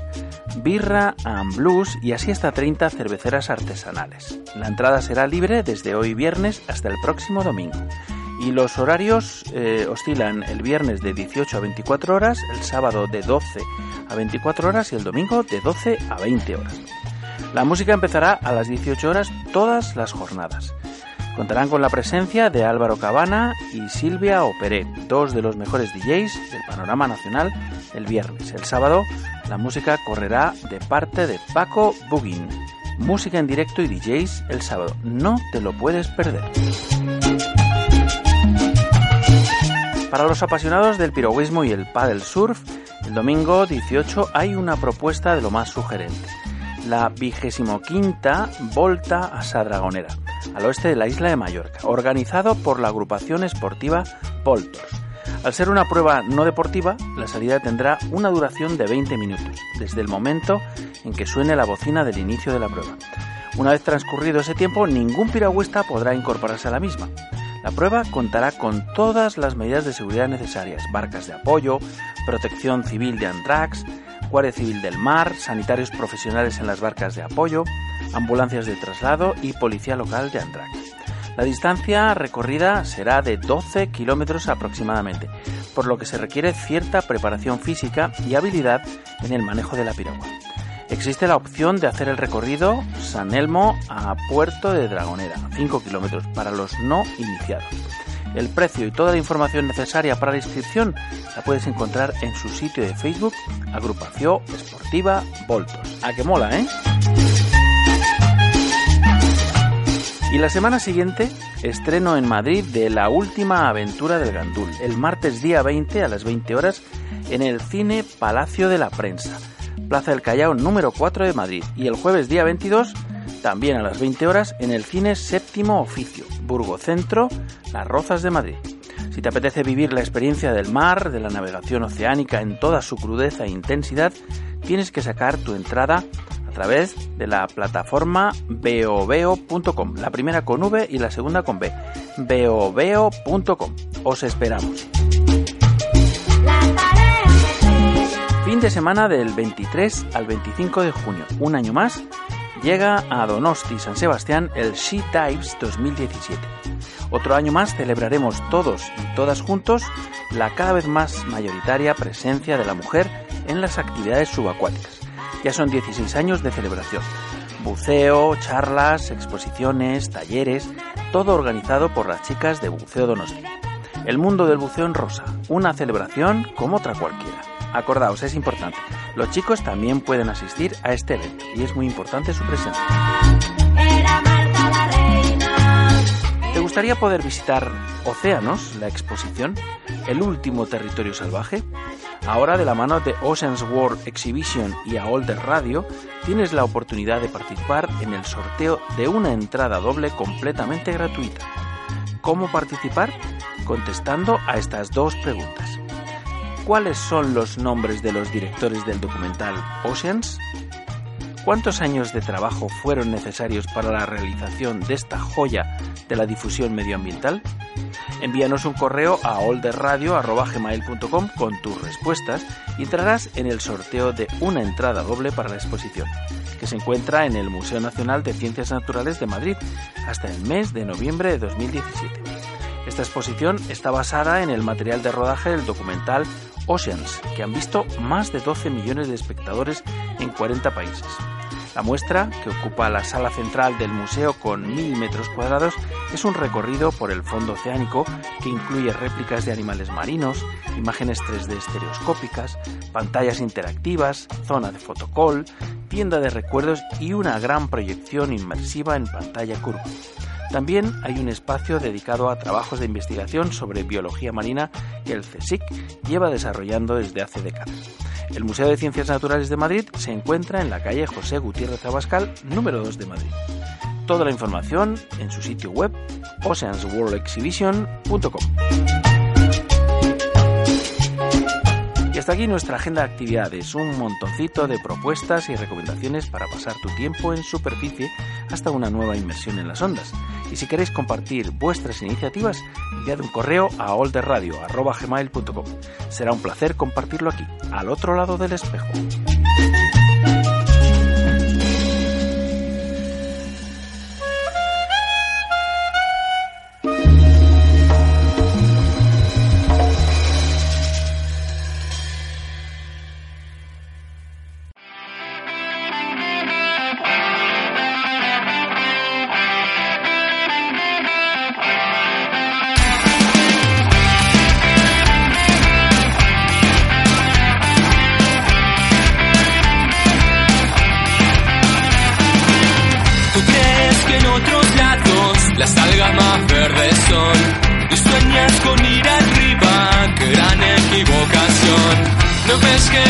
Birra and Blues y así hasta 30 cerveceras artesanales. La entrada será libre desde hoy viernes hasta el próximo domingo. Y los horarios eh, oscilan el viernes de 18 a 24 horas, el sábado de 12 a 24 horas y el domingo de 12 a 20 horas. La música empezará a las 18 horas todas las jornadas. Contarán con la presencia de Álvaro Cabana y Silvia Operé, dos de los mejores DJs del panorama nacional el viernes. El sábado la música correrá de parte de Paco Bugin. Música en directo y DJs el sábado. No te lo puedes perder. Para los apasionados del piragüismo y el paddle surf, el domingo 18 hay una propuesta de lo más sugerente. La vigésimo quinta Volta a Sadragonera, al oeste de la isla de Mallorca, organizado por la agrupación esportiva Voltors. Al ser una prueba no deportiva, la salida tendrá una duración de 20 minutos, desde el momento en que suene la bocina del inicio de la prueba. Una vez transcurrido ese tiempo, ningún piragüista podrá incorporarse a la misma. La prueba contará con todas las medidas de seguridad necesarias, barcas de apoyo, protección civil de Andrax, Guardia Civil del Mar, sanitarios profesionales en las barcas de apoyo, ambulancias de traslado y policía local de Andrax. La distancia recorrida será de 12 kilómetros aproximadamente, por lo que se requiere cierta preparación física y habilidad en el manejo de la piragua. Existe la opción de hacer el recorrido San Elmo a Puerto de Dragonera, 5 kilómetros, para los no iniciados. El precio y toda la información necesaria para la inscripción la puedes encontrar en su sitio de Facebook, Agrupación Esportiva Voltos. A que mola, ¿eh? Y la semana siguiente, estreno en Madrid de La Última Aventura del Gandul, el martes día 20 a las 20 horas en el Cine Palacio de la Prensa, Plaza del Callao número 4 de Madrid, y el jueves día 22 también a las 20 horas en el Cine Séptimo Oficio, Burgocentro, Las Rozas de Madrid. Si te apetece vivir la experiencia del mar, de la navegación oceánica en toda su crudeza e intensidad, tienes que sacar tu entrada a través de la plataforma beoveo.com, la primera con V y la segunda con B, beoveo.com. Os esperamos. Fin de semana del 23 al 25 de junio, un año más, llega a Donosti, San Sebastián, el She Dives 2017. Otro año más celebraremos todos y todas juntos la cada vez más mayoritaria presencia de la mujer en las actividades subacuáticas. Ya son 16 años de celebración. Buceo, charlas, exposiciones, talleres, todo organizado por las chicas de Buceo Donosti. El mundo del buceo en rosa, una celebración como otra cualquiera. Acordaos, es importante. Los chicos también pueden asistir a este evento y es muy importante su presencia. ¿Te gustaría poder visitar Océanos, la exposición, el último territorio salvaje? Ahora, de la mano de Oceans World Exhibition y AOL Radio, tienes la oportunidad de participar en el sorteo de una entrada doble completamente gratuita. ¿Cómo participar? Contestando a estas dos preguntas. ¿Cuáles son los nombres de los directores del documental Oceans? ¿Cuántos años de trabajo fueron necesarios para la realización de esta joya de la difusión medioambiental? Envíanos un correo a olderradio.gmail.com con tus respuestas y entrarás en el sorteo de una entrada doble para la exposición, que se encuentra en el Museo Nacional de Ciencias Naturales de Madrid hasta el mes de noviembre de 2017. Esta exposición está basada en el material de rodaje del documental Oceans, que han visto más de 12 millones de espectadores en 40 países. La muestra, que ocupa la sala central del museo con mil metros cuadrados, es un recorrido por el fondo oceánico que incluye réplicas de animales marinos, imágenes 3D estereoscópicas, pantallas interactivas, zona de fotocall, tienda de recuerdos y una gran proyección inmersiva en pantalla curva. También hay un espacio dedicado a trabajos de investigación sobre biología marina que el CSIC lleva desarrollando desde hace décadas. El Museo de Ciencias Naturales de Madrid se encuentra en la calle José Gutiérrez Abascal, número 2 de Madrid. Toda la información en su sitio web oceansworldexhibition.com. hasta aquí nuestra agenda de actividades, un montoncito de propuestas y recomendaciones para pasar tu tiempo en superficie hasta una nueva inmersión en las ondas. Y si queréis compartir vuestras iniciativas, enviad un correo a olderradio.gmail.com. Será un placer compartirlo aquí, al otro lado del espejo.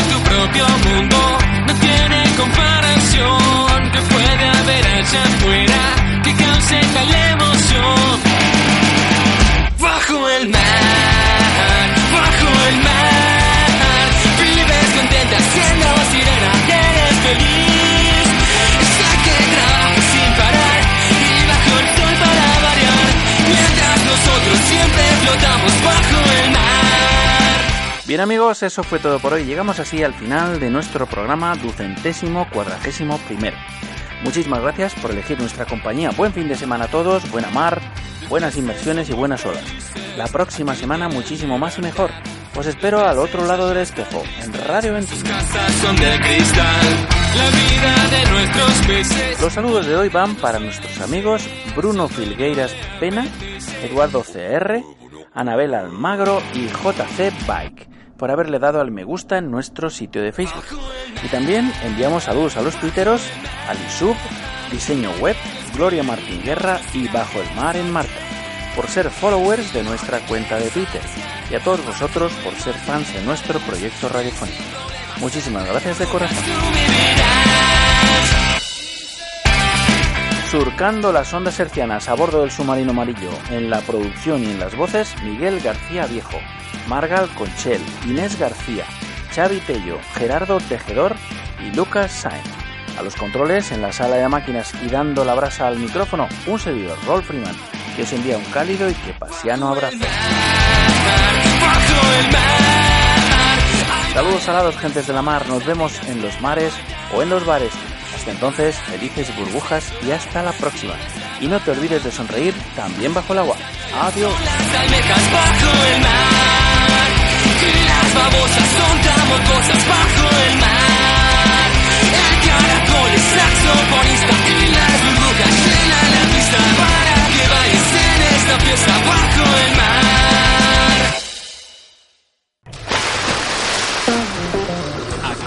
Que tu propio mundo no tiene comparación? ¿Qué puede haber allá afuera que cause tal emoción? Bajo el mar, bajo el mar, vives contenta siendo sirena, eres feliz. Bien amigos, eso fue todo por hoy. Llegamos así al final de nuestro programa ducentésimo cuadragésimo primero. Muchísimas gracias por elegir nuestra compañía. Buen fin de semana a todos, buena mar, buenas inversiones y buenas olas. La próxima semana muchísimo más y mejor. Os espero al otro lado del espejo, en Radio 21. Casas son de cristal, la vida de nuestros peces. Los saludos de hoy van para nuestros amigos Bruno Filgueiras Pena, Eduardo CR, Anabel Almagro y JC Bike por haberle dado al me gusta en nuestro sitio de Facebook. Y también enviamos saludos a los tuiteros, Alisub, Diseño Web, Gloria Martín Guerra y Bajo el Mar en Marca, por ser followers de nuestra cuenta de Twitter, y a todos vosotros por ser fans de nuestro proyecto radiofónico. Muchísimas gracias de corazón. Surcando las ondas hercianas a bordo del submarino amarillo, en la producción y en las voces, Miguel García Viejo, Margal Conchel, Inés García, Xavi Tello, Gerardo Tejedor y Lucas Sainz. A los controles, en la sala de máquinas y dando la brasa al micrófono, un servidor, Rolf Freeman, que os envía un cálido y que pasiano abrazo. Saludos salados, gentes de la mar. Nos vemos en los mares o en los bares. Entonces, felices burbujas y hasta la próxima. Y no te olvides de sonreír también bajo el agua. Adiós.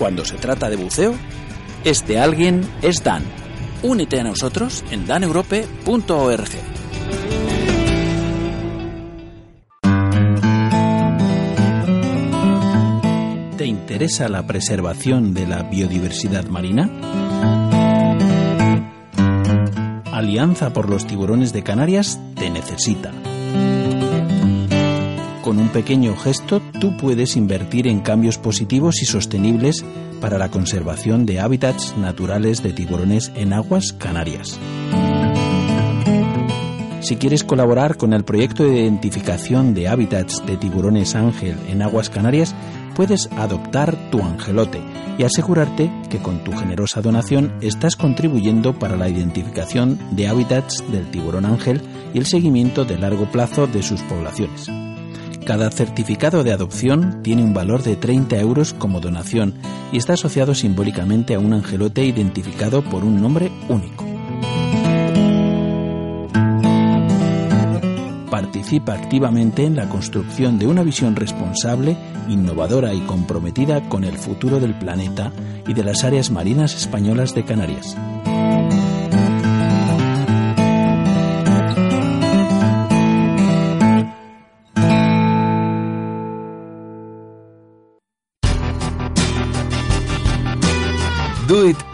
Cuando se trata de buceo, este alguien es Dan. Únete a nosotros en daneurope.org. ¿Te interesa la preservación de la biodiversidad marina? Alianza por los tiburones de Canarias te necesita. Con un pequeño gesto tú puedes invertir en cambios positivos y sostenibles para la conservación de hábitats naturales de tiburones en aguas canarias. Si quieres colaborar con el proyecto de identificación de hábitats de tiburones ángel en aguas canarias, puedes adoptar tu angelote y asegurarte que con tu generosa donación estás contribuyendo para la identificación de hábitats del tiburón ángel y el seguimiento de largo plazo de sus poblaciones. Cada certificado de adopción tiene un valor de 30 euros como donación y está asociado simbólicamente a un angelote identificado por un nombre único. Participa activamente en la construcción de una visión responsable, innovadora y comprometida con el futuro del planeta y de las áreas marinas españolas de Canarias.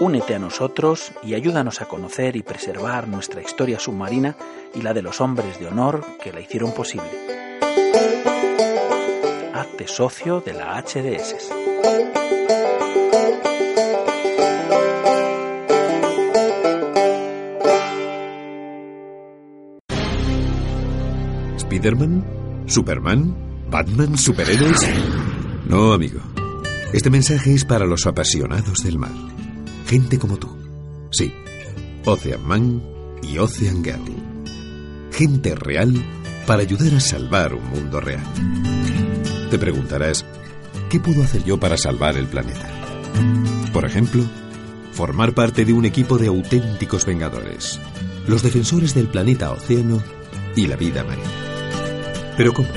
Únete a nosotros y ayúdanos a conocer y preservar nuestra historia submarina y la de los hombres de honor que la hicieron posible. Hazte socio de la HDS. ¿Spiderman? ¿Superman? ¿Batman? ¿Superhéroes? No, amigo. Este mensaje es para los apasionados del mar. Gente como tú. Sí. Ocean Man y Ocean Girl. Gente real para ayudar a salvar un mundo real. Te preguntarás, ¿qué puedo hacer yo para salvar el planeta? Por ejemplo, formar parte de un equipo de auténticos vengadores, los defensores del planeta océano y la vida marina. Pero ¿cómo?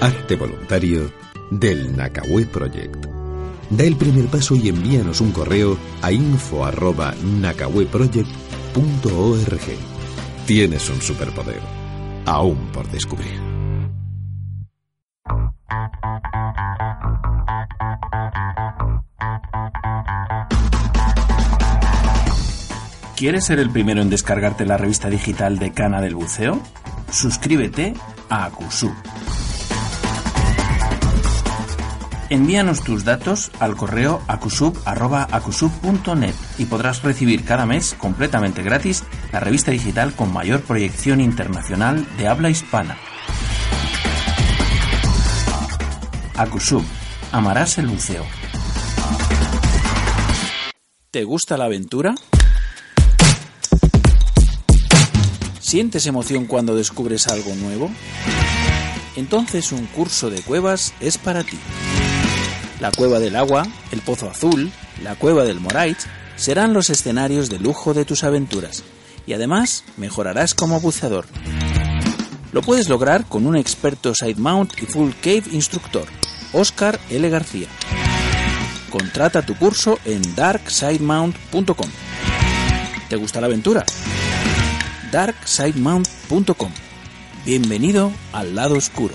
Hazte voluntario del Nakawé Project. Da el primer paso y envíanos un correo a info.nakaweproject.org. Tienes un superpoder, aún por descubrir. ¿Quieres ser el primero en descargarte la revista digital de Cana del Buceo? Suscríbete a Acusu. Envíanos tus datos al correo acusub.acusub.net y podrás recibir cada mes completamente gratis la revista digital con mayor proyección internacional de habla hispana. Acusub. Amarás el buceo. ¿Te gusta la aventura? ¿Sientes emoción cuando descubres algo nuevo? Entonces un curso de cuevas es para ti. La cueva del agua, el pozo azul, la cueva del Morait serán los escenarios de lujo de tus aventuras y además mejorarás como buceador. Lo puedes lograr con un experto side mount y full cave instructor, Oscar L. García. Contrata tu curso en darksidemount.com. ¿Te gusta la aventura? darksidemount.com. Bienvenido al lado oscuro.